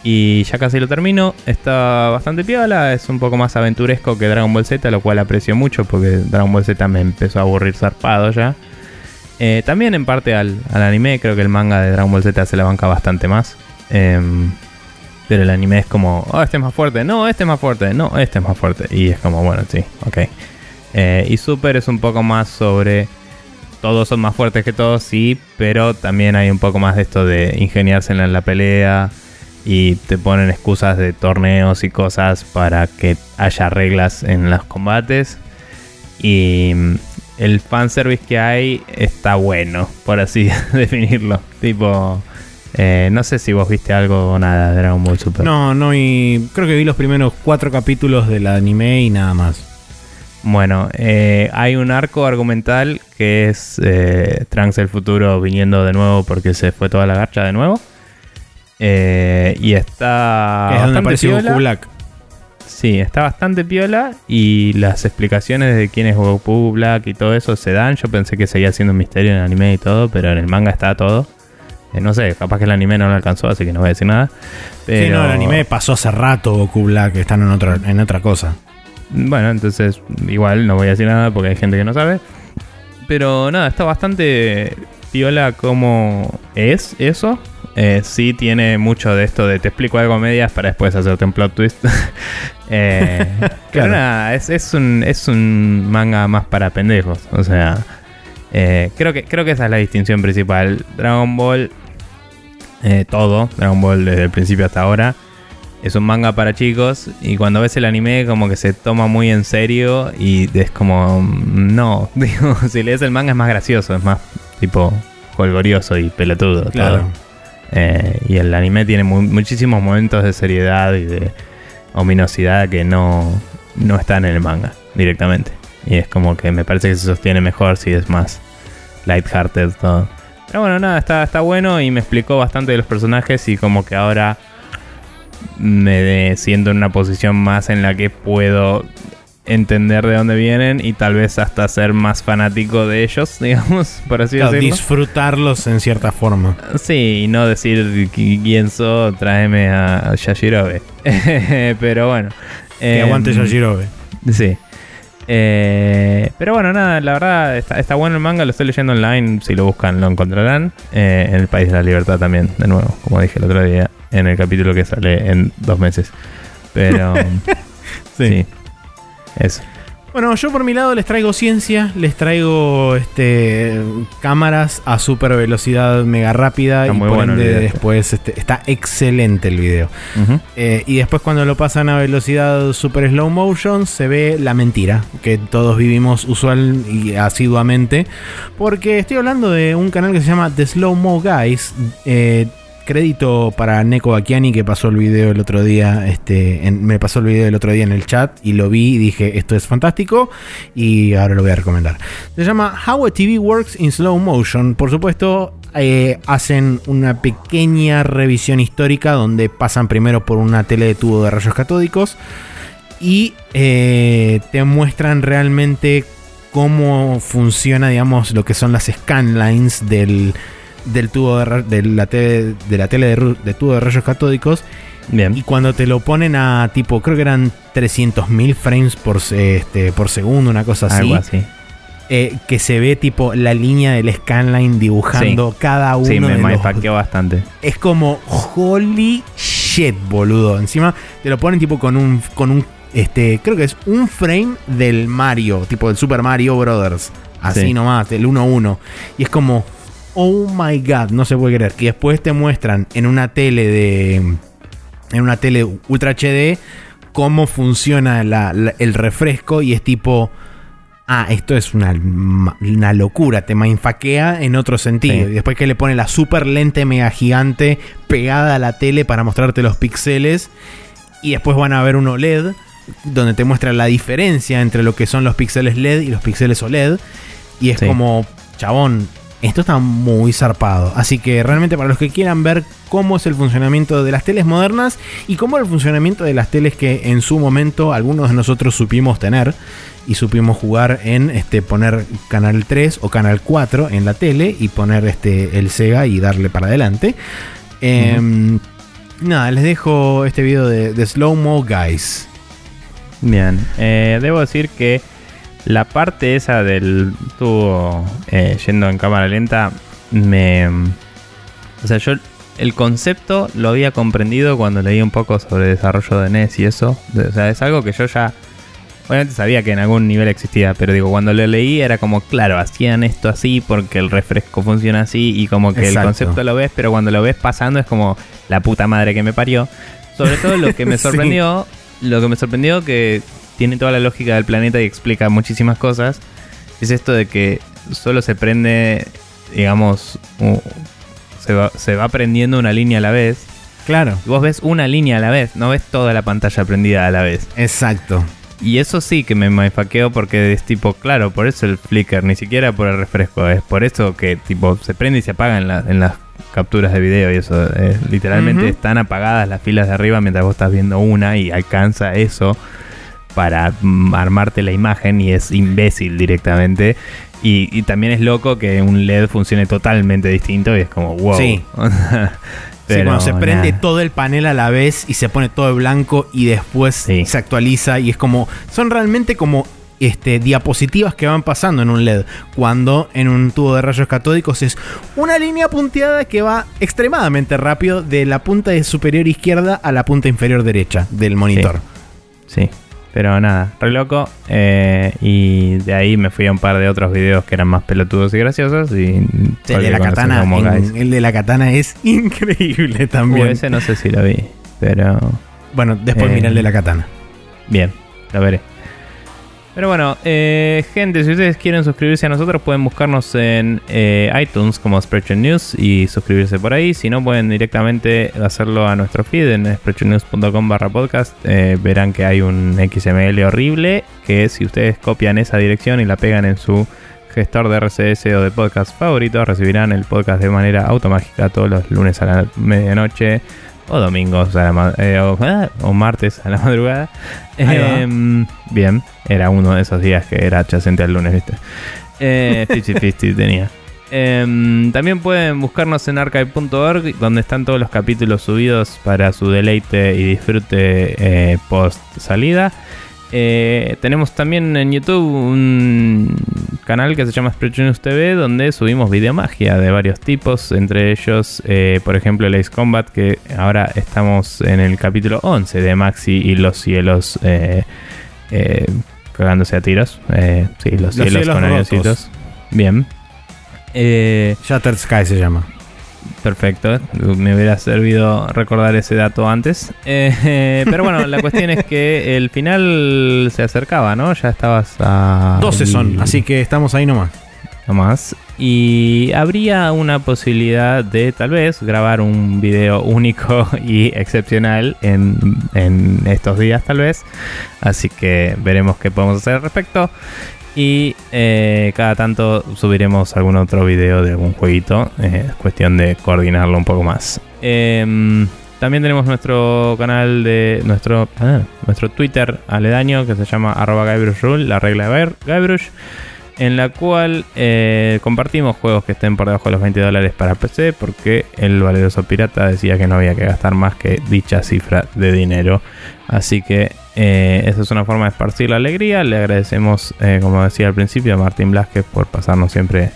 Y ya casi lo termino. Está bastante piola. Es un poco más aventuresco que Dragon Ball Z, lo cual aprecio mucho porque Dragon Ball Z me empezó a aburrir zarpado ya. Eh, también en parte al, al anime, creo que el manga de Dragon Ball Z se la banca bastante más. Em, pero el anime es como, oh, este es más fuerte, no, este es más fuerte, no, este es más fuerte. Y es como, bueno, sí, ok. Eh, y Super es un poco más sobre, todos son más fuertes que todos, sí, pero también hay un poco más de esto de ingeniarse en la pelea. Y te ponen excusas de torneos y cosas para que haya reglas en los combates. Y mm, el fanservice que hay está bueno, por así (laughs) definirlo. Tipo, eh, no sé si vos viste algo o nada de Dragon Ball Super. No, no, y creo que vi los primeros cuatro capítulos del anime y nada más. Bueno, eh, hay un arco argumental que es eh, Trunks el futuro viniendo de nuevo porque se fue toda la garcha de nuevo. Eh, y está. es donde bastante apareció Black. Sí, está bastante piola y las explicaciones de quién es Goku Black y todo eso se dan. Yo pensé que seguía siendo un misterio en el anime y todo, pero en el manga está todo. Eh, no sé, capaz que el anime no lo alcanzó, así que no voy a decir nada. Pero, Sí, no, el anime pasó hace rato Goku Black, están en otra, en otra cosa. Bueno, entonces igual no voy a decir nada porque hay gente que no sabe. Pero nada, está bastante piola como es eso. Eh, sí tiene mucho de esto de te explico algo a medias para después hacerte un plot twist. (laughs) Eh, (laughs) Pero Claro. nada, es, es un, es un manga más para pendejos. O sea, eh, creo, que, creo que esa es la distinción principal. Dragon Ball, eh, todo, Dragon Ball desde el principio hasta ahora, es un manga para chicos. Y cuando ves el anime, como que se toma muy en serio. Y es como, mm, no, (laughs) digo, si lees el manga es más gracioso, es más tipo colgorioso y pelotudo. Claro. todo. Eh, y el anime tiene mu- muchísimos momentos de seriedad y de ominosidad que no, no están en el manga directamente. Y es como que me parece que se sostiene mejor si es más lighthearted todo. Pero bueno, nada, está, está bueno y me explicó bastante de los personajes y como que ahora me siento en una posición más en la que puedo entender de dónde vienen y tal vez hasta ser más fanático de ellos, (laughs) digamos, por así Claro, decirlo. disfrutarlos en cierta forma. Sí, y no decir qui- quién sos, tráeme a Yashirobe. (laughs) Pero bueno. Que eh, aguante Yajirobe. Sí. Eh, pero bueno, nada, la verdad está, está bueno el manga, lo estoy leyendo online, si lo buscan lo encontrarán. Eh, en el País de la Libertad también, de nuevo, como dije el otro día, en el capítulo que sale en dos meses. Pero (laughs) sí. Eso. Bueno, yo por mi lado les traigo ciencia, les traigo este cámaras a super velocidad mega rápida Está y muy por bueno el ende video este. después este, está excelente el video. Eh, y después cuando lo pasan a velocidad super slow motion se ve la mentira que todos vivimos usual y asiduamente. Porque estoy hablando de un canal que se llama The Slow Mo Guys. Eh, crédito para Neko Bakiani que pasó el video el otro día. Este, me pasó el video el otro día en el chat y lo vi y dije esto es fantástico y ahora lo voy a recomendar. Se llama How a TV Works in Slow Motion. Por supuesto, eh, hacen una pequeña revisión histórica donde pasan primero por una tele de tubo de rayos catódicos y eh, te muestran realmente cómo funciona, digamos, lo que son las scanlines del, del tubo de, de la tele, de, la tele de, tubo de rayos catódicos. Bien. Y cuando te lo ponen a tipo, creo que eran 300.000 frames por, este, por segundo, una cosa así. Algo así. eh, que se ve tipo la línea del scanline dibujando cada uno Sí, me, me los- bastante. Es como holy shit, boludo. Encima te lo ponen tipo con un con un este, creo que es un frame del Mario, tipo del Super Mario Brothers. Así Sí. nomás, del 1-1. Y es como, oh my god, no se puede creer. Que después te muestran en una tele de. En una tele Ultra HD cómo funciona la- la- el refresco y es tipo. Ah, esto es una, una locura, te mindfuckea en otro sentido. Sí. Y después que le pone la super lente mega gigante pegada a la tele para mostrarte los píxeles. Y después van a ver un OLED donde te muestra la diferencia entre lo que son los píxeles LED y los píxeles OLED. Y es Sí. como, chabón, esto está muy zarpado. Así que realmente para los que quieran ver cómo es el funcionamiento de las teles modernas y cómo el funcionamiento de las teles que en su momento algunos de nosotros supimos tener y supimos jugar en este poner canal 3 o canal 4 en la tele y poner este el Sega y darle para adelante. Em, Nada, les dejo este video de, de Slow Mo Guys. Bien. Eh, debo decir que la parte esa del tubo eh, yendo en cámara lenta me... O sea, yo el concepto lo había comprendido cuando leí un poco sobre desarrollo de NES y eso. O sea, es algo que yo ya... Obviamente sabía que en algún nivel existía, pero digo, cuando lo leí era como, claro, hacían esto así porque el refresco funciona así y como que Exacto. el concepto lo ves, pero cuando lo ves pasando es como la puta madre que me parió. Sobre todo lo que me (laughs) Sí. sorprendió, lo que me sorprendió que tiene toda la lógica del planeta y explica muchísimas cosas, es esto de que solo se prende, digamos, se va, se va prendiendo una línea a la vez. Claro, Y vos ves una línea a la vez, no ves toda la pantalla prendida a la vez. exacto. Y eso sí que me mindfuckeo porque es tipo, claro, por eso el flicker, ni siquiera por el refresco, es por eso que tipo se prende y se apaga en, la- en las capturas de video y eso. literalmente están apagadas las filas de arriba mientras vos estás viendo una y alcanza eso para mm, armarte la imagen y es imbécil directamente. Y, y también es loco que un LED funcione totalmente distinto y es como, wow. Sí. (laughs) Sí, Pero cuando se prende todo el panel a la vez y se pone todo de blanco y después Sí. se actualiza y es como son realmente como este, diapositivas que van pasando en un LED cuando en un tubo de rayos catódicos es una línea punteada que va extremadamente rápido de la punta de superior izquierda a la punta inferior derecha del monitor. Sí, pero nada, re loco. eh, y de ahí me fui a un par de otros videos que eran más pelotudos y graciosos. Y El de la katana, en- el de la katana es (laughs) increíble Uh, también. ese no sé si lo vi, pero Bueno, después Eh, mira el de la katana. bien, lo veré. Pero bueno, eh, gente, si ustedes quieren suscribirse a nosotros, pueden buscarnos en eh, iTunes como Spreadshot News y suscribirse por ahí. Si no, pueden directamente hacerlo a nuestro feed en spreadshotnews.com barra podcast. Eh, verán que hay un XML horrible que si ustedes copian esa dirección y la pegan en su gestor de RCS o de podcast favorito, recibirán el podcast de manera automática todos los lunes a la medianoche o domingos a la ma- eh, o, ah, o martes a la (laughs) madrugada. Em, bien, era uno de esos días que era adyacente al lunes, ¿viste? Eh, (laughs) 50-50 tenía. Em, también pueden buscarnos en archive.org, donde están todos los capítulos subidos para su deleite y disfrute eh, post salida. Eh, tenemos también en YouTube un canal que se llama Spreadshot News TV, donde subimos videomagia de varios tipos, entre ellos, eh, por ejemplo, el Ace Combat, que ahora estamos en el capítulo 11 de Maxi y los cielos eh, eh, cagándose a tiros. Eh, sí, los, Los cielos, cielos con rotos. Bien. Eh, Shattered Sky se llama. Perfecto, me hubiera servido recordar ese dato antes. Eh, (laughs) pero bueno, la cuestión es que el final se acercaba, ¿no? Ya estabas a. 12 son, así que estamos ahí nomás. nomás. Y habría una posibilidad de tal vez grabar un video único (laughs) y excepcional en, en estos días tal vez. Así que veremos qué podemos hacer al respecto. Y eh, cada tanto subiremos algún otro video de algún jueguito. Eh, es cuestión de coordinarlo un poco más. Em, también tenemos nuestro canal de nuestro, nuestro Twitter aledaño que se llama arroba Rule, la regla de Guybrush, en la cual eh, compartimos juegos que estén por debajo de los 20 dólares para PC porque el valeroso pirata decía que no había que gastar más que dicha cifra de dinero. Así que eh, esa es una forma de esparcir la alegría. Le agradecemos, eh, como decía al principio, a Martín Blasquez por pasarnos siempre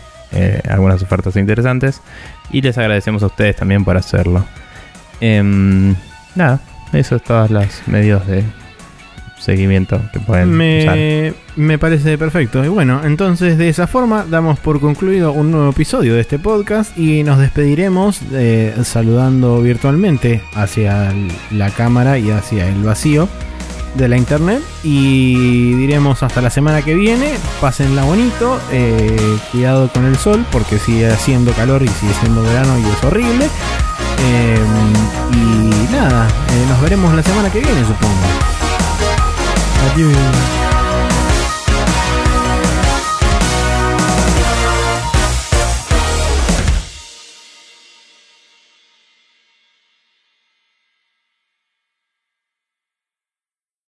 algunas ofertas interesantes. Y les agradecemos a ustedes también por hacerlo. Em, nada, eso es todas las medios de seguimiento que pueden me, me parece perfecto. Y bueno, entonces de esa forma damos por concluido un nuevo episodio de este podcast y nos despediremos eh, saludando virtualmente hacia la cámara y hacia el vacío de la internet y diremos hasta la semana que viene, pásenla bonito, eh, cuidado con el sol porque sigue haciendo calor y sigue siendo verano y es horrible. Em, y nada, eh, nos veremos la semana que viene, supongo. Adiós.